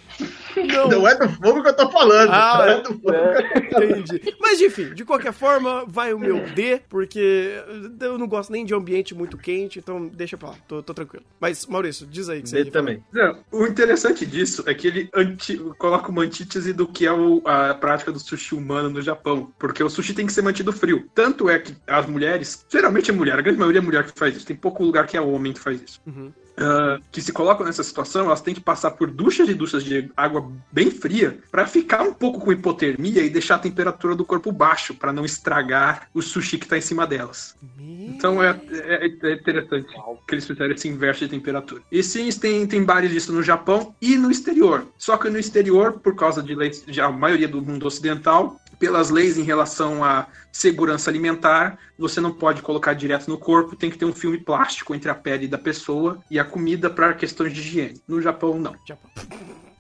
Não. Não é do fogo que eu tô falando. Ah, não é. é do fogo que eu tô falando. Entendi. Mas enfim, de qualquer forma, vai o meu D, porque eu não gosto nem de ambiente muito quente, então deixa pra lá, tô, tô tranquilo. Mas, Maurício, diz aí que você D também. Não, o interessante disso é que ele anti- coloca uma antítese do que é o- a prática do sushi humano no Japão. Porque o sushi tem que ser mantido frio. Tanto é que as mulheres, geralmente é mulher, a grande maioria é mulher que faz isso. Tem pouco lugar que é homem que faz isso. Uhum. Ah, que se colocam nessa situação, elas têm que passar por duchas e duchas de água bem fria pra ficar um pouco com hipotermia e deixar a temperatura do corpo baixo pra não estragar o sushi que tá em cima delas. Então é, é- é interessante que eles fizeram esse inverso de temperatura. E sim, tem, tem bares disso no Japão e no exterior. Só que no exterior, por causa de leis, a maioria do mundo ocidental, pelas leis em relação à segurança alimentar, você não pode colocar direto no corpo, tem que ter um filme plástico entre a pele da pessoa e a comida para questões de higiene. No Japão, não. Já-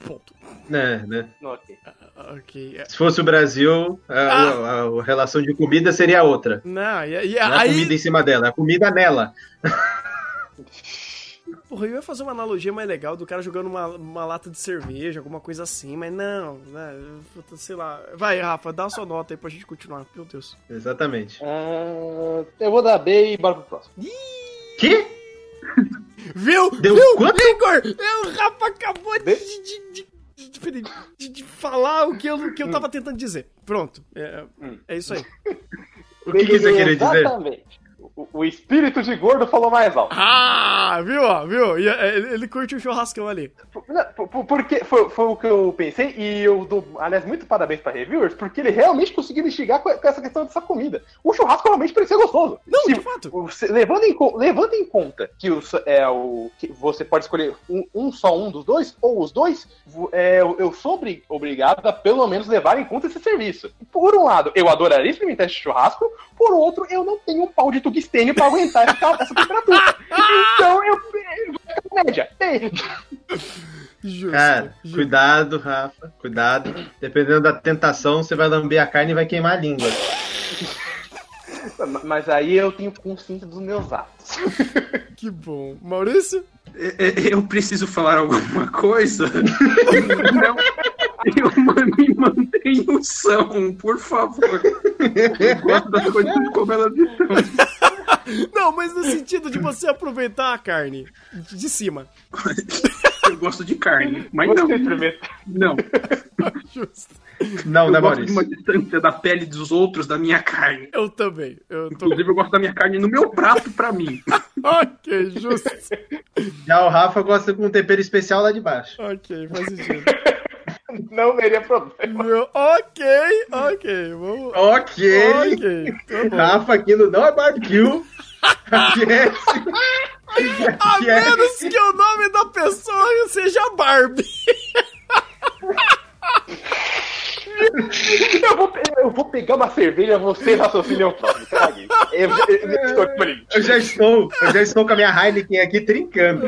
Ponto. É, né? Ok. Ok. é. Se fosse o Brasil, a, Ah. a- a relação de comida seria outra. Não, e, e Não é a aí. comida em cima dela, é a comida nela. Porra, eu ia fazer uma analogia mais legal do cara jogando uma, uma lata de cerveja, alguma coisa assim, mas não, né? Sei lá. Vai, Rafa, dá a sua nota aí pra gente continuar. Meu Deus. Exatamente. Ah, eu vou dar B e bora pro próximo. Que? Viu? Deu Viu? quanto? Igor, o Rafa acabou de, de, de, de- de- de falar o que eu, que eu tava tentando dizer. Pronto. É, Hum. é isso aí. O que, que você queria dizer? Exatamente. O, espírito de gordo falou mais alto. Ah, viu, ó, viu? É, Ele, curte o churrascão ali. Porque foi, foi o que eu pensei, e eu dou, aliás, muito parabéns pra reviewers, porque ele realmente conseguiu instigar com, essa questão dessa comida. O churrasco realmente parecia gostoso. Não, Se- de fato. levando, em, levando em conta que, o, é, o, que você pode escolher um, um só um dos dois, ou os dois, é, eu- sou obri- obrigado a pelo menos levar em conta esse serviço. Por um lado, eu adoraria experimentar esse churrasco, por outro, eu não tenho um pau de tungstênio pra aguentar essa, essa temperatura. Então eu. eu média. Tem. Justo. Cara, justo. cuidado, Rafa. Cuidado. Dependendo da tentação, você vai lamber a carne e vai queimar a língua. Mas aí eu tenho consciência dos meus atos. Que bom. Maurício? Eu preciso falar alguma coisa? Não. Eu me mantenho são, por favor. Eu gosto das coisas como elas estão. Não, mas no sentido de você aproveitar a carne de cima. Eu gosto de carne, mas Você não. experimenta. Não. Justo. Não, Eu né, gosto de uma distância da pele dos outros da minha carne. Eu também. Eu tô... Inclusive, eu gosto da minha carne no meu prato pra mim. Ok, justo. Já o Rafa gosta com um tempero especial lá de baixo. Ok, faz sentido. Não teria problema. Meu- Ok, ok. Vamos. Ok. Ok, tá. Rafa, aquilo não é barbecue. Aqui é... A aqui menos que o nome da pessoa seja Barbie. Eu vou, eu vou pegar uma cerveja, você. Cague. Eu, eu, eu, eu, Eu já estou, eu já estou com a minha Heineken aqui trincando.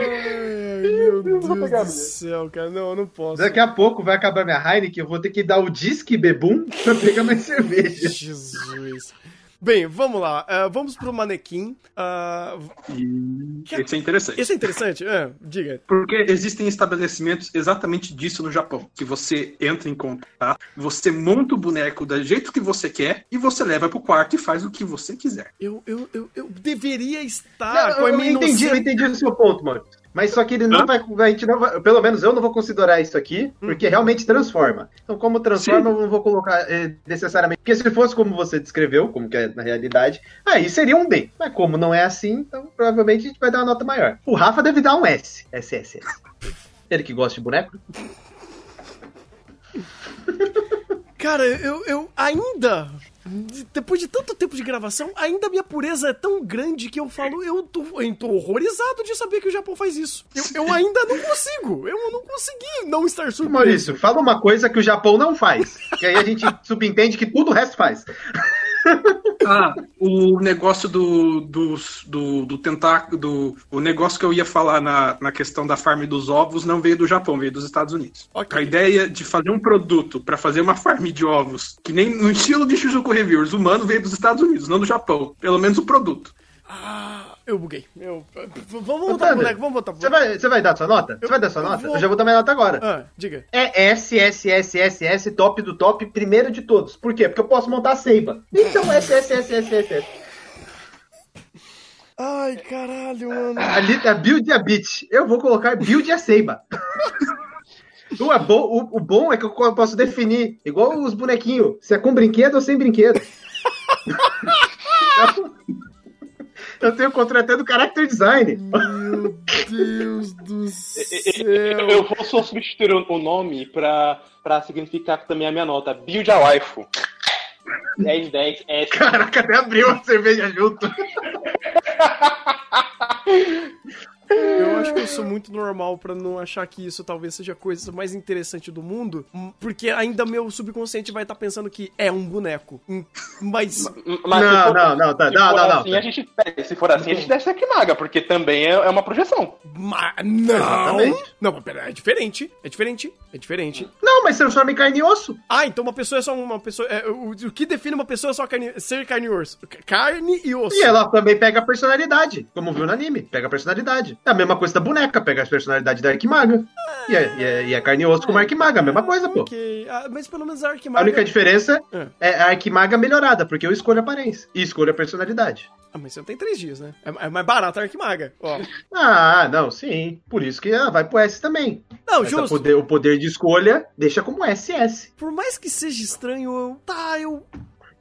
Meu Deus do céu, cara. Não, eu não posso. Daqui a pouco vai acabar minha Heineken, eu vou ter que dar o disque bebum pra pegar mais cerveja. Jesus. Bem, vamos lá. Ah, vamos pro manequim. Ah, E isso é interessante. esse é interessante? Ah, diga. Porque existem estabelecimentos exatamente disso no Japão. Que você entra em contato, você monta o boneco do jeito que você quer e você leva pro quarto e faz o que você quiser. Eu, eu, eu, eu deveria estar Não, com a eu, minha entendi, eu entendi o seu ponto, mano. Mas só que ele não vai, a gente não vai. Pelo menos eu não vou considerar isso aqui, porque realmente transforma. Então, como transforma, eu não vou colocar eh, necessariamente. Porque se fosse como você descreveu, como que é na realidade, aí seria um D. Mas como não é assim, então provavelmente a gente vai dar uma nota maior. O Rafa deve dar um S. S, S, S. Ele que gosta de boneco? Cara, eu, eu ainda. Depois de tanto tempo de gravação, ainda a minha pureza é tão grande que eu falo, eu tô, eu tô horrorizado de saber que o Japão faz isso. Eu, eu ainda não consigo. Eu não consegui não estar surpreso. Maurício, fala uma coisa que o Japão não faz. Que aí a gente subentende que tudo o resto faz. Ah, o negócio do, do, do, do tentáculo, do, o negócio que eu ia falar na, na questão da farm dos ovos não veio do Japão, veio dos Estados Unidos. Ok. A ideia de fazer um produto para fazer uma farm de ovos, que nem no estilo de Shizuku Reviewers, humano veio dos Estados Unidos, não do Japão. Pelo menos o produto. Ah, eu buguei. Eu, vamos voltar boneco, vamos voltar Você vai, você vai dar sua nota? Você vai dar sua eu nota? vou- Eu já vou dar minha nota agora. Ah, diga. É S, S, S, S, S, top do top, primeiro de todos. Por quê? Porque eu posso montar a Seiba. Então S, S, S, S, S, S. Ai, caralho, mano. Ali tá build a bit. Eu vou colocar build a Seiba. O, é bom, o, o bom é que eu posso definir, igual os bonequinhos, se é com brinquedo ou sem brinquedo. eu tenho controle até do character design. Meu Deus do Eu, céu. eu vou só substituir o o nome pra, pra significar também a minha nota. Build a waifu. 10, 10, S. Caraca, até abriu a cerveja junto. Eu acho que eu sou muito normal pra não achar que isso talvez seja a coisa mais interessante do mundo, hum, porque ainda meu subconsciente vai estar pensando que é um boneco. Hum, Mas Mas Não, se for- não, não, tá, se não, for não, não. assim, A gente, se for assim, a gente desce aqui maga, porque também é, é uma projeção. Ma- não! Exatamente. Não, mas pera, é diferente. É diferente. É diferente. Não, mas transforma em carne e osso. Ah, então uma pessoa é só uma pessoa. é, o, o que define uma pessoa é só carne, ser carne e osso. Carne e osso. E ela também pega a personalidade, como viu no anime. Pega a personalidade. É a mesma coisa da boneca, pega a personalidade da Arquimaga. E é, e é, e é carne e osso como a Arquimaga, a mesma coisa, pô. Ok. Ah, mas pelo menos a A Arquimaga. única diferença É. é a Arquimaga melhorada, porque eu escolho a aparência e escolho a personalidade. Ah, mas você não tem três dias, né? É, é mais barato a Arquimaga. Ó. Ah, não, sim. Por isso que ah, vai pro S também. Não, Essa justo. poder- o poder de escolha deixa como SS. Por mais que seja estranho, eu. Tá, eu.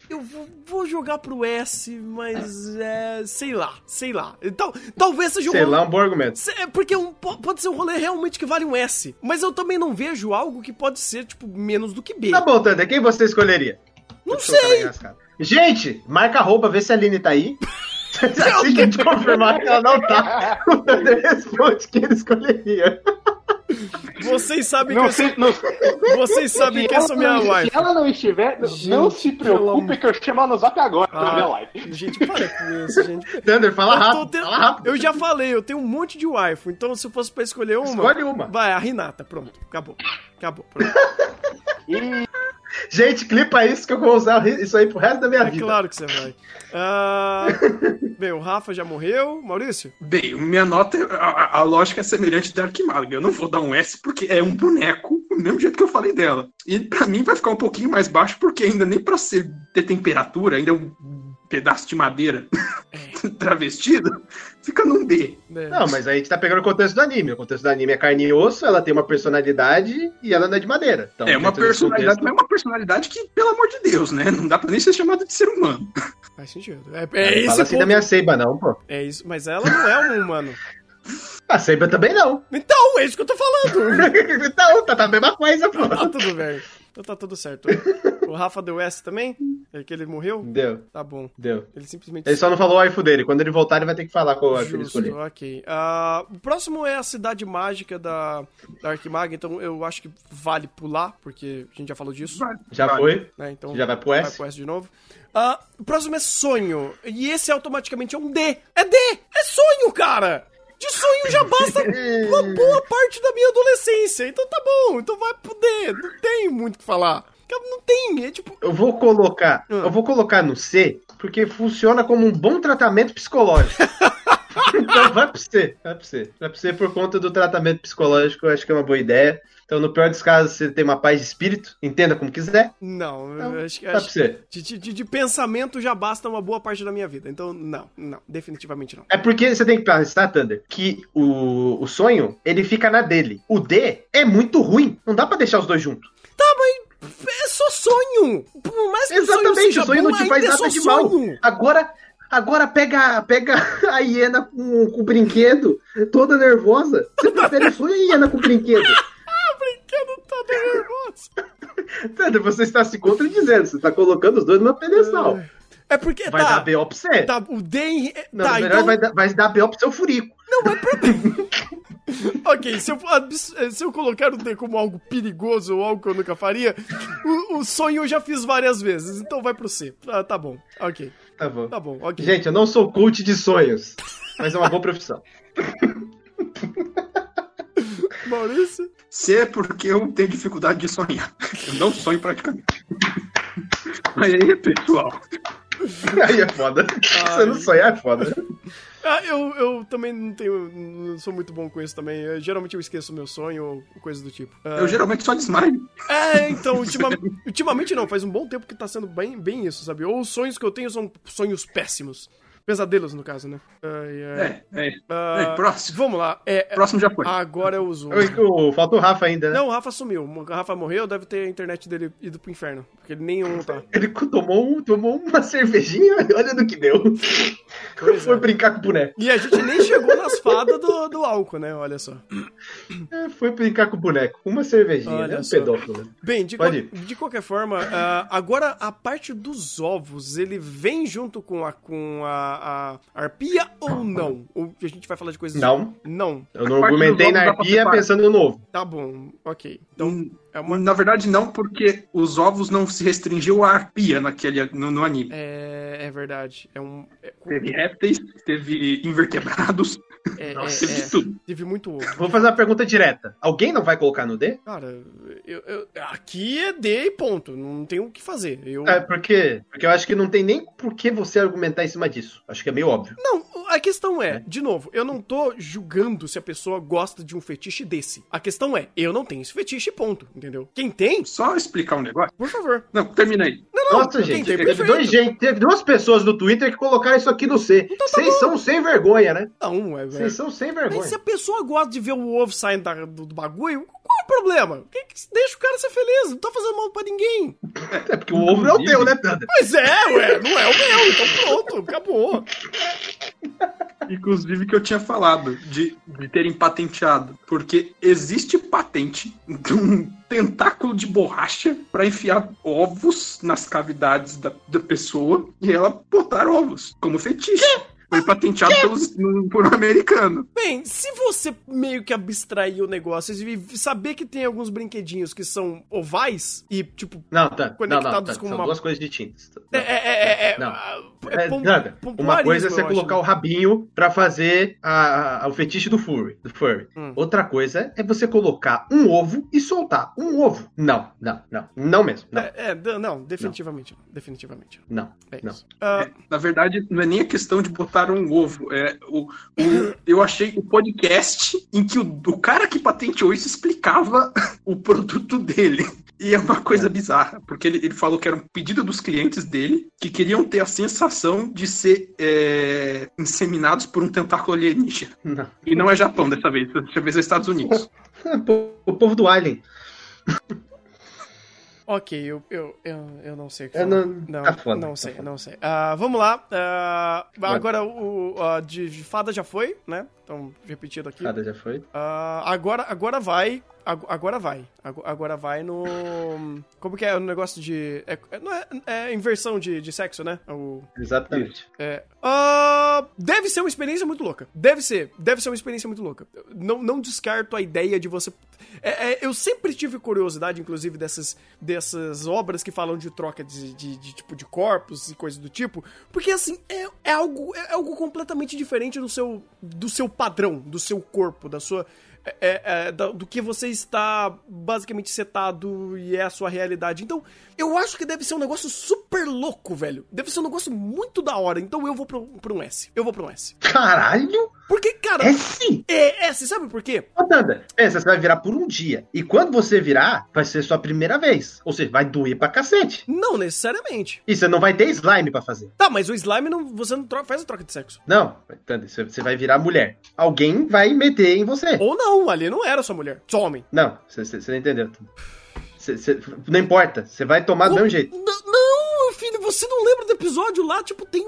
Eu vou, vou jogar pro S, mas é. Sei lá, sei lá. Então, talvez seja um. Sei lá, um bom argumento. É Porque um, po- pode ser um rolê realmente que vale um S. Mas eu também não vejo algo que pode ser, tipo, menos do que B. Tá bom, Thunder, quem você escolheria? não sei. Gente, marca a roupa, vê se a Aline tá aí. assim que a gente confirmar que ela não tá, o Thunder responde que ele escolheria. Vocês sabem que Não eu sou. não, Vocês sabem que essa é minha não, wife. se ela não estiver, Gente, não se preocupe que eu chamo ela no zap agora na minha Ah, live. gente, para com isso, gente. Thunder, fala Eu, rápido, tendo- fala rápido. eu já falei, eu tenho um monte de wife, então se eu fosse pra escolher uma. Escolhe uma. Vai, a Renata, pronto. Acabou. Acabou. Pronto. Gente, clipa isso que eu vou usar isso aí pro resto da minha É vida. claro que você vai. Ah, bem, o Rafa já morreu. Maurício? Bem, minha nota, é- a, a- a lógica é semelhante da Arquimaga. Eu não vou dar um S porque é um boneco, do mesmo jeito que eu falei dela. E pra mim vai ficar um pouquinho mais baixo porque ainda nem pra ser ter temperatura, ainda é um pedaço de madeira travestido. Fica num D. É. Não, mas aí a gente tá pegando o contexto do anime. O contexto do anime é carne e osso, ela tem uma personalidade e ela não é de madeira. Então, é uma personalidade, contexto- mas é uma personalidade que, pelo amor de Deus, né? Não dá pra nem ser chamado de ser humano. Faz sentido. É, Não é fala assim ponto. da minha Seiba, não, pô. É isso, mas ela não é um humano. A Seiba também não. Então, é isso que eu tô falando. então, tá, tá a mesma coisa, pô. tá tudo bem. Então tá tudo certo. O Rafa deu S também? É que ele morreu? Deu, Tá bom. deu. Ele simplesmente. Ele só não falou o waifu dele. Quando ele voltar, ele vai ter que falar qual ele Justo, escolheu. ok. Ah, o próximo é a cidade mágica da, da Arquimaga, então eu acho que vale pular, porque a gente já falou disso. Já Vai. foi? Né? Então Já vai pro vai S? pro S de novo. Ah, o próximo é sonho. E esse automaticamente é um D. É D! É sonho, cara! De sonho já basta uma boa parte da minha adolescência. Então tá bom, então vai pro D. Não tem muito o que falar. Não tem, é tipo. Eu vou colocar, Hum. eu vou colocar no C, porque funciona como um bom tratamento psicológico. então vai pro C, vai pro C. Vai pro C por conta do tratamento psicológico, eu acho que é uma boa ideia. Então, no pior dos casos, você tem uma paz de espírito, entenda como quiser. Não, Então, eu acho que. acho- de, de- de pensamento já basta uma boa parte da minha vida. Então, não, não, definitivamente não. É porque você tem que pensar, Thunder, que o, o sonho, ele fica na dele. O D é muito ruim. Não dá pra deixar os dois juntos. É só sonho! Por mais que Exatamente, o sonho, sonho não bom, te faz é nada de mal. Agora, agora pega, pega a hiena com, com o brinquedo, toda nervosa. Você prefere sonho e a hiena com o brinquedo? Brinquedo todo nervoso. Thunder, você está se contradizendo. Você está colocando os dois no pedestal. É porque Vai tá, dar B.O. pra você. tá, o D em... Não, tá, verdade então... vai, dar, vai dar B.O. pro seu furico. Ok, se eu, abs- se eu colocar o D como algo perigoso ou algo que eu nunca faria, o, o sonho eu já fiz várias vezes, então vai pro C. Ah, tá bom, ok, Tá bom. tá bom, ok. Gente, eu não sou coach de sonhos, mas é uma boa profissão. Maurício? C é porque eu tenho dificuldade de sonhar. Eu não sonho praticamente. Mas aí, pessoal, Aí é foda. Você não sonhar é foda. Ah, eu, eu também não tenho. Não sou muito bom com isso também. Eu, geralmente eu esqueço o meu sonho ou coisa do tipo. Ah, eu geralmente só desmaio. É, então, ultima- ultimamente não, faz um bom tempo que tá sendo bem, bem isso, sabe? Ou os sonhos que eu tenho são sonhos péssimos. Pesadelos, no caso, né? Ai, ai. É, é. Ah, é, próximo. Vamos lá. É, é- Próximo já foi. agora eu uso. O- Falta o Rafa ainda, né? Não, o Rafa sumiu. O Rafa morreu, deve ter a internet dele ido pro inferno. Porque ele nenhum tá. Ele tomou, tomou uma cervejinha e olha no que deu. Pois Foi é. brincar com o boneco. E a gente nem chegou nas fadas do, do álcool, né? Olha só. É, Foi brincar com o boneco. Uma cervejinha, Olha né? Um pedófilo. né? Bem, de, Pode qual- de qualquer forma, ah, agora a parte dos ovos, ele vem junto com a, com a, a arpia ou não? Ou a gente vai falar de coisas... Não. Não. Eu não argumentei na arpia pensando no novo. Tá bom, ok. Então, Hum, é uma... Na verdade, não, porque os ovos não se restringiu à arpia naquele, no, no anime. É, é verdade. É um... É, Teve répteis, teve invertebrados, é, Nossa, é- teve é, tudo. teve muito ovo. Vou fazer uma pergunta direta. Alguém não vai colocar no D? Cara, eu, eu- aqui é D e ponto. Não tem o que fazer. Eu... É, porque, porque eu acho que não tem nem por que você argumentar em cima disso. Acho que é meio óbvio. Não, a questão é, de novo, eu não tô julgando se a pessoa gosta de um fetiche desse. A questão é, eu não tenho esse fetiche, ponto, entendeu? Quem tem, Só explicar um negócio. por favor. Não, termina aí. Não, não, Nossa, gente, tentei, teve, dois, gente, teve duas pessoas no Twitter que colocaram isso aqui no C. Então tá Vocês são sem vergonha, né? Não, é, Vocês são sem Mas vergonha. se a pessoa gosta de ver o ovo saindo da- do, do bagulho, qual é o problema? Que- que- deixa o cara ser feliz, não tá fazendo mal pra ninguém. É porque o ovo é o teu, né, Thunder? Mas é, ué, não é o meu, então pronto, acabou. Inclusive que eu tinha falado de, de terem patenteado. Porque existe patente de um tentáculo de borracha pra enfiar ovos nas cavidades da, da pessoa e ela botar ovos como fetiche. Foi patenteado pelos, por um americano. Bem, se você meio que abstrair o negócio e saber que tem alguns brinquedinhos que são ovais e, tipo, Não, tá. Não, não, Conectados tá. com São uma- duas coisas distintas. é, é, é, é, Não. é, É, pom- uma coisa é você acho, colocar né? o rabinho pra fazer a- a- o fetiche do furry, do furry. Hum. Outra coisa é você colocar um ovo e soltar um ovo. Não, não, não. Não mesmo. Não, É, é, não, definitivamente não. Definitivamente não. não. É Não. É, na verdade, não é nem a questão de botar um ovo. É o, o- eu achei o podcast em que o, o cara que patenteou isso explicava o produto dele. E é uma coisa bizarra, porque ele, ele falou que era um pedido dos clientes dele que queriam ter a sensação de ser é, inseminados por um tentáculo alienígena. Não. E não é Japão dessa vez, dessa vez é Estados Unidos. O povo do Alien. Ok, eu, eu, eu, eu não sei o que Eu falar. não- não, tá foda, não tá sei, foda. não sei. Ah, vamos lá. ah, agora o ah, de, de fada já foi, né? Então, repetido aqui. Cada já foi. Ah, agora, agora vai. ag- Agora vai. Ag- Agora vai no. Como que é o negócio de. É, é- não é, é inversão de, de sexo, né? O, Exatamente. é. Ah, deve ser uma experiência muito louca. Deve ser. Deve ser uma experiência muito louca. Não, não descarto a ideia de você. É, é, eu sempre tive curiosidade, inclusive, dessas, dessas obras que falam de troca de, de- de, tipo de corpos e coisas do tipo. Porque assim, é, é algo, é algo completamente diferente do seu, do seu padrão, do seu corpo, da sua. é- é- é, do que você está basicamente setado e é a sua realidade. Então, eu acho que deve ser um negócio super louco, velho. Deve ser um negócio muito da hora. Então eu vou pra, um- pra um S. Eu vou pra um S. Caralho! Porque, cara, É sim! é S, sabe por quê? Ô, Tanda, pensa, você vai virar por um dia. E quando você virar, vai ser sua primeira vez. Ou seja, vai doer pra cacete. Não necessariamente. E você não vai ter slime pra fazer. Tá, mas o slime não, você não troca, faz a troca de sexo. Não, Tanda, você você vai virar mulher. Alguém vai meter em você. Ou não, ali não era só mulher, só homem. Não, você, não entendeu. Não importa, você vai tomar do mesmo jeito. Não, filho, você não lembra do episódio lá? Tipo, tem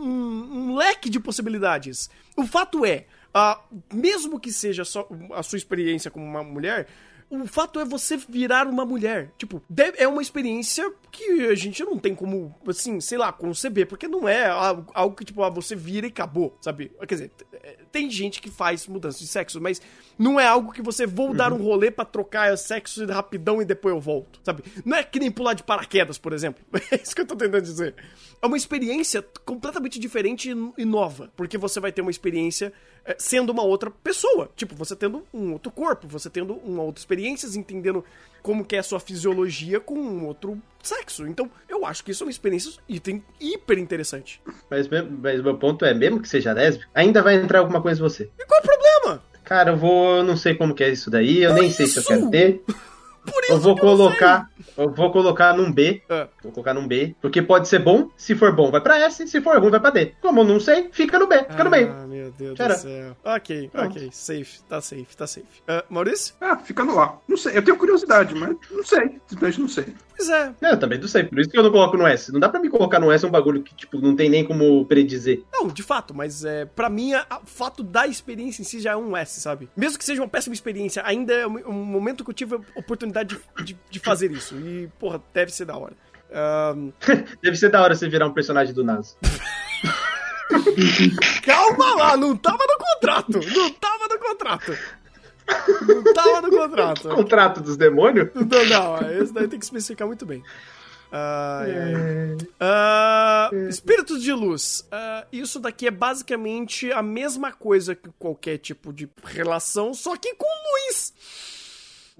um, um- leque de possibilidades. O fato é, ah, mesmo que seja só a sua experiência como uma mulher, o fato é você virar uma mulher. Tipo, é uma experiência que a gente não tem como, assim, sei lá, conceber, porque não é algo, que, tipo, ah, você vira e acabou, sabe? Quer dizer, é, tem gente que faz mudança de sexo, mas não é algo que você vou dar um rolê pra trocar sexo rapidão e depois eu volto, sabe? Não é que nem pular de paraquedas, por exemplo. É isso que eu tô tentando dizer. É uma experiência completamente diferente e nova, porque você vai ter uma experiência sendo uma outra pessoa. Tipo, você tendo um outro corpo, você tendo uma outra experiência, entendendo como que é a sua fisiologia com um outro sexo. Então, eu acho que isso é uma experiência item hiper interessante. Mas, mas o meu ponto é, mesmo que seja lésbico, ainda vai entrar alguma coisa em você. E qual o problema? Cara, eu vou. Eu não sei como que é isso daí, eu Por nem sei se eu isso! quero ter. Por isso Eu vou colocar. Eu vou colocar num B. Ah, Vou colocar num B. Porque pode ser bom. Se for bom, vai pra S. Se for ruim, vai pra D. Como eu não sei, fica no B. Fica no meio. Ah, meu Deus Tchara. do céu. Ok, Pronto. ok. Safe, tá safe, tá safe. Ah, Maurício? Ah, fica no A. Não sei, eu tenho curiosidade, mas não sei. Simplesmente não sei. Pois é. Não, eu também não sei. Por isso que eu não coloco no S. Não dá pra me colocar no S um bagulho que, tipo, não tem nem como predizer. Não, de fato, mas é, pra mim, o fato da experiência em si já é um S, sabe? Mesmo que seja uma péssima experiência, ainda é um, um momento que eu tive a oportunidade de, de- de fazer isso. E, porra, deve ser da hora. Ahn, Deve ser da hora você virar um personagem do NASA. calma lá, não tava no contrato! Não tava no contrato! Não tava no contrato. Contrato dos demônios? Não, não, esse daí tem que especificar muito bem. Ai, ai. Ah, espíritos de luz. Ah, isso daqui é basicamente a mesma coisa que qualquer tipo de relação, só que com luz.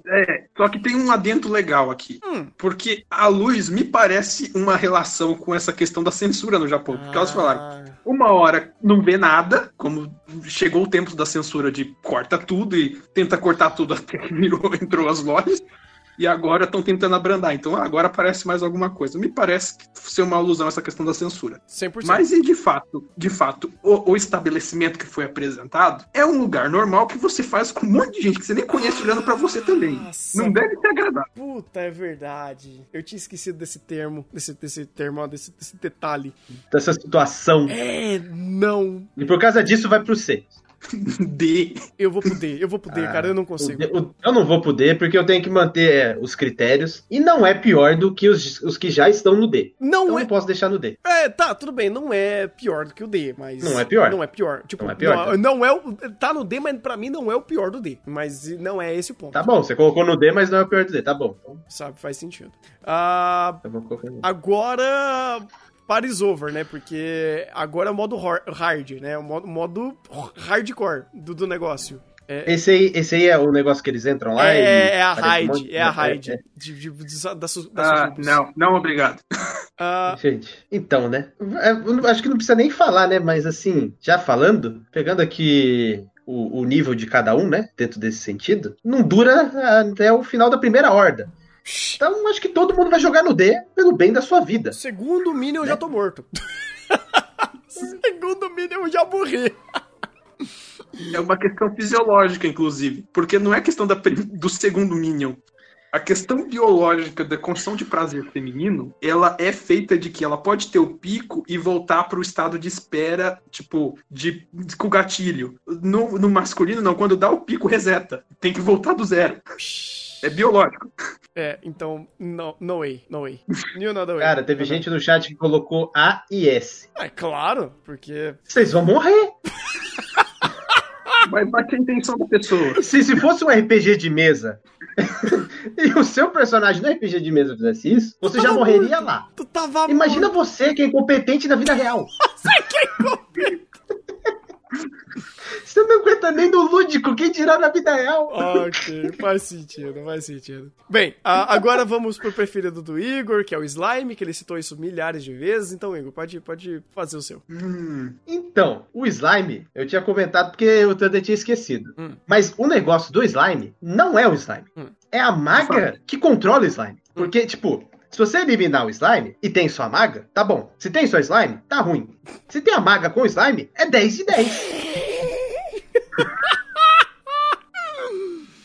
É, só que tem um adendo legal aqui. Hum. Porque a luz me parece uma relação com essa questão da censura no Japão. Porque elas falaram, Ah, uma hora não vê nada, como chegou o tempo da censura de corta tudo e tenta cortar tudo até que virou, entrou as lojas. E agora estão tentando abrandar. Então agora parece mais alguma coisa. Me parece que ser uma alusão a essa questão da censura. 100%. Mas e de fato, de fato, o, o estabelecimento que foi apresentado é um lugar normal que você faz com um monte de gente que você nem conhece olhando pra você também. Nossa. Não deve ser agradável. Puta, é verdade. Eu tinha esquecido desse termo, desse, desse termo, desse, desse detalhe. Dessa situação. É, não. E por causa disso vai pro C. D. Eu vou poder, eu vou poder, Ah, cara, eu não consigo. O- Eu não vou poder porque eu tenho que manter é, os critérios. E não é pior do que os, os que já estão no D. Não Então é eu posso deixar no D. É, tá, tudo bem, não é pior do que o D, mas. Não é pior. Não é pior. Tipo, Não é pior, Não, tá? não é o. Tá no D, mas pra mim não é o pior do D. Mas não é esse o ponto. Tá bom, você colocou no D, mas não é o pior do D. Tá bom. Então, Sabe, faz sentido. Ah, eu agora. Paris over, né? Porque agora é o modo hard, né? O modo, modo hardcore do, do negócio. É, Esse aí, esse aí é o negócio que eles entram lá e. é, é a um raid, monte- é a raid. é, De, de, de- da, su- da Ah, não, não, obrigado. Ah, Gente, então, né? É, acho que não precisa nem falar, né? Mas assim, já falando, pegando aqui o, o nível de cada um, né? Dentro desse sentido, não dura até o final da primeira horda. Então acho que todo mundo vai jogar no D pelo bem da sua vida. Segundo o Minion, eu Né? já tô morto. Segundo o Minion, eu já morri. É uma questão fisiológica, inclusive. Porque não é questão da do segundo Minion. A questão biológica da construção de prazer feminino, ela é feita de que ela pode ter o pico e voltar para o estado de espera, tipo, de, de- com gatilho. No, no masculino, não. Quando dá o pico, reseta. Tem que voltar do zero. É biológico. É, então, no, no way, no way. Know the way. Cara, teve gente no chat que colocou A e S. É claro, porque. Vocês vão morrer. Vai bater a intenção da pessoa. Se, se fosse um RPG de mesa e o seu personagem no RPG de mesa fizesse isso, você já morreria morto. lá. Tu tava. Imagina você que é incompetente na vida real. Você não aguenta nem no lúdico, quem dirá na vida real? Ok, faz sentido, faz sentido. Bem, a- agora vamos pro preferido do Igor, que é o Slime, que ele citou isso milhares de vezes. Então, Igor, pode, pode fazer o seu. Hum, Então, o slime, eu tinha comentado porque o Thunder tinha esquecido. Hum. Mas o negócio do slime não é o slime. Hum. É a maga que controla o slime. Porque, tipo, se você eliminar o slime e tem sua maga, tá bom. Se tem só slime, tá ruim. Se tem a maga com slime, é 10 de 10.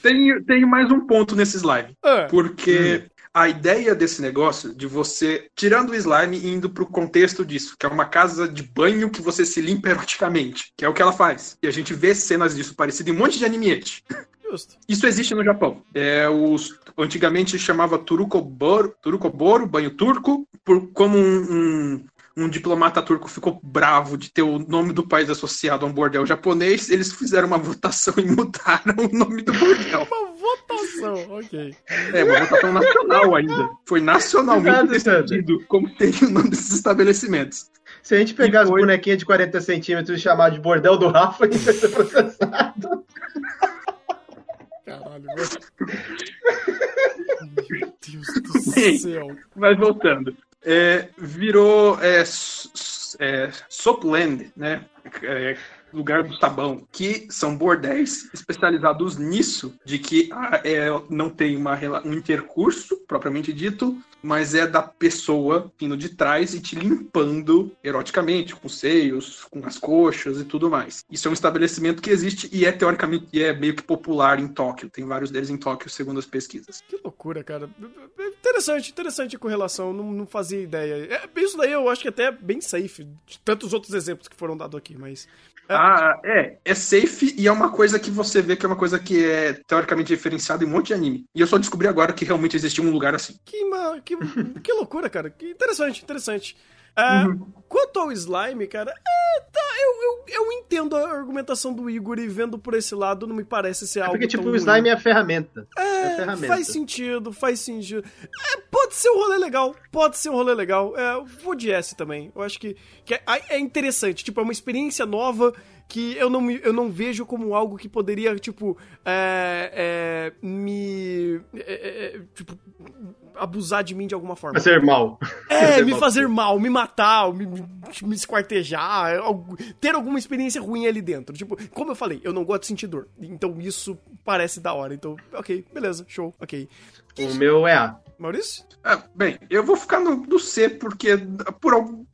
tem, tem mais um ponto nesse slime. Ah, Porque a ideia desse negócio de você, tirando o slime e indo pro contexto disso, que é uma casa de banho que você se limpa eroticamente, que é o que ela faz. E a gente vê cenas disso parecido em um monte de anime-ete. justo. Isso existe no Japão. É, os, antigamente chamava Turukoboro, Turukoboro, banho turco, por, como um, um, um diplomata turco ficou bravo de ter o nome do país associado a um bordel japonês, eles fizeram uma votação e mudaram o nome do bordel. Uma votação, ok. É, uma votação nacional ainda. Foi nacionalmente decidido como seria o nome desses estabelecimentos. Se a gente pegar E as foi- bonequinhas de 40 centímetros e chamar de bordel do Rafa, a gente vai ser processado. Caralho, mano. Meu Deus do Bem. céu. Mas voltando. É, virou é, é, Soapland, né? É, lugar do sabão, que são bordéis especializados nisso, de que ah, é, não tem uma, um intercurso propriamente dito, mas é da pessoa vindo de trás e te limpando eroticamente, com os seios, com as coxas e tudo mais. Isso é um estabelecimento que existe e é teoricamente e é meio que popular em Tóquio. Tem vários deles em Tóquio, segundo as pesquisas. Que loucura, cara. Interessante, interessante a correlação. Não, não fazia ideia. É, isso daí eu acho que até é bem safe. De tantos outros exemplos que foram dados aqui, mas. Ah, é. É safe e é uma coisa que você vê que é uma coisa que é teoricamente diferenciada em um monte de anime. E eu só descobri agora que realmente existia um lugar assim. Que, ma... que, que loucura, cara. Que interessante, interessante. Ah, Quanto ao slime, cara, é, tá, eu, eu, eu entendo a argumentação do Igor e vendo por esse lado não me parece ser algo. Porque, tipo, o slime é a ferramenta. É, É ferramenta. faz sentido, faz sentido. É, pode ser um rolê legal, pode ser um rolê legal. É, vou de S também. Eu acho que, que é, é interessante. Tipo, é uma experiência nova que eu não, eu não vejo como algo que poderia, tipo, é, é, me. é, é, tipo, abusar de mim de alguma forma. Fazer mal. É, fazer me mal. fazer mal, me matar, me, me, esquartejar, algo- ter alguma experiência ruim ali dentro. Tipo, como eu falei, eu não gosto de sentir dor. Então isso parece da hora. Então, ok, beleza, show, ok. O meu é A. Maurício? Ah, bem, eu vou ficar no, no C porque por algum...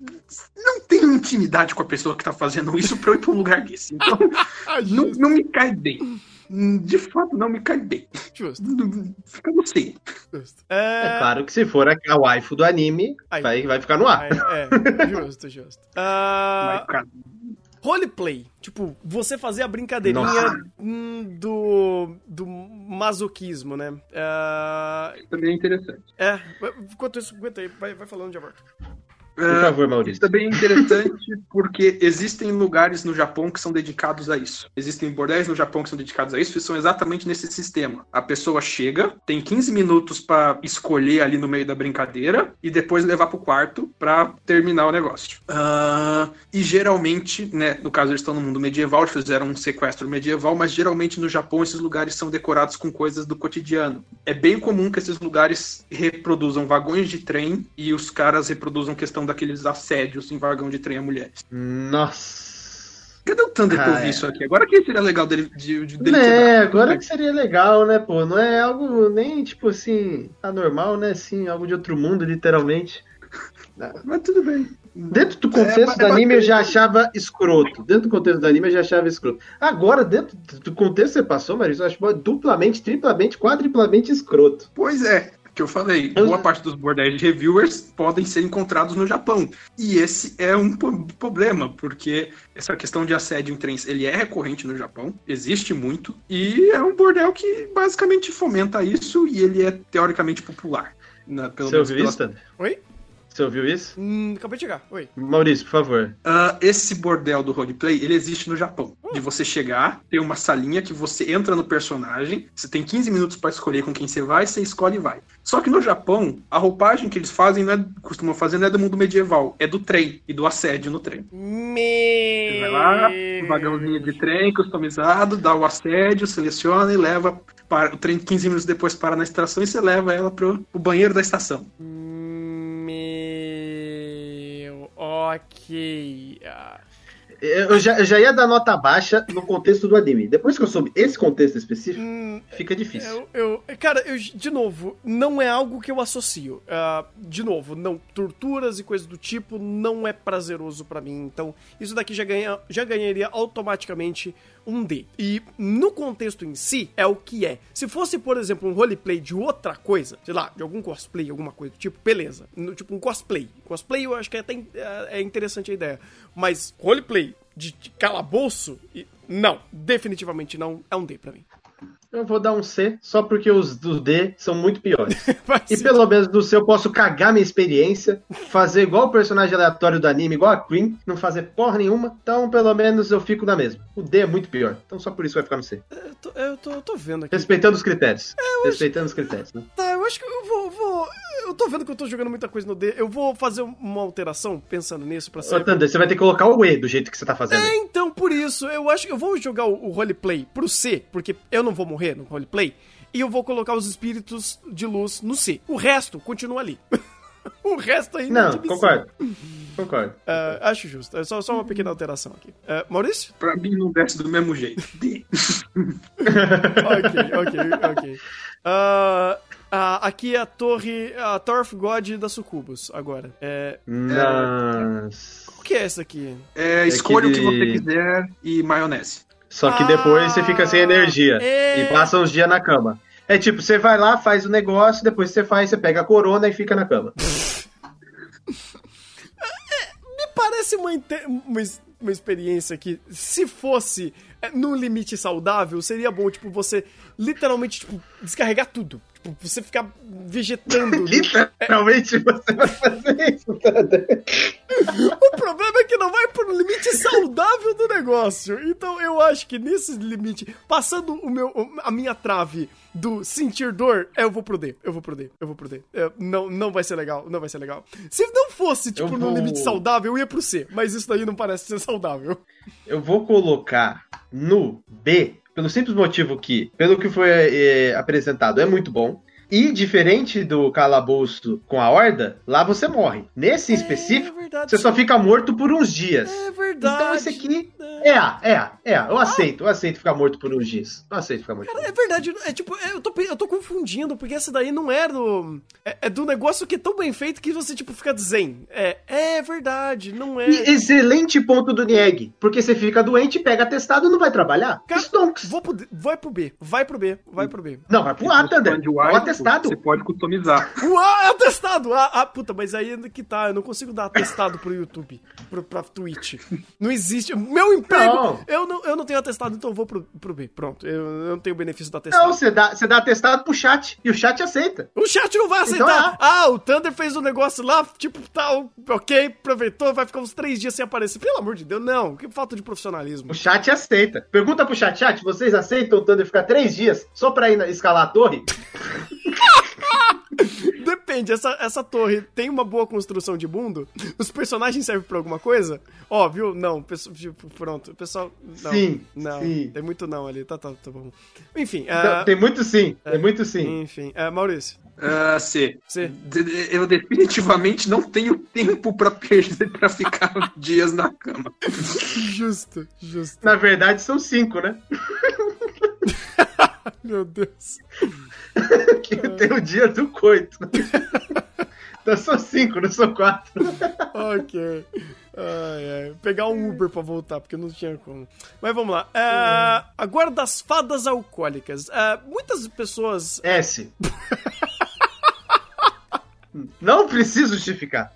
não tenho intimidade com a pessoa que tá fazendo isso pra eu ir pra um lugar desse. Então, Ah, não, não me cai bem. De fato, não me cai bem. justo, Fica no C. justo. É É, claro que se for a, a waifu do anime, vai, vai ficar no A. é, é, justo, justo. Ah, Mas, cara, roleplay. Tipo, você fazer a brincadeirinha Nossa. hum, do, do masoquismo, né? Ah, também é interessante. é, enquanto isso, aguenta aí, vai, vai falando de aborto. Por Ah, favor, Isso Maurício. também é interessante porque existem lugares no Japão que são dedicados a isso. Existem bordéis no Japão que são dedicados a isso e são exatamente nesse sistema. A pessoa chega, tem 15 minutos pra escolher ali no meio da brincadeira e depois levar pro quarto pra terminar o negócio. Ah, e geralmente, né, no caso eles estão no mundo medieval, fizeram um sequestro medieval, mas geralmente no Japão esses lugares são decorados com coisas do cotidiano. É bem comum que esses lugares reproduzam vagões de trem e os caras reproduzam questão daqueles assédios em vagão de trem a mulheres. Nossa. Cadê o Thunder que eu Ah, vi é. isso aqui? Agora que seria legal dele, de, de, dele É, agora que seria legal, né, pô? Não é algo nem, tipo assim, anormal, né? Assim, algo de outro mundo, literalmente. Mas tudo bem. Dentro do É, contexto é do anime eu já achava escroto. Dentro do contexto do anime eu já achava escroto. Agora, dentro do contexto que você passou, Marisa, eu acho duplamente, triplamente, quadriplamente escroto. Pois é, que eu falei, Eu- boa parte dos bordéis de reviewers podem ser encontrados no Japão. E esse é um problema, porque essa questão de assédio em trens, ele é recorrente no Japão, existe muito, e é um bordel que basicamente fomenta isso e ele é teoricamente popular. Na, pelo Você menos ouviu pela- isso? Oi? Você ouviu isso? Hum, acabei de chegar. Oi. Maurício, por favor. Ah, esse bordel do roleplay, ele existe no Japão. De você chegar, ter uma salinha que você entra no personagem, você tem 15 minutos pra escolher com quem você vai, você escolhe e vai. Só que no Japão, a roupagem que eles fazem, não é, costumam fazer, não é do mundo medieval, é do trem e do assédio no trem. Você vai lá, um vagãozinho de trem customizado, dá o assédio, seleciona e leva para o trem 15 minutos depois para na estação e você leva ela pro, pro banheiro da estação. Meu. Ok. Ah, Eu já, eu já ia dar nota baixa no contexto do anime. Depois que eu soube esse contexto específico, hum, fica difícil. Eu, eu, cara, eu, de novo, não é algo que eu associo. Ah, de novo, não, torturas e coisas do tipo não é prazeroso pra mim. Então, isso daqui já, ganha, já ganharia automaticamente um D. E no contexto em si, é o que é. Se fosse, por exemplo, um roleplay de outra coisa, sei lá, de algum cosplay, alguma coisa do tipo, beleza. No- tipo um cosplay. Cosplay eu acho que é até é é interessante a ideia. Mas roleplay de, de calabouço, não, definitivamente não, é um D pra mim. Eu vou dar um C, só porque os do D são muito piores. E pelo menos no C eu posso cagar minha experiência, fazer igual o personagem aleatório do anime, igual a Queen, não fazer porra nenhuma. Então, pelo menos eu fico na mesma. O D é muito pior. Então, só por isso vai ficar no C. Eu tô, eu tô, eu tô vendo aqui. Respeitando os critérios. Respeitando os critérios, né? Tá, eu acho que eu vou, vou- Eu tô vendo que eu tô jogando muita coisa no D. Eu vou fazer uma alteração pensando nisso pra Ô, ser. Thunder, você vai ter que colocar o E do jeito que você tá fazendo. É, então, por isso, eu acho que eu vou jogar o, o roleplay pro C, porque eu não vou morrer no roleplay, e eu vou colocar os espíritos de luz no C. O resto continua ali. o resto ainda Não, concordo. Concordo. Ah, acho justo. É só, só uma pequena alteração aqui. Ah, Maurício? Pra mim não desce do mesmo jeito. D. ok, ok, ok. Ah, ah, aqui é a torre, a Tower of God da Sucubus, agora. É, Nossa. o que é essa aqui? É, escolha o que você quiser e maionese. Só que depois você fica sem energia. é. E passa uns dias na cama. É tipo, você vai lá, faz o negócio, depois você faz, você pega a corona e fica na cama. Me parece uma, inte- uma, uma experiência que, se fosse é, num limite saudável, seria bom, tipo, você literalmente, tipo, descarregar tudo. Tipo, você ficar vegetando. Literalmente você vai fazer isso, Thunder. o problema é que não vai pro limite saudável do negócio. Então eu acho que nesse limite, passando o meu, a minha trave do sentir dor, é, eu vou pro D. Eu vou pro D. Eu vou pro D. É, não, não vai ser legal. Não vai ser legal. Se não fosse, tipo, Eu no vou- limite saudável, eu ia pro C. Mas isso daí não parece ser saudável. Eu vou colocar no B, pelo simples motivo que, pelo que foi é, apresentado, é muito bom. E diferente do calabouço com a horda, lá você morre. Nesse em específico, É verdade. você só fica morto por uns dias. É verdade. Então esse aqui é A, é é A. Eu aceito, eu aceito ficar morto por uns dias. Eu aceito ficar morto. por uns É verdade, é tipo, eu tô, eu tô confundindo, porque essa daí não é do. É, é do negócio que é tão bem feito que você, tipo, fica zen. É, é verdade, não é. E excelente ponto do Nieg, porque você fica doente, pega atestado e não vai trabalhar. Cara, Stonks. Vou pro, vai pro B, vai pro B, vai pro B. Não, vai pro A, Thunder. É o atestado. Você pode customizar. O A é atestado! Ah, ah, puta, mas aí que tá, eu não consigo dar atestado pro YouTube, pro, pra Twitch. Não existe. Meu emprego! Não. Eu, não, eu não tenho atestado, então eu vou pro, pro B. Pronto, eu, eu não tenho benefício do atestado. Não, você dá, você dá atestado pro chat, e o chat aceita. O chat não vai Então aceitar. é. ah, o Thunder fez um negócio lá, tipo, tal, ok, aproveitou, vai ficar uns três dias sem aparecer. Pelo amor de Deus, não, que falta de profissionalismo. O chat aceita. Pergunta pro chat, chat, vocês aceitam o Thunder ficar três dias só pra ir na- escalar a torre? depende, essa, essa torre tem uma boa construção de mundo? Os personagens servem pra alguma coisa? Óbvio, não. Pesso- tipo, pronto, o pessoal. Não, Sim, Não, sim. tem muito não ali. Tá, tá, tá bom. Enfim, Então, ah, tem muito sim, tem muito sim. enfim. ah, Maurício, Ah, C. de- Eu definitivamente não tenho tempo pra perder pra ficar dias na cama. Justo, justo. Na verdade, são cinco, né? Meu Deus. Que tem o dia do coito. Então são cinco, não são quatro. Ok. Ai, ai. Pegar um Uber pra voltar, porque não tinha como. Mas vamos lá. Ah, agora das fadas alcoólicas. Ah, muitas pessoas. S. Não preciso justificar.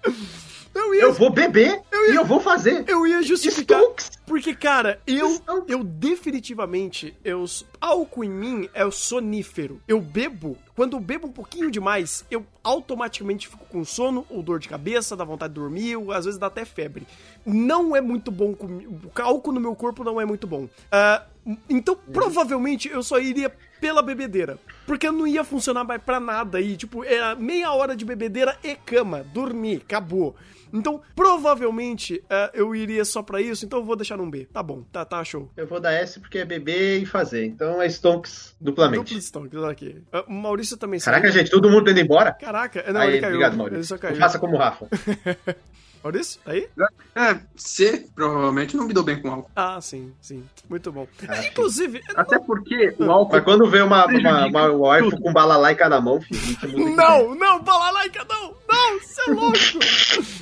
Eu ia, Eu vou beber e eu vou fazer. eu ia justificar. Stonks. Porque, cara, eu, Stonks. eu definitivamente. Eu, álcool em mim é o sonífero. Eu bebo. Quando eu bebo um pouquinho demais, eu automaticamente fico com sono ou dor de cabeça, dá vontade de dormir, ou às vezes dá até febre. Não é muito bom comigo. O álcool no meu corpo não é muito bom. Ah, então, provavelmente, eu só iria pela bebedeira. Porque não ia funcionar mais pra nada aí. Tipo, era meia hora de bebedeira e cama. Dormir, acabou. Então, provavelmente, ah, eu iria só pra isso. Então, eu vou deixar num B. Tá bom, tá, tá, show. Eu vou dar S porque é beber e fazer. Então é Stonks duplamente. Duplo Stonks, aqui. Ah, O Maurício também Caraca, saiu. gente, todo mundo indo embora? Caraca, não, Aí, ele caiu. obrigado, Ele Maurício. só caiu. Faça como o Rafa. Maurício, tá aí? É, C, provavelmente não me dou bem com álcool. Ah, sim, sim. Muito bom. Ah, Inclusive, Até porque o álcool. Mas quando vê uma, uma, uma wife com balalaica na mão, filho, é muito não, não, balalaica, não, não, você é louco.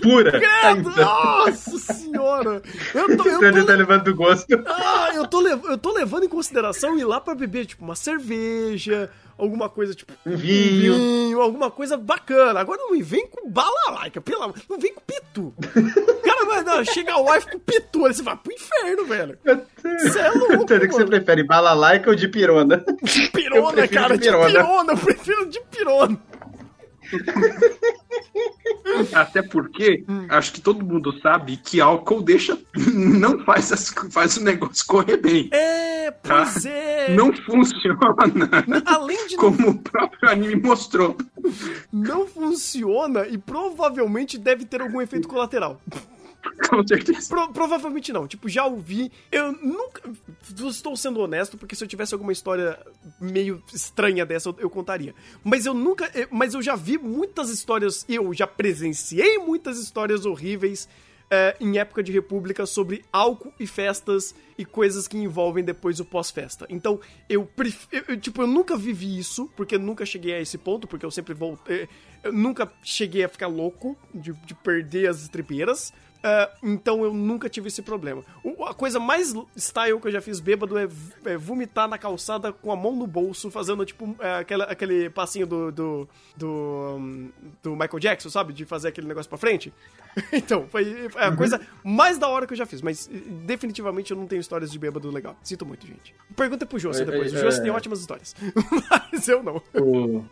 pura. Credo, Então, nossa senhora. Eu tô, eu Você tô, tá levando do gosto. ah, eu tô, lev- eu tô levando em consideração ir lá pra beber, tipo, uma cerveja, alguma coisa, tipo, Um vinho. vinho, alguma coisa bacana. Agora não vem com balalaica, pelo amor, não vem com pitu. Cara, vai dar, chega a wife com pitu, aí você vai pro inferno, velho. Você é louco, Entendo que você prefere balalaica ou de pirona? De pirona, cara, de de pirona. pirona. eu prefiro de pirona. Até porque acho que todo mundo sabe que álcool deixa. Não faz, as- faz o negócio correr bem. É, pois é. Não funciona. Além de não, Como o próprio anime mostrou. não funciona e provavelmente deve ter algum efeito colateral. Com certeza. Pro- provavelmente não. Tipo, já ouvi. Eu nunca. Estou sendo honesto, porque se eu tivesse alguma história meio estranha dessa, eu, eu contaria. Mas eu nunca. eh, Mas eu já vi muitas histórias. Eu já presenciei muitas histórias horríveis. eh, em época de república sobre álcool e festas e coisas que envolvem depois o pós-festa. Então, eu prefiro. Tipo, eu nunca vivi isso, porque eu nunca cheguei a esse ponto, porque eu sempre voltei. Eu nunca cheguei a ficar louco de, de perder as estribeiras. Ah, então eu nunca tive esse problema. O- a coisa mais style que eu já fiz bêbado é, é vomitar na calçada com a mão no bolso, fazendo tipo é, aquela- aquele passinho do, do, do, do Michael Jackson, sabe? De fazer aquele negócio pra frente. então, foi é a coisa mais da hora que eu já fiz, mas definitivamente eu não tenho histórias de bêbado legal. Sinto muito, gente. Pergunta pro José É, depois. é, o José é. tem ótimas histórias. mas eu não. O,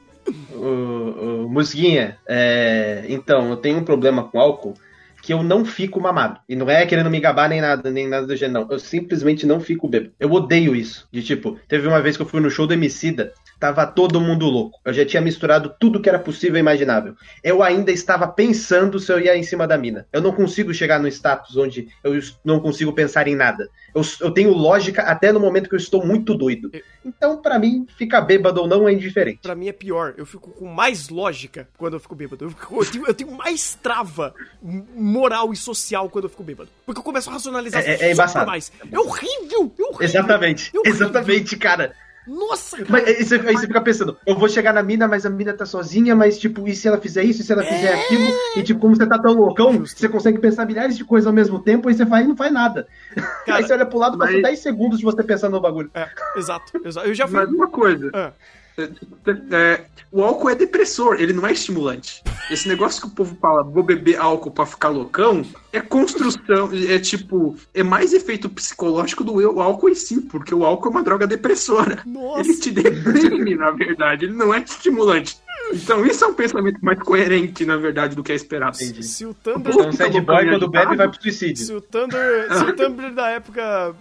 o, o Musguinha, é, então, eu tenho um problema com álcool que eu não fico mamado. E não é querendo me gabar nem nada, nem nada do gênero, não. Eu simplesmente não fico bêbado. Eu odeio isso. De tipo, teve uma vez que eu fui no show do Emicida, tava todo mundo louco. Eu já tinha misturado tudo que era possível e imaginável. Eu ainda estava pensando se eu ia em cima da mina. Eu não consigo chegar no status onde eu não consigo pensar em nada. Eu, eu tenho lógica até no momento que eu estou muito doido. Então, pra mim, ficar bêbado ou não é indiferente. Pra mim é pior. Eu fico com mais lógica quando eu fico bêbado. Eu, fico- eu tenho, eu tenho mais trava moral e social quando eu fico bêbado. Porque eu começo a racionalizar É- é- é embaçado. mais. É horrível! É horrível! Exatamente, É horrível. exatamente, cara. Nossa, cara! Mas aí você, aí você fica pensando, eu vou chegar na mina, mas a mina tá sozinha, mas tipo, e se ela fizer isso, e se ela fizer aquilo? E tipo, como você tá tão loucão, você consegue pensar milhares de coisas ao mesmo tempo, e você vai e não faz nada. Cara, aí você olha pro lado, passa mas- 10 segundos de você pensando no bagulho. É, exato, exato. Eu já fui. Mas uma coisa. Ah, é, o álcool é depressor, ele não é estimulante. Esse negócio que o povo fala, vou beber álcool pra ficar loucão, é construção, é tipo, é mais efeito psicológico do eu- o álcool em si, porque o álcool é uma droga depressora. Nossa. Ele te deprime, na verdade, ele não é estimulante. Então isso é um pensamento mais coerente, na verdade, do que é esperado. Entendi. se o Thunder. Então, sad boy, quando bebe, vai pro suicídio. Se o Thunder. Se o Thunder da época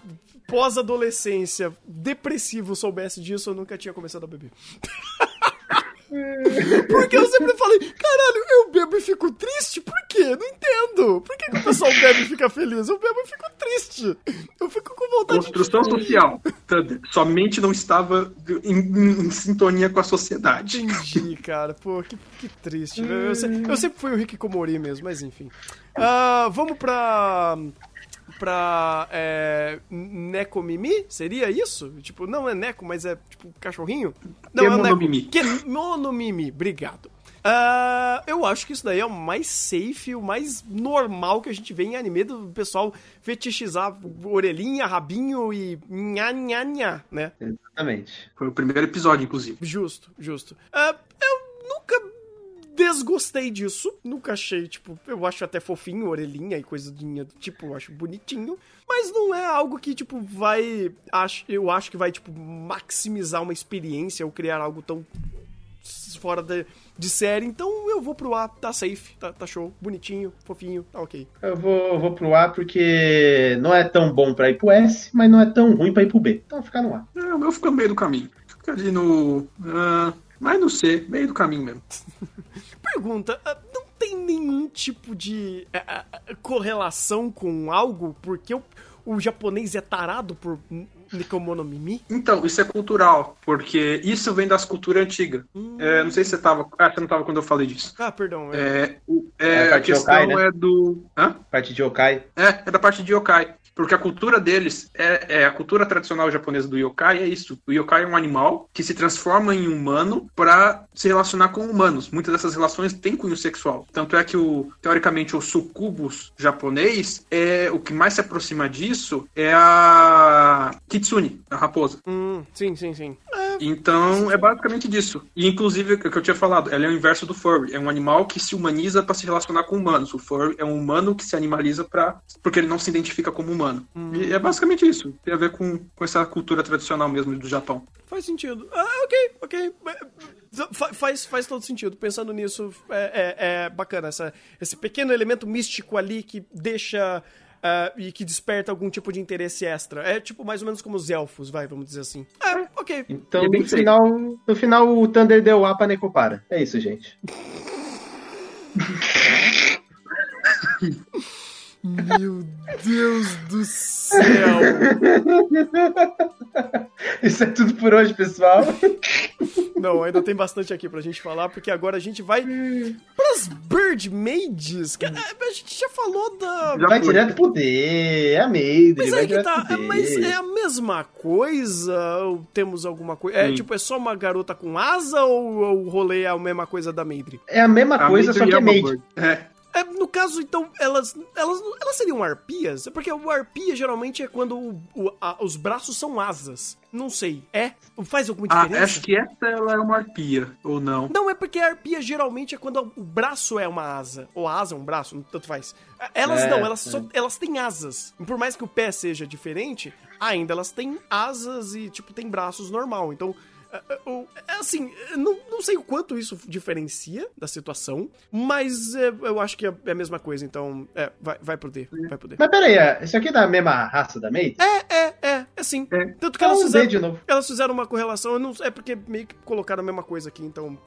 pós-adolescência depressivo soubesse disso, eu nunca tinha começado a beber. Porque eu sempre falei, caralho, eu bebo e fico triste? Por quê? Não entendo. Por que, que o pessoal bebe e fica feliz? Eu bebo e fico triste. Eu fico com vontade Construção de... social. Thunder. Sua mente não estava em, em- em sintonia com a sociedade. Entendi, cara. Pô, que, que triste. Eu, eu eu sempre fui o Rick Komori mesmo, mas enfim. Ah, vamos pra. Pra. É, Nekomimi? Seria isso? Tipo, não é Neko, mas é tipo cachorrinho? Não, é o Neko. Kemonomimi. Kemonomimi, obrigado. Ah, eu acho que isso daí é o mais safe, o mais normal que a gente vê em anime do pessoal fetichizar orelhinha, rabinho e nha nha nha, né? Exatamente. Foi o primeiro episódio, inclusive. Justo, justo. Ah, eu desgostei disso. Nunca achei, tipo, eu acho até fofinho, orelhinha e coisinha do tipo, eu acho bonitinho. Mas não é algo que, tipo, vai. Acho, eu acho que vai, tipo, maximizar uma experiência ou criar algo tão fora de, de série. Então eu vou pro A, tá safe, tá, tá show, bonitinho, fofinho, tá ok. Eu vou, vou pro A porque não é tão bom pra ir pro S, mas não é tão ruim pra ir pro B. Então fica no A. É, o meu fica no meio do caminho. Fica ali no. ah, mais no C, meio do caminho mesmo. Pergunta, ah, não tem nenhum tipo de ah, ah, correlação com algo? Porque o, o japonês é tarado por Nikomonomimi? Então, isso é cultural, porque isso vem das culturas antigas. É, não sei se você tava. Ah, você não tava quando eu falei disso. Ah, perdão. É. É, o- é, É a a parte de questão yokai, né? é do. Hã? Parte de Yokai. É, é da parte de yokai. Porque a cultura deles, é, é a cultura tradicional japonesa do yokai é isso. O yokai é um animal que se transforma em humano para se relacionar com humanos. Muitas dessas relações têm cunho sexual. Tanto é que, o, teoricamente, o sucubus japonês, é o que mais se aproxima disso é a kitsune, a raposa. Hum, sim, sim, sim. Então, é basicamente disso. E, inclusive, o que eu tinha falado, ela é o inverso do furry. É um animal que se humaniza para se relacionar com humanos. O furry é um humano que se animaliza para porque ele não se identifica como humano. E é basicamente isso. Tem a ver com, com essa cultura tradicional mesmo do Japão. faz sentido. Ah, ok, ok. Fa- Faz, faz todo sentido. Pensando nisso, é, é- é bacana. Essa, esse pequeno elemento místico ali que deixa. Ah, e que desperta algum tipo de interesse extra. É tipo mais ou menos como os elfos, vai, vamos dizer assim. É, ok. Então, É no final, no final, o Thunder deu A pra Necopara. É isso, gente. Meu Deus do céu! Isso é tudo por hoje, pessoal. Não, ainda tem bastante aqui pra gente falar, porque agora a gente vai pras Bird. Que, é, A gente já falou da. Já vai direto pro D, é a Maiden, Mas vai aí que tá. D. Mas é a mesma coisa? Ou temos alguma coisa? É tipo, é só uma garota com asa ou, ou o rolê é a mesma coisa da Maidri? É a mesma A coisa, só que é Maid. É. É, no caso, então, elas, elas, elas seriam arpias? Porque o arpia geralmente é quando o- o- a- os braços são asas. Não sei. É? Faz alguma Ah, diferença? acho que essa ela é uma arpia, ou não. Não, é porque a arpia geralmente é quando o braço é uma asa. Ou a asa é um braço, tanto faz. Elas É, não, elas, é. só, elas têm asas. Por mais que o pé seja diferente, ainda elas têm asas e, tipo, tem braços normal. Então, assim, eu não, não sei o quanto isso diferencia da situação, mas é, eu acho que é a mesma coisa. Então, é, vai, vai pro D, vai pro D. Mas peraí, é- isso aqui é da mesma raça da Maiden? É, é, é, é sim. É. Tanto que elas Então, fizeram, de novo. elas fizeram uma correlação, não, é porque meio que colocaram a mesma coisa aqui, então...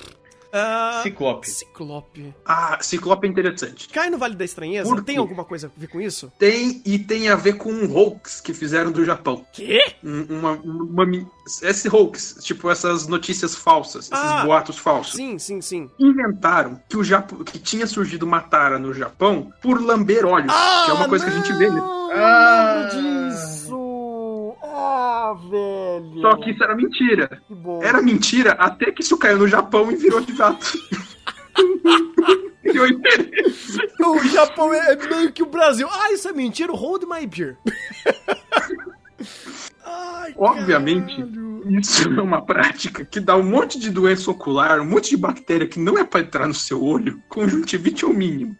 Ah, Ciclope. Ciclope. Ah, Ciclope é interessante. Cai no Vale da Estranheza? Por Tem alguma coisa a ver com isso? Tem e tem a ver com um hoax que fizeram do Japão. Quê? Um- Uma, uma, esse hoax, tipo essas notícias falsas, esses Ah, boatos falsos. Sim, sim, sim. Inventaram que o Japo, que tinha surgido uma tara no Japão por lamber olhos, que é uma coisa que a gente vê. Né? Não, Ah! disso! Ah, velho! Só que isso era mentira. Era mentira até que isso caiu no Japão e virou de fato. Criou interesse. O Japão é meio que o Brasil. Ah, isso é mentira? Hold my beer. Ai, Obviamente, caralho. isso é uma prática que dá um monte de doença ocular, um monte de bactéria que não é pra entrar no seu olho, conjuntivite ao mínimo.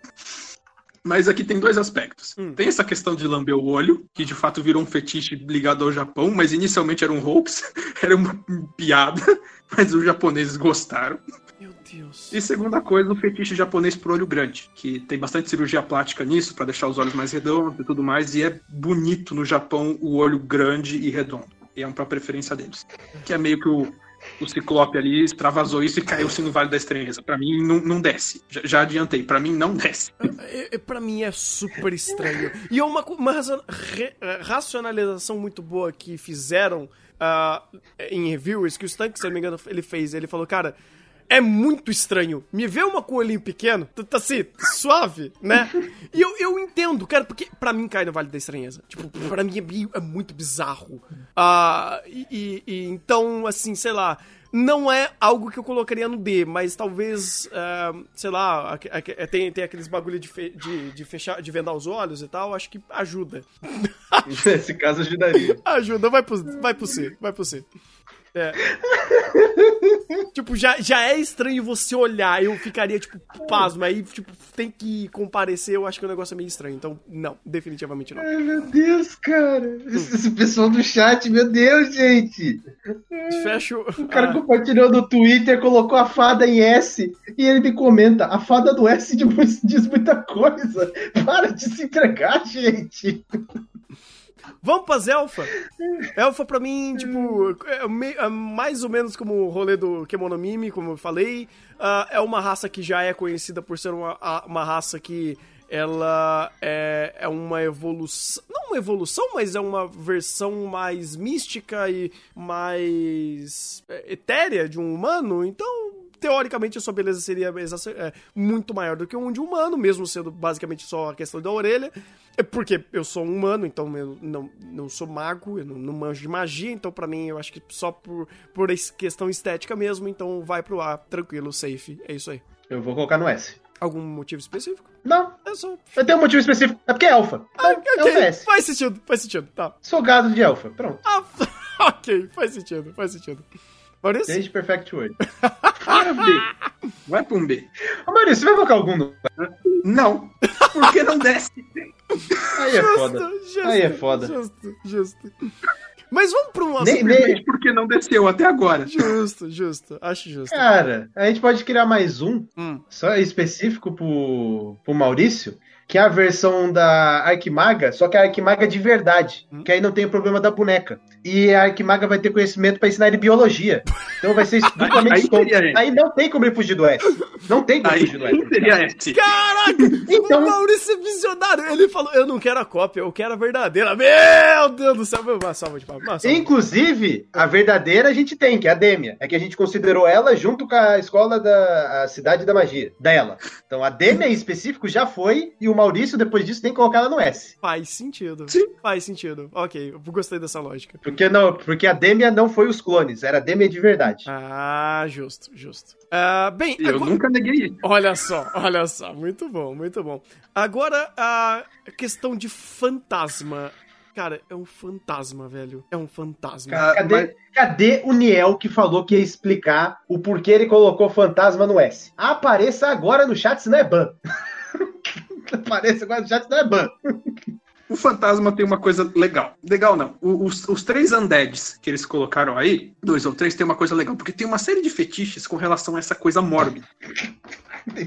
Mas aqui tem dois aspectos. Hum. Tem essa questão de lamber o olho, que de fato virou um fetiche ligado ao Japão, mas inicialmente era um hoax, era uma piada, mas os japoneses gostaram. Meu Deus. E segunda coisa, o fetiche japonês pro olho grande, que tem bastante cirurgia plástica nisso, pra deixar os olhos mais redondos e tudo mais, e é bonito no Japão o olho grande e redondo. E é uma preferência deles. Que é meio que o o Ciclope ali extravasou isso e caiu-se no Vale da Estranheza. Pra mim, não, não desce. Já, já adiantei, pra mim não desce. É, é, pra mim é super estranho. E é uma, uma eh, racionalização muito boa que fizeram ah, em reviewers, que o Stank, se não me engano, ele fez. Ele falou, cara, é muito estranho. Me vê uma coelhinho pequeno, tá, tá assim, suave, né? E eu, eu entendo, cara, porque pra mim cai no Vale da Estranheza. Tipo, pra mim é, bi- é muito bizarro. Ah, e, e- então, assim, sei lá. Não é algo que eu colocaria no D, mas talvez, ah, sei lá, é, tem, tem aqueles bagulho de, fe- de, de fechar, de vendar os olhos e tal, acho que ajuda. Nesse caso ajudaria. Ajuda, vai pro, vai pro C, vai pro C. É. tipo, já, já é estranho você olhar, eu ficaria, tipo, pasmo. Aí, tipo, tem que comparecer, eu acho que o negócio é meio estranho. Então, não, definitivamente não. Ai, meu Deus, cara. Esse, esse pessoal do chat, meu Deus, gente. Fecha o. O cara ah, compartilhou no Twitter, colocou a fada em S e ele me comenta: a fada do S diz, diz muita coisa. Para de se entregar, gente. Vamos pras Elfa? Elfa, pra mim, tipo, é, é mais ou menos como o rolê do Kemonomimi, como eu falei. Ah, é uma raça que já é conhecida por ser uma, uma raça que ela é, é uma evolução. Não uma evolução, mas é uma versão mais mística e mais é, etérea de um humano. Então. Teoricamente, a sua beleza seria é, muito maior do que um de um humano, mesmo sendo basicamente só a questão da orelha. É porque eu sou um humano, então eu não, não sou mago, eu não, não manjo de magia, então pra mim eu acho que só por, por questão estética mesmo, então vai pro A, tranquilo, safe, é isso aí. Eu vou colocar no S. Algum motivo específico? Não, É só. eu tenho um motivo específico. É porque é elfa. Então, Ah, é ok, S. faz sentido, faz sentido, tá. Sou gado de elfa. Pronto. Ah, ok, faz sentido, faz sentido. Maurício? Desde Perfect Word. Vai pra um B. Vai pra um B. Ô, Maurício, você vai colocar algum no. Não. Porque não desce. Aí é foda. Justo, Aí é foda. Justo, justo. Mas vamos pra um Nem- assunto. nem- porque não desceu até agora. Justo, justo, acho justo. Cara, a gente pode criar mais um, Hum. só específico pro, pro Maurício, que é a versão da Arquimaga, só que a Arquimaga de verdade, Hum. que aí não tem o problema da boneca. E a Arquimaga vai ter conhecimento pra ensinar ele biologia. Então vai ser duplamente Aí ele. Aí não tem como ele fugir do S. Não tem como Aí fugir do S. seria S. Caraca! Então- O Maurício é visionário. Ele falou: Eu não quero a cópia, eu quero a verdadeira. Meu Deus do céu! Uma salva de palmas. Inclusive, a verdadeira a gente tem, que é a Dêmia. É que a gente considerou ela junto com a escola da a Cidade da Magia, dela. Então a Dêmia em específico já foi, e o Maurício, depois disso, tem que colocar ela no S. Faz sentido. Sim. Faz sentido. Ok, eu gostei dessa lógica. Porque, não, porque a Dêmia não foi os clones, era a Dêmia de verdade. Ah, justo, justo. Ah, bem, eu agora- nunca neguei isso. olha só, olha só. Muito bom, muito bom. Agora, a questão de fantasma. Cara, é um fantasma, velho. É um fantasma. Cadê, mas- cadê o Niel que falou que ia explicar o porquê ele colocou fantasma no S? Apareça agora no chat, senão é ban. Apareça agora no chat, senão é ban. O fantasma tem uma coisa legal. Legal não. O- Os, os três undeads que eles colocaram aí, dois ou três, tem uma coisa legal. Porque tem uma série de fetiches com relação a essa coisa mórbida.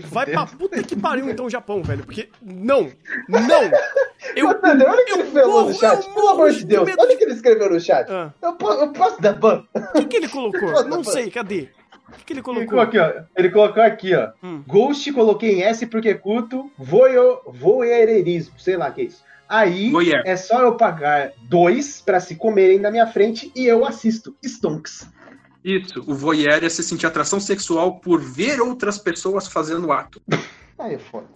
Vai pra puta que pariu então o Japão, velho. Porque. Não! Não! Eu. Mano, olha o que ele eu falou no chat, pelo amor morro de de Deus. medo Olha o que ele escreveu no chat. Ah, Eu, posso, eu posso dar ban? o que, que ele colocou? Não sei, cadê? O que, que ele Ele colocou? colocou aqui, ó. Ele colocou aqui, ó. Hum. Ghost coloquei em S porque curto voyo, voyeurismo, sei lá o que é isso. Aí Voyeur. é só eu pagar dois pra se comerem na minha frente e eu assisto. Stonks. Isso. O voyeur é se sentir atração sexual por ver outras pessoas fazendo ato. Aí é foda.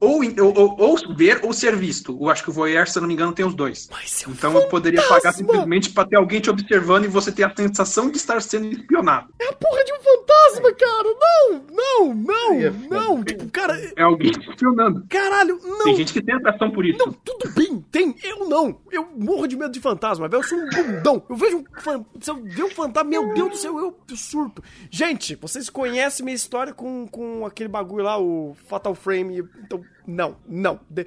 Ou, ou, ou- ver ou ser visto. Eu acho que o voyeur, se eu não me engano, tem os dois. Mas é um Então eu poderia pagar fantasma! simplesmente pra ter alguém te observando e você ter a sensação de estar sendo espionado. É a porra de um fantasma, cara! Não! Não! Não! É. Não! Tipo, cara. É alguém te espionando. Caralho, não! Tem gente que tem atração por isso. Não, tudo bem, tem. Eu não. Eu morro de medo de fantasma, velho. Eu sou um bundão. Eu vejo um fan... Se eu ver um fantasma, meu Deus do céu, eu, eu surto. Gente, vocês conhecem minha história com, com aquele bagulho lá, o Fatal Frame. Então, não, não. De,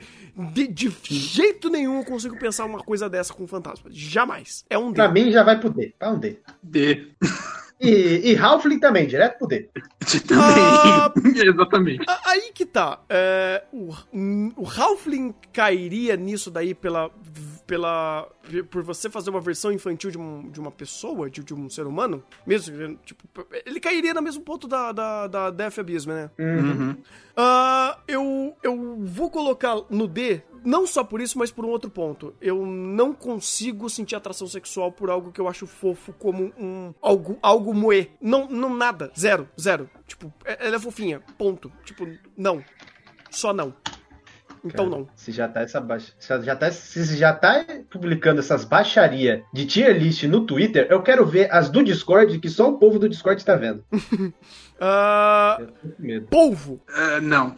de, de jeito nenhum eu consigo pensar uma coisa dessa com fantasma. Jamais. É um Pra D. mim já vai pro D. Tá um D. D. E, e Halfling também, direto pro D. Ah. Também. Exatamente. Aí que tá. É, o, o Halfling cairia nisso daí pela, pela por você fazer uma versão infantil de, um, de uma pessoa, de, de um ser humano, mesmo, tipo, ele cairia no mesmo ponto da, da, da Death Abyss, né? Uhum. Ah, eu, eu vou colocar no D, não só por isso, mas por um outro ponto. Eu não consigo sentir atração sexual por algo que eu acho fofo como um algo, algo moe. Não, não nada. Zero, zero. Tipo, é- ela é fofinha. Ponto. Tipo, não. Só não. Então não. Se já tá essa baixa, se já tá, se já tá publicando essas baixaria de tier list no Twitter, eu quero ver as do Discord que só o povo do Discord tá vendo. Eu tô com medo. polvo. É, não.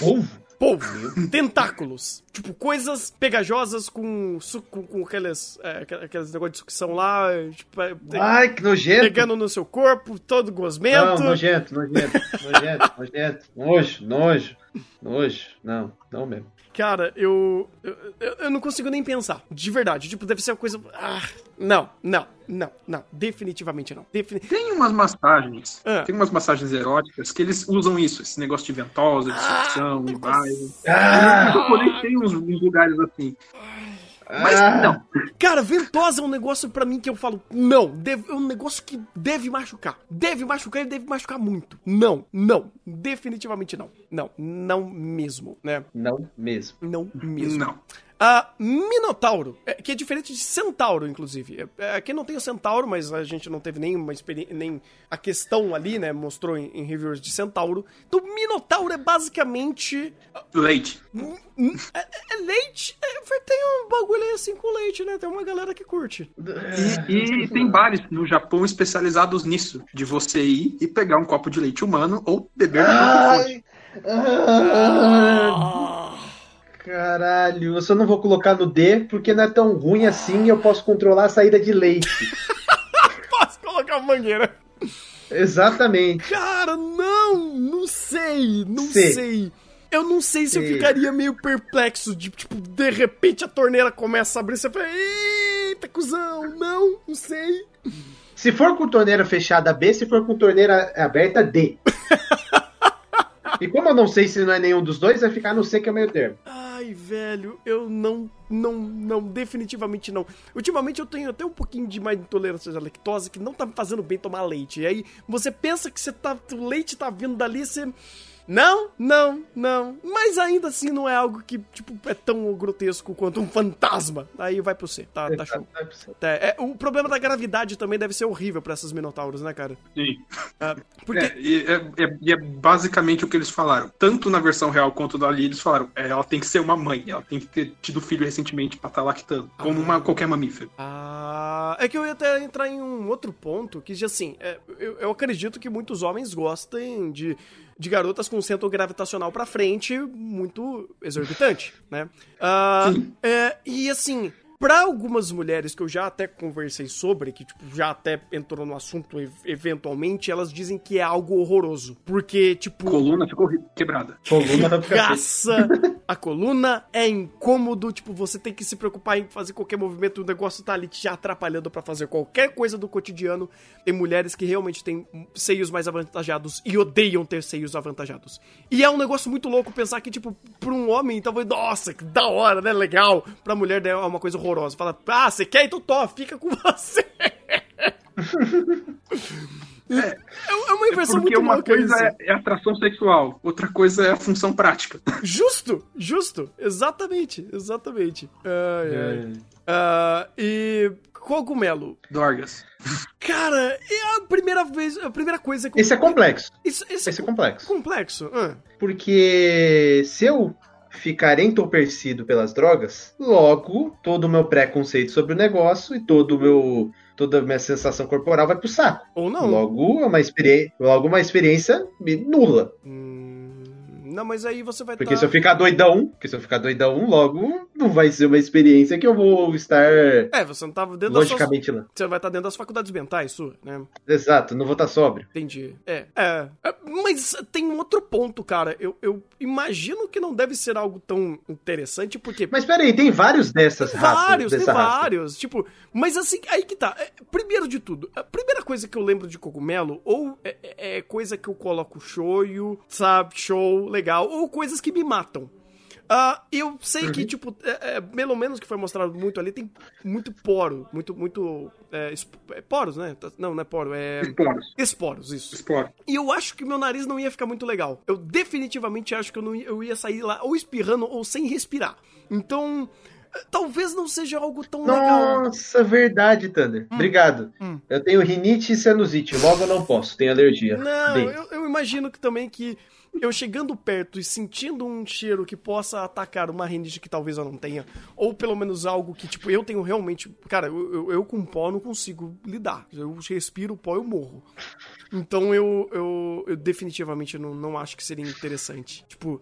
Povo? Polvo. Tentáculos. Tipo, coisas pegajosas com, su- com, com aqueles, é, aqu- aqueles negócios de sucção lá, tipo, é, Ai, que nojento. pegando no seu corpo, todo gosmento. Não, nojento, nojento, nojento, nojento. Nojo, nojo, nojo. Não, não mesmo. Cara, eu, eu. eu- Eu não consigo nem pensar. De verdade. Tipo, deve ser uma coisa. Ah, não, não, não, não. Definitivamente não. Defini Tem umas massagens, Ah. tem umas massagens eróticas que eles usam isso, esse negócio de ventosa, de sucção, de baile. Ah, No japonês tem uns, uns lugares assim. Mas ah, não. Cara, ventosa é um negócio pra mim que eu falo, não, deve- é um negócio que deve machucar. Deve machucar e deve machucar muito. Não, não, definitivamente não. Não, não mesmo, né? Não mesmo. Não mesmo. Não. Ah, Minotauro, é, que é diferente de Centauro, inclusive. É, aqui não tem o Centauro, mas a gente não teve nenhuma experiência, nem a questão ali, né? Mostrou em, em reviews de Centauro. Então, Minotauro é basicamente. Leite. hum, É, é leite. É, tem um bagulho aí assim com leite, né? Tem uma galera que curte. E, e tem bares no Japão especializados nisso, de você ir e pegar um copo de leite humano ou beber própria fonte. Ai, ah, caralho, eu só não vou colocar no D porque não é tão ruim assim e eu posso controlar a saída de leite. Posso colocar mangueira. Exatamente. Cara, não! Não sei, não Sei. sei. Eu não sei se eu Sei. ficaria meio perplexo de, tipo, de repente a torneira começa a abrir e você fala, eita, cuzão, não, não sei. Se for com torneira fechada B, se for com torneira aberta D. E como eu não sei se não é nenhum dos dois, vai ficar no C que é o meio termo. Ai, velho, eu não, não, não, definitivamente não. Ultimamente eu tenho até um pouquinho de mais intolerância à lactose que não tá me fazendo bem tomar leite. E aí você pensa que você tá, o leite tá vindo dali, você... Não, não, não. Mas ainda assim não é algo que, tipo, é tão grotesco quanto um fantasma. Aí vai pro C, tá, tá show. É, é, o problema da gravidade também deve ser horrível pra essas minotauros, né, cara? Sim. Ah, porque... É, e é, é- e é basicamente o que eles falaram. Tanto na versão real quanto dali, eles falaram: ela tem que ser uma mãe, ela tem que ter tido filho recentemente pra estar lactando, como uma, qualquer mamífero. Ah, é que eu ia até entrar em um outro ponto, que assim, é, eu, eu acredito que muitos homens gostem de, de garotas com centro gravitacional pra frente muito exorbitante, né? Sim. é, e assim, pra algumas mulheres que eu já até conversei sobre, que tipo, já até entrou no assunto ev- eventualmente, elas dizem que é algo horroroso. Porque, tipo, Coluna ficou quebrada. Coluna gaça a coluna, é incômodo, tipo, você tem que se preocupar em fazer qualquer movimento, o negócio tá ali te atrapalhando pra fazer qualquer coisa do cotidiano. Tem mulheres que realmente têm seios mais avantajados e odeiam ter seios avantajados. E é um negócio muito louco pensar que, tipo, pra um homem, talvez, nossa, que da hora, né, legal. Pra mulher né, é uma coisa horrorosa. Fala, ah, você quer? Então tó, fica com você. É, é uma inversão Porque muito uma louca coisa isso. é, é atração sexual, outra coisa é a função prática. Justo, justo, exatamente, exatamente. Ai, ai. Ah, e cogumelo. Dorgas. Cara, é a primeira vez, a primeira coisa que eu- Esse é complexo. Isso, esse Esse é complexo. complexo. ah. Porque se eu ficar entorpecido pelas drogas, logo todo o meu preconceito sobre o negócio e todo o meu toda a minha sensação corporal vai pro saco. Ou não. Logo uma experiência, logo uma experiência nula. Hum, não, mas aí você vai Porque tá- se eu ficar doidão, porque se eu ficar doidão, logo não vai ser uma experiência que eu vou estar É, você não tava dentro das suas... logicamente lá. Você vai estar dentro das faculdades mentais, sua, né? Exato, não vou estar sóbrio. Entendi. É, é. É, Mas tem um outro ponto, cara. Eu, eu imagino que não deve ser algo tão interessante, porque Mas peraí, tem vários dessas Tem raças. vários, tem dessa raça. vários. Tipo, mas assim, aí que tá. É, Primeiro de tudo, a primeira coisa que eu lembro de cogumelo, ou é, é- é coisa que eu coloco shoyu, sabe, show, legal, ou coisas que me matam. Ah, eu sei que, tipo, é, é, pelo menos que foi mostrado muito ali, tem muito poro, muito, muito. É, é poros, né? Não, não é poro, é. Esporos. Esporos, isso. Esporos. E eu acho que meu nariz não ia ficar muito legal. Eu definitivamente acho que eu, não ia, eu ia sair lá ou espirrando ou sem respirar. Então, eh, talvez não seja algo tão legal. Nossa, verdade, Thunder. Obrigado. Hum. Eu tenho rinite e sinusite, logo eu não posso, tenho alergia. Não, eu, eu imagino que também que eu chegando perto e sentindo um cheiro que possa atacar uma rinite que talvez eu não tenha, ou pelo menos algo que, tipo, eu tenho realmente. Cara, eu, eu, eu com pó não consigo lidar. Eu respiro pó, eu morro. Então eu, eu, eu definitivamente não, não acho que seria interessante. Tipo,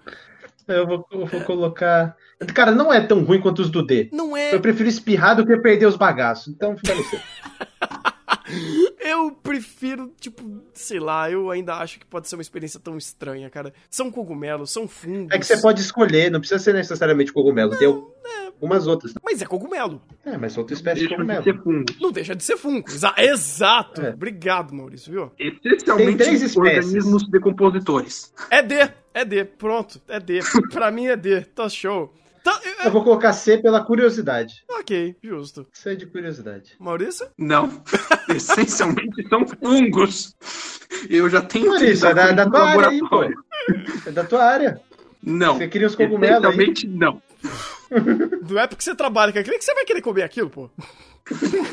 eu vou, eu vou colocar. Cara, não é tão ruim quanto os do D. não é. Eu prefiro espirrar do que perder os bagaços. Então seu. Eu prefiro, tipo, sei lá, eu ainda acho que pode ser uma experiência tão estranha, cara. São cogumelos, são fungos. É que você pode escolher, não precisa ser necessariamente cogumelo. Tem algumas outras. Mas é cogumelo. É, mas outra espécie de Deixa de cogumelo. ser fungo. Não deixa de ser fungo. Exa- exato. É. Obrigado, Maurício, viu? Essencialmente Tem três espécies. organismos decompositores. É D. É D. Pronto. É D. pra mim é D. Tá show. Tá, é- Eu vou colocar C pela curiosidade. é- ok, justo. C de curiosidade. Maurício? Não. Essencialmente são fungos. Eu já tenho isso, é da, da no tua área aí, pô. É da tua área. Não. Você queria os cogumelos aí? Essencialmente não. Não é porque você trabalha com aquilo que você vai querer comer aquilo, pô.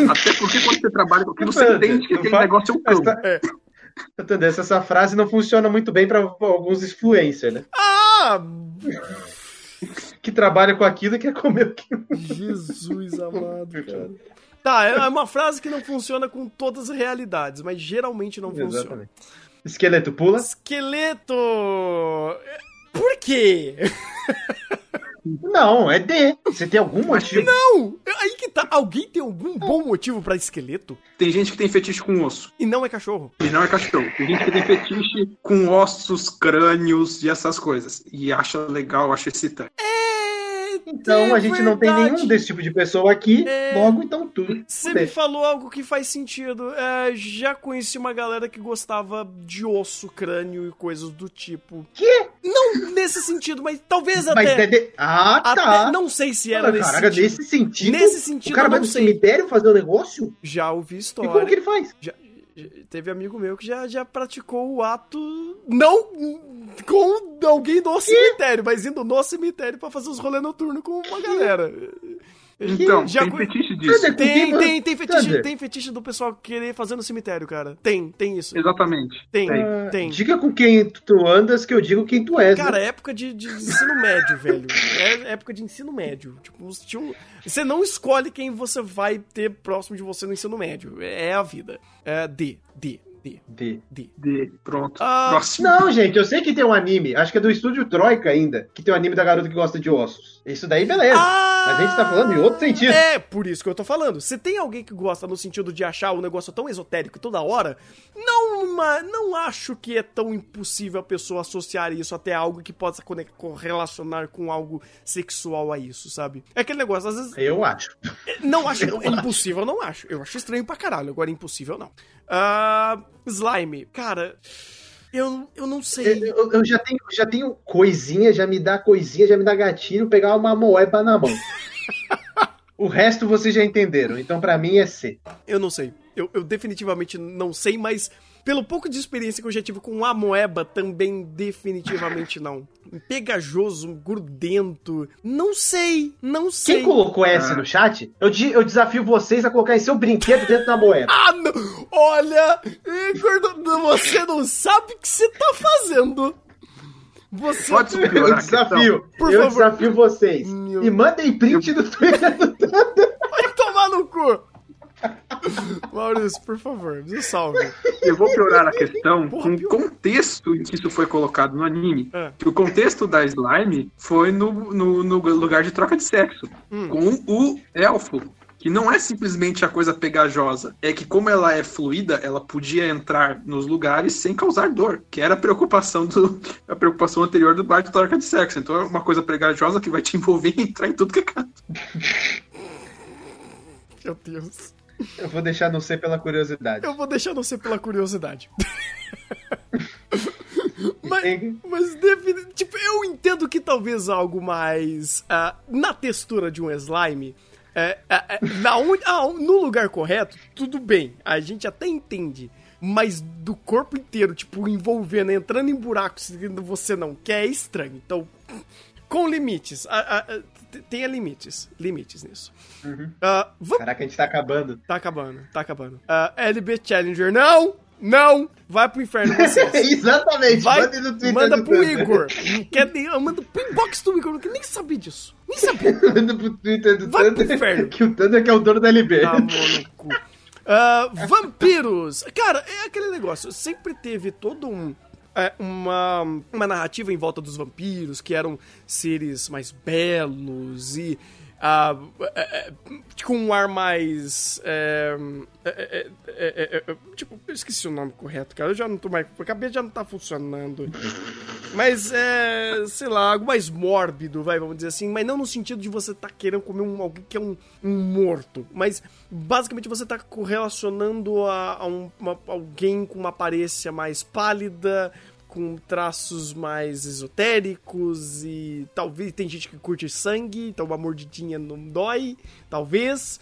Até porque quando você trabalha com aquilo, você entende que aquele negócio é um cão. tá- É. Entendeu? Essa, essa frase não funciona muito bem pra alguns influencers, né? Ah! Que trabalham com aquilo e quer comer aquilo. Jesus amado, cara. Tá, é uma frase que não funciona com todas as realidades, mas geralmente não funciona. Exatamente. Esqueleto pula. Esqueleto! Por quê? Não, é D. Você tem algum motivo? Não! Aí que tá. Alguém tem algum bom motivo pra esqueleto? Tem gente que tem fetiche com osso. E não é cachorro. E não é cachorro. Tem gente que tem fetiche com ossos, crânios e essas coisas. E acha legal, acha excitante. É. Então a gente não tem nenhum desse tipo de pessoa aqui. É. Logo, então tudo. Você me falou algo que faz sentido. É, já conheci uma galera que gostava de osso, crânio e coisas do tipo. Quê? Não nesse sentido, mas talvez Mas até. é de... Ah, até- tá. não sei se era Ah, nesse Caraca, sentido. nesse sentido. Nesse sentido, o cara vai no sei. cemitério fazer um negócio? Já ouvi E história. como que ele faz? Já- teve amigo meu que já, já praticou o ato. Não com alguém do cemitério, mas indo no cemitério pra fazer os rolês noturnos com uma galera. Então, Já tem fetiche disso. Tem, tem, tem fetiche, Thunder? tem fetiche do pessoal querer fazer no cemitério, cara. Tem, tem isso. Exatamente. Tem, Tem. Ah, tem. Diga com quem tu andas que eu digo quem tu és. Cara, né? é época de, de ensino médio, velho. É época de ensino médio. Tipo, você um- não escolhe quem você vai ter próximo de você no ensino médio. É a vida. É D, D, D, D. D. D. Pronto. Ah, Próximo. Não, gente, eu sei que tem um anime, acho que é do estúdio Troika ainda, que tem um anime da garota que gosta de ossos. Isso daí, beleza. Ah! Mas a gente tá falando em outro sentido. É, por isso que eu tô falando. Se tem alguém que gosta no sentido de achar o negócio tão esotérico toda hora, não, não acho que é tão impossível a pessoa associar isso até algo que possa correlacionar com algo sexual a isso, sabe? É aquele negócio, às vezes. Eu acho. Não acho. é impossível, eu não acho. Eu acho estranho pra caralho. Agora, impossível, não. Ah, slime. Cara, eu, eu não sei. eu- eu já, tenho, já tenho coisinha, já me dá coisinha, já me dá gatilho pegar uma moeba na mão. o resto vocês já entenderam, então pra mim é C. Eu não sei. Eu, eu definitivamente não sei, mas pelo pouco de experiência que eu já tive com a moeba, também definitivamente não. Pegajoso, grudento. Não sei, não sei. Quem colocou S no chat, eu, di- eu desafio vocês a colocar esse seu brinquedo dentro da moeba. Ah, não! Olha, você não sabe o que você tá fazendo. Você. Pode Eu piorar a desafio, Por eu favor. desafio vocês. Meu- E mandem print do Twitter do Vai tomar no cu! Maurício, por favor, me salve. Eu vou piorar a questão Porra, com o contexto em que isso foi colocado no anime. É. Que o contexto da slime foi no, no, no lugar de troca de sexo. Hum. Com o elfo. Que não é simplesmente a coisa pegajosa. É que como ela é fluida, ela podia entrar nos lugares sem causar dor. Que era a preocupação do. A preocupação anterior do bar de troca de sexo. Então é uma coisa pegajosa que vai te envolver e entrar em tudo que é canto. Meu Deus. Eu vou deixar no C pela curiosidade. Eu vou deixar não ser pela curiosidade. mas, Mas, tipo, eu entendo que talvez algo mais ah, na textura de um slime. É, é, é, na onde, ah, no lugar correto, tudo bem. A gente até entende. Mas do corpo inteiro, tipo, envolvendo, entrando em buracos que você não quer, é estranho. Então, com limites. Ah, t- tenha limites. Limites nisso. Ah, vamos Caraca, a gente tá acabando. Tá acabando, tá acabando. Ah, LB Challenger, não! Não! Vai pro inferno vocês. Exatamente. Vai, manda no Twitter manda pro Thunder. Igor. Não quer nem, manda pro inbox do Igor, não quer nem saber disso. Nem sabia. Manda pro Twitter do Vai pro Thunder. inferno. Que o Thunder que é o dono da LB. Tá, mano, no cu. Ah, vampiros. Cara, é aquele negócio. Sempre teve todo um. É, uma, uma narrativa em volta dos vampiros, que eram seres mais belos e. ah, é, é, com um ar mais. é, é, é, é, tipo, eu esqueci o nome correto, cara. Eu já não tô mais. A cabeça já não tá funcionando. Mas é, sei lá, algo mais mórbido, vai, vamos dizer assim, mas não no sentido de você tá querendo comer um, alguém que é um, um morto, mas basicamente você tá correlacionando a, a um- alguém com uma aparência mais pálida, com traços mais esotéricos e talvez tem gente que curte sangue, então uma mordidinha não dói, talvez.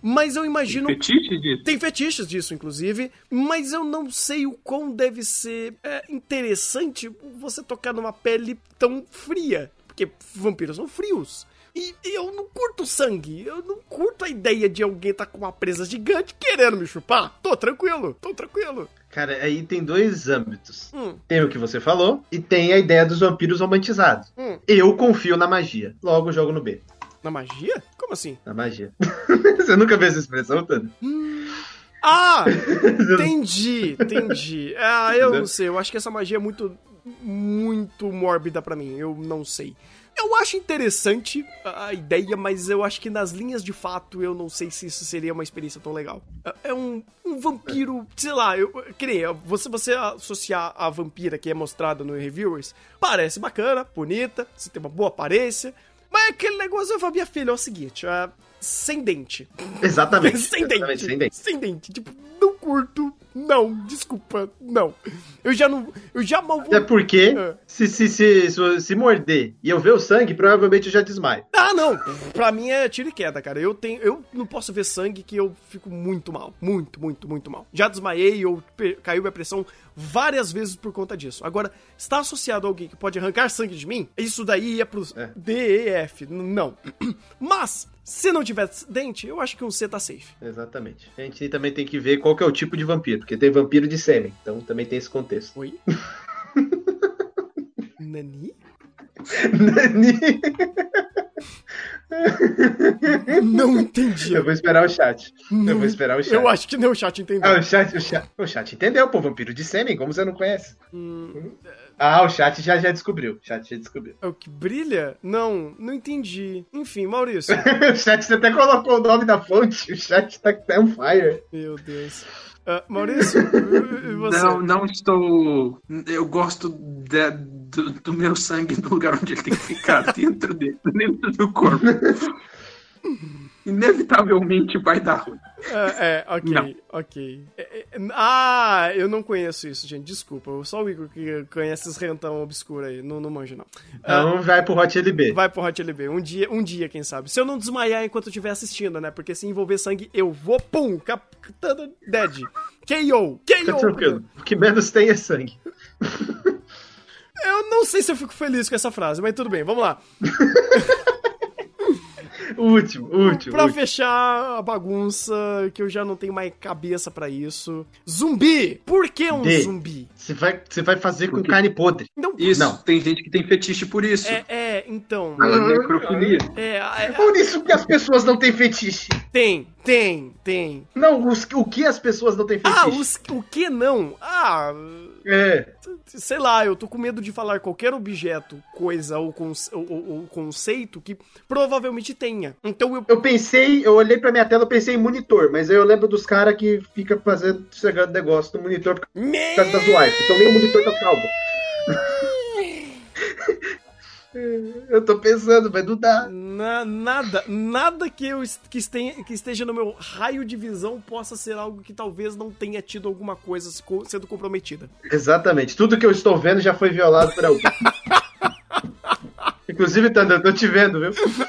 Mas eu imagino Fetiche disso? tem fetiches disso, inclusive, mas eu não sei o quão deve ser é, interessante você tocar numa pele tão fria. Porque vampiros são frios. E, e eu não curto sangue. Eu não curto a ideia de alguém tá com uma presa gigante querendo me chupar. Tô tranquilo, tô tranquilo. Cara, aí tem dois âmbitos. Hum, Tem o que você falou e tem a ideia dos vampiros romantizados. hum. Eu confio na magia. Logo jogo no B. Na magia? Como assim? Na magia. você nunca viu essa expressão, Thunder? Ah! Entendi, entendi. Ah, eu não sei. Eu acho que essa magia é muito, muito mórbida pra mim. Eu não sei. Eu acho interessante a ideia, mas eu acho que nas linhas de fato eu não sei se isso seria uma experiência tão legal. É- É um, um vampiro, sei lá, eu, que nem, eu- você, você associar a vampira que é mostrada no Reviewers, parece bacana, bonita, você tem uma boa aparência, mas é aquele negócio, eu falo, minha filha, é o seguinte, é, sem dente. Exatamente. Sem dente. Exatamente, sem dente. Sem dente. Tipo, não curto. Não, desculpa. Não. Eu já não. Eu já mal vou. Até porque, É. se, se, se, se, se morder e eu ver o sangue, provavelmente eu já desmaio. Ah, não. Pra mim é tiro e queda, cara. Eu tenho. Eu não posso ver sangue que eu fico muito mal. Muito, muito, muito mal. Já desmaiei ou caiu minha pressão várias vezes por conta disso. Agora, está associado a alguém que pode arrancar sangue de mim? Isso daí é pro É. D, E, F. Não. Mas, se não tiver dente, eu acho que um C tá safe. Exatamente. A gente também tem que ver qual que é o tipo de vampiro, porque tem vampiro de sêmen, então também tem esse contexto. Oi? Nani? Não entendi. eu vou esperar o chat. Não, eu vou esperar o chat. Eu acho que nem o chat entendeu. Ah, o chat, o chat, o chat entendeu, pô, vampiro de sêmen, como você não conhece? Hum, Ah, o chat já, já descobriu, o chat já descobriu. é o que brilha? Não, não entendi. Enfim, Maurício. o chat, você até colocou o nome da fonte, o chat tá, tá on fire. Meu Deus. Ah, Maurício, e você? Não, não estou. Eu gosto de- do, do meu sangue no lugar onde ele tem que ficar, dentro dele, dentro do corpo. Inevitavelmente vai dar ruim. Ah, é, ok, Não. ok. É, é, ah, eu não conheço isso, gente. Desculpa. Só o Igor que conhece esse rentão obscuro aí. Não, não manjo, não. Ah, Então vai pro Hot LB. Vai pro Hot LB. Um dia, um dia, quem sabe. Se eu não desmaiar enquanto eu estiver assistindo, né? Porque se envolver sangue, eu vou, pum, captando dead. KO! Fica KO! tranquilo. O que menos tem é sangue. Eu não sei se eu fico feliz com essa frase, mas tudo bem, vamos lá. O último, o último. Pra último. fechar a bagunça, que eu já não tenho mais cabeça pra isso. Zumbi! Por que um D. zumbi? Você vai, você vai fazer com carne podre. Não, Isso, Não. tem gente que tem fetiche por isso. é, é, então. Necrofilia. É, é, Por isso que as pessoas não têm fetiche. tem, tem, tem. Não, os- o que as pessoas não têm fetiche? Ah, os, o que não? Ah, É. sei lá, eu tô com medo de falar qualquer objeto, coisa ou, ou- ou- ou conceito que provavelmente tenha. Então eu. Eu pensei, eu olhei pra minha tela, eu pensei em monitor, mas aí eu lembro dos caras que fica fazendo chegando negócio no monitor por Me... causa das wipes. Então nem o monitor tá salvo. Eu tô pensando, mas não dá. Na- nada, nada que eu est- que este- que esteja no meu raio de visão possa ser algo que talvez não tenha tido alguma coisa se co- sendo comprometida. Exatamente. Tudo que eu estou vendo já foi violado por alguém. Inclusive, Thunder, eu tô te vendo, viu?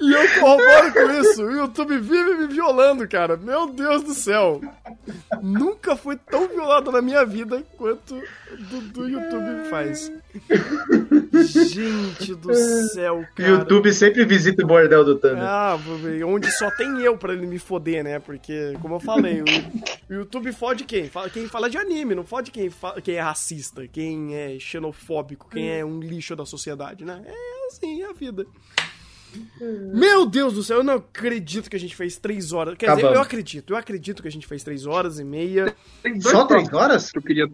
E eu corroboro com isso. O YouTube vive me violando, cara. Meu Deus do céu. Nunca fui tão violado na minha vida quanto do, do YouTube faz. Gente do céu, O cara. YouTube sempre visita o bordel do Thunder. Ah, onde só tem eu pra ele me foder, né? Porque, como eu falei, o, YouTube fode quem? Fala- Quem fala de anime, não fode quem, fa- quem é racista, quem é xenofóbico, quem é um lixo da sociedade, né? É assim, é a vida. Meu Deus do céu, eu não acredito que a gente fez três horas. Quer dizer, Acabamos. eu acredito, eu acredito que a gente fez três horas e meia. Tem Só três horas? que eu queria.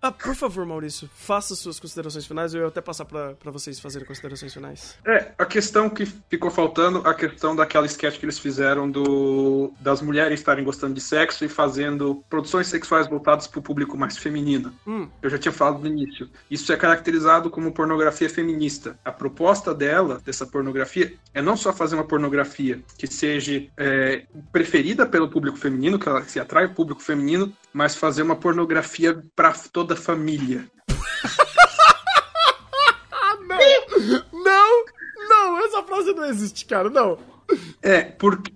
Ah, por favor, Maurício, faça suas considerações finais. Eu ia até passar pra, pra vocês fazerem considerações finais. É, a questão que ficou faltando, a questão daquela sketch que eles fizeram do das mulheres estarem gostando de sexo e fazendo produções sexuais voltadas para o público mais feminino. Hum. Eu já tinha falado no início. Isso é caracterizado como pornografia feminista. A proposta dela, dessa pornografia, é não só fazer uma pornografia que seja é, preferida pelo público feminino, que ela se atrai o público feminino, mas fazer uma pornografia para toda a família. Não! Não! Não, essa frase não existe, cara, não. É, porque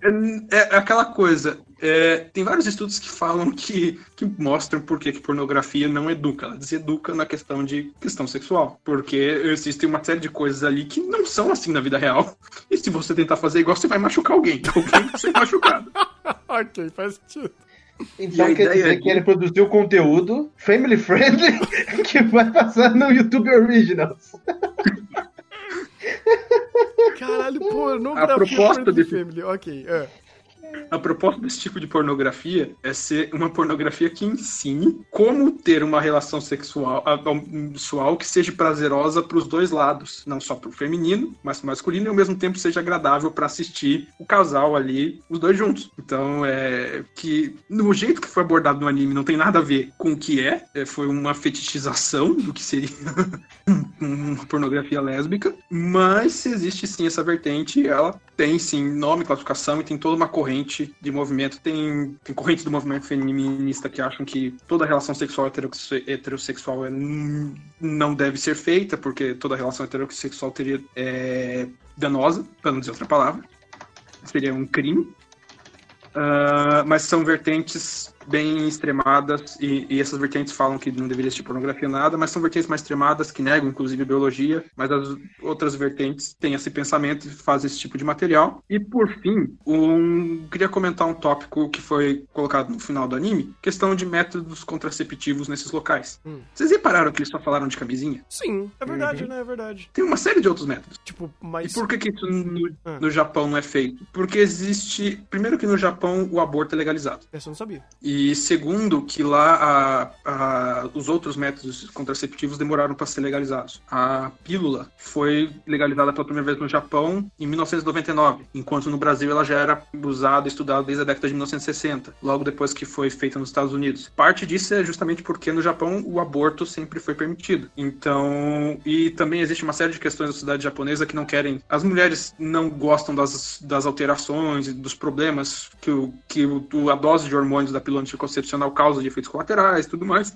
é aquela coisa. É, tem vários estudos que falam que, que mostram por que pornografia não educa. Ela deseduca na questão de questão sexual. Porque existe uma série de coisas ali que não são assim na vida real. E se você tentar fazer igual, você vai machucar alguém. Alguém vai ser machucado. ok, faz sentido. Então quer dizer aqui- que ele produziu conteúdo family friendly que vai passar no YouTube Originals. Caralho, pornografia A proposta desse- Family. Ok, é. A proposta desse tipo de pornografia é ser uma pornografia que ensine como ter uma relação sexual, sexual que seja prazerosa para os dois lados, não só para o feminino, mas pro masculino e ao mesmo tempo seja agradável para assistir o casal ali, os dois juntos. Então é que no jeito que foi abordado no anime não tem nada a ver com o que é, é, foi uma fetichização do que seria uma pornografia lésbica, mas existe sim essa vertente, ela tem sim nome, classificação e tem toda uma corrente de movimento. Tem, tem correntes do movimento feminista que acham que toda relação sexual heterosse- heterossexual é, não deve ser feita, porque toda relação heterossexual teria é, danosa, para não dizer outra palavra. Seria um crime. Ah, mas são vertentes bem extremadas e, e essas vertentes falam que não deveria existir pornografia nada, mas são vertentes mais extremadas que negam inclusive a biologia, mas as outras vertentes têm esse pensamento e fazem esse tipo de material. E por fim, um, queria comentar um tópico que foi colocado no final do anime, questão de métodos contraceptivos nesses locais. Hum. Vocês repararam que eles só falaram de camisinha? Sim, é verdade, Uhum. né? É verdade. Tem uma série de outros métodos. Tipo, E mas. por que, que isso no, Ah. no Japão não é feito? Porque existe. Primeiro, que no Japão o aborto é legalizado. Essa eu não sabia. E segundo, que lá a- a- os outros métodos contraceptivos demoraram para ser legalizados. A pílula foi legalizada pela primeira vez no Japão em 1999, enquanto no Brasil ela já era usada e estudada desde a década de 1960, logo depois que foi feita nos Estados Unidos. Parte disso é justamente porque no Japão o aborto sempre foi permitido. Então, e também existe uma série de questões da sociedade japonesa que não querem. As mulheres não gostam das, das alterações e dos problemas que, o, que o, a dose de hormônios da pílula anticoncepcional causa de efeitos colaterais e tudo mais.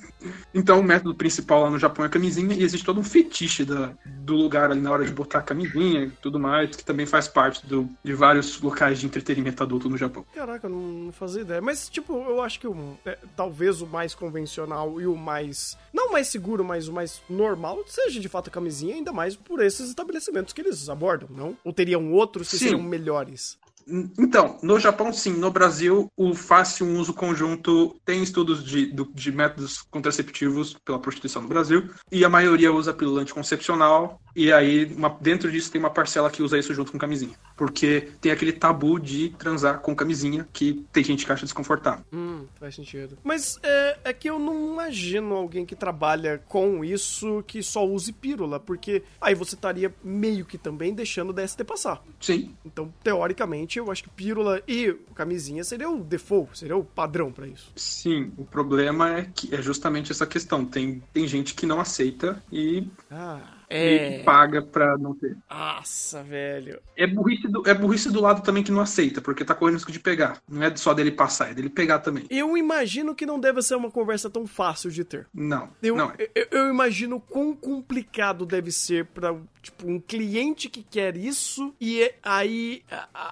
Então, o método principal lá no Japão é a camisinha e existe todo um fetiche da, do lugar ali na hora de botar a camisinha e tudo mais, que também faz parte do, de vários locais de entretenimento adulto no Japão. Caraca, eu não, fazia ideia. Mas, tipo, eu acho que o, é, talvez o mais convencional e o mais. Não o mais seguro, mas o mais normal seja de fato a camisinha, ainda mais por esses estabelecimentos que eles abordam, não? Ou teriam outros que Sim. seriam melhores? Então, no Japão, sim. No Brasil, o fácil uso conjunto tem estudos de, de métodos contraceptivos pela prostituição no Brasil. E a maioria usa pílula anticoncepcional E aí, uma- dentro disso, tem uma parcela que usa isso junto com camisinha. Porque tem aquele tabu de transar com camisinha que tem gente que acha desconfortável. Hum, faz sentido. Mas é, é que eu não imagino alguém que trabalha com isso que só use pílula, porque aí você estaria meio que também deixando o DST passar. Sim, Então, teoricamente, eu acho que pílula e camisinha seria o default, seria o padrão pra isso. sim. O problema é que é justamente essa questão. Tem, tem gente que não aceita e, Ah, e paga pra não ter. Nossa, velho. É burrice, do, é burrice do lado também que não aceita, porque tá correndo risco de pegar. Não é só dele passar, é dele pegar também. Eu imagino que não deve ser uma conversa tão fácil de ter. Não, Eu, não é. eu, eu imagino quão complicado deve ser pra, tipo, um cliente que quer isso e é- aí.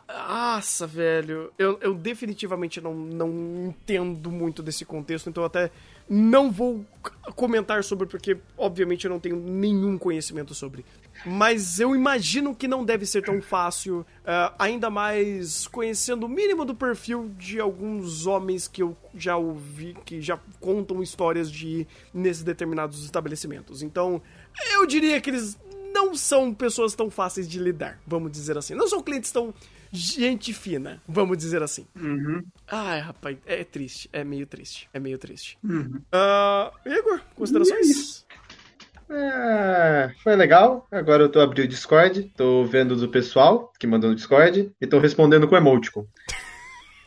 Nossa, velho. Eu, eu definitivamente não, não entendo muito desse contexto, então até não vou comentar sobre, porque obviamente eu não tenho nenhum conhecimento sobre. Mas eu imagino que não deve ser tão fácil, ah, ainda mais conhecendo o mínimo do perfil de alguns homens que eu já ouvi, que já contam histórias de nesses determinados estabelecimentos. Então, eu diria que eles não são pessoas tão fáceis de lidar, vamos dizer assim. Não são clientes tão gente fina, vamos dizer assim. Ai, rapaz, é triste, é meio triste, é meio triste. Ah, Igor, considerações? É, foi legal. Agora eu tô abrindo o Discord, tô vendo do pessoal que mandou no Discord e tô respondendo com emoticon.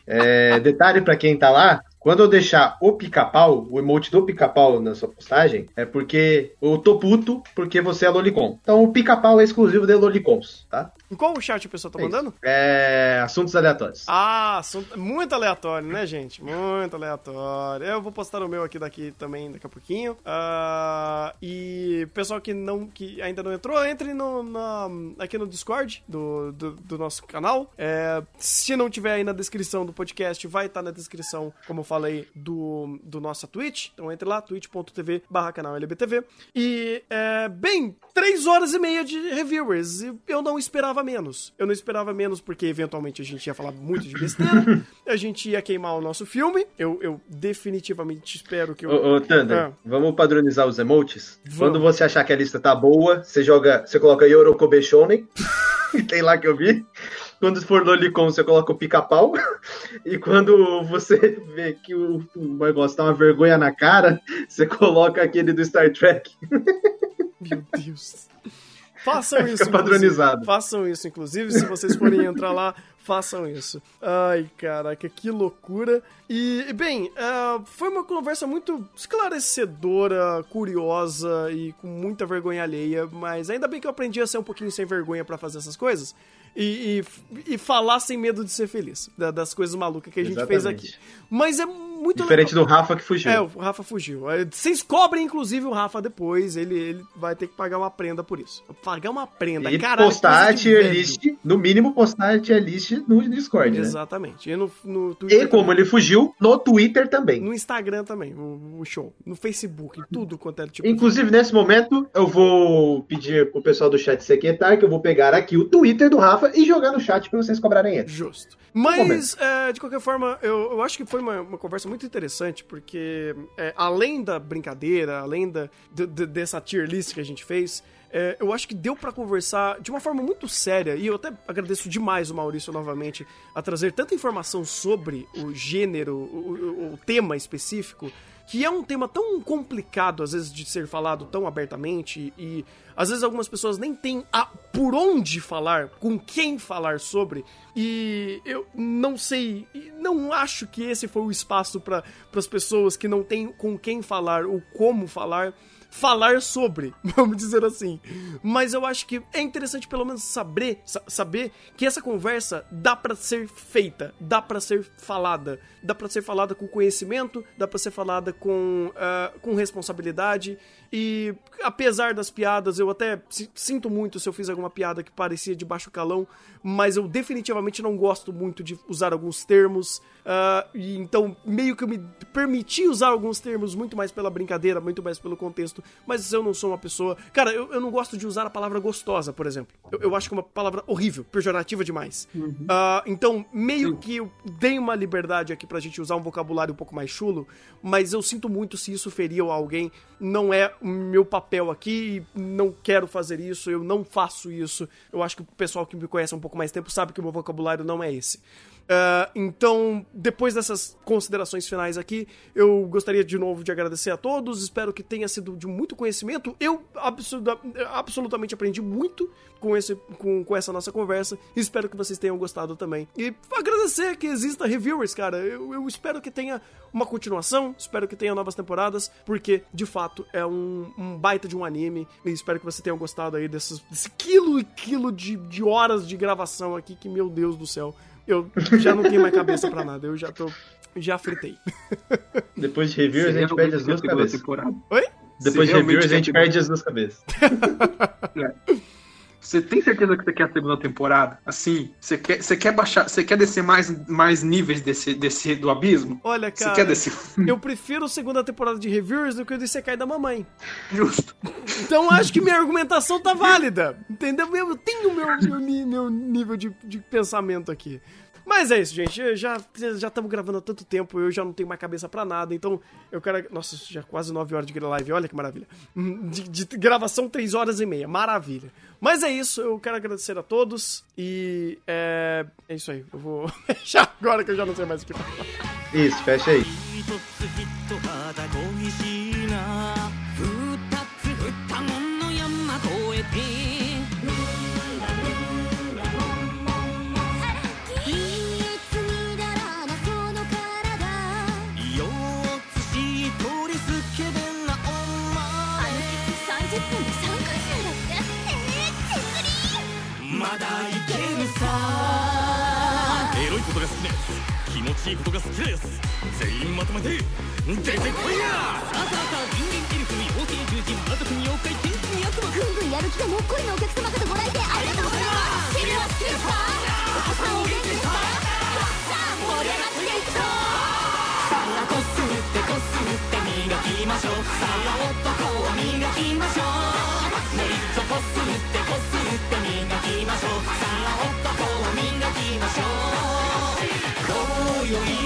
É, detalhe pra quem tá lá, quando eu deixar o pica-pau, o emote do pica-pau na sua postagem, é porque eu tô puto porque você é lolicon. Então o pica-pau é exclusivo de lolicons, tá? Em qual chat a pessoa tá É isso. mandando? É, assuntos aleatórios. Ah, assunto muito aleatório, né, gente? Muito aleatório. Eu vou postar o meu aqui daqui também daqui a pouquinho. Ah, e pessoal que não que ainda não entrou, entre no, na- aqui no Discord do, do, do nosso canal. É, se não tiver aí na descrição do podcast, vai estar na descrição, como eu falei, do, do nossa Twitch. Então entre lá, twitch.tv barra canal LBTV. E, é, bem, três horas e meia de reviewers. E eu não esperava menos. Eu não esperava menos porque eventualmente a gente ia falar muito de besteira. a gente ia queimar o nosso filme. Eu, eu definitivamente espero que eu. Ô, ô Thunder, Ah. vamos padronizar os emotes? Vamos. Quando você achar que a lista tá boa, você joga, você coloca Yorokobe Shonen, tem lá que eu vi. Quando for Lolicon, você coloca o pica-pau. E quando você vê que o, o negócio tá uma vergonha na cara, você coloca aquele do Star Trek. Meu Deus. Façam Fica isso. padronizado. Façam isso, inclusive, se vocês forem entrar lá, façam isso. Ai, caraca, que loucura. E, bem, ah, foi uma conversa muito esclarecedora, curiosa e com muita vergonha alheia, mas ainda bem que eu aprendi a ser um pouquinho sem vergonha pra fazer essas coisas. E, e, e falar sem medo de ser feliz, da- das coisas malucas que a gente fez aqui. Exatamente. Mas é muito Diferente do Rafa que fugiu. é, o Rafa fugiu. É, Vocês cobrem, inclusive, o Rafa depois. Ele, ele vai ter que pagar uma prenda por isso. Pagar uma prenda, e caralho. postar a tier list, no mínimo postar a tier list no Discord, né? Exatamente. E no, no Twitter. E como também. ele fugiu, no Twitter também. No Instagram também, o, o show. No Facebook, tudo quanto é tipo. Inclusive, nesse momento, eu vou pedir pro pessoal do chat secretário que eu vou pegar aqui o Twitter do Rafa e jogar no chat pra vocês cobrarem ele. Justo. Mas, é, de qualquer forma, eu, eu acho que foi uma, uma conversa muito interessante, porque é, além da brincadeira, além da, de- de- dessa tier list que a gente fez, é, eu acho que deu pra conversar de uma forma muito séria, e eu até agradeço demais o Maurício novamente a trazer tanta informação sobre o gênero, o, o- o tema específico, que é um tema tão complicado, às vezes, de ser falado tão abertamente, e às vezes algumas pessoas nem têm a, por onde falar, com quem falar sobre, e eu não sei, não acho que esse foi o espaço para as pessoas que não têm com quem falar ou como falar. Falar sobre, vamos dizer assim. Mas eu acho que é interessante pelo menos saber, sa- saber que essa conversa dá pra ser feita, dá pra ser falada, dá pra ser falada com conhecimento, dá pra ser falada com, ah, com responsabilidade. E apesar das piadas, eu até si- sinto muito se eu fiz alguma piada que parecia de baixo calão, mas eu definitivamente não gosto muito de usar alguns termos. Ah, e então, meio que eu me permiti usar alguns termos muito mais pela brincadeira, muito mais pelo contexto, mas eu não sou uma pessoa. Cara, eu, eu não gosto de usar a palavra gostosa, por exemplo. Eu, eu acho que é uma palavra horrível, pejorativa demais. Ah, então, meio que eu dei uma liberdade aqui pra gente usar um vocabulário um pouco mais chulo, mas eu sinto muito se isso feriu alguém. Não é o meu papel aqui, não quero fazer isso, eu não faço isso. Eu acho que o pessoal que me conhece há um pouco mais tempo sabe que o meu vocabulário não é esse. Ah, então, depois dessas considerações finais aqui, eu gostaria de novo de agradecer a todos. Espero que tenha sido de muito conhecimento. Eu absoluta- absolutamente aprendi muito com, esse, com, com essa nossa conversa. Espero que vocês tenham gostado também. E agradecer que exista reviewers, cara. Eu, eu espero que tenha uma continuação, espero que tenha novas temporadas, porque de fato é um, um baita de um anime. E espero que vocês tenham gostado aí desses, desse quilo e quilo de, de horas de gravação aqui, que meu Deus do céu. Eu já não tenho mais cabeça pra nada, eu já tô. Já fritei. Depois de reviewers, a gente perde as duas cabeças. Oi? Depois de Você reviewers, a gente perde as duas cabeças. Você tem certeza que você quer a segunda temporada? Assim, você quer, você quer baixar, você quer descer mais, mais níveis desse, desse do abismo? Olha, Você cara. quer descer Eu prefiro a segunda temporada de Reviewers do que o de Sekai da Mamãe. justo? Então acho que minha argumentação tá válida. Entendeu? Eu tenho meu, meu, ni- meu nível de, de pensamento aqui. Mas é isso, gente. Eu Já já estamos gravando há tanto tempo, eu já não tenho mais cabeça pra nada. Então eu quero. Nossa, já quase 9 horas de live. Olha que maravilha. De, de gravação, 3 horas e meia. Maravilha. Mas é isso. Eu quero agradecer a todos. E é, é isso aí. Eu vou fechar agora que eu já não sei mais o que falar. Isso, fecha aí. まだいけるさ。エロいことが好きなやつ気持ちいいことが好きなやつ全員まとめて出てこいや。さあさあさあ人間エルフ妖精獣人魔族妖怪天気に悪魔ぐんぐんやる。気がもっこりのお客様方ご来店ありがとうございます。君は好きですかお子さんお元気ですかさあ盛り上がっていくぞさあこすってこすって磨きましょう。さあ男を磨きましょう。もう一度こす あ男を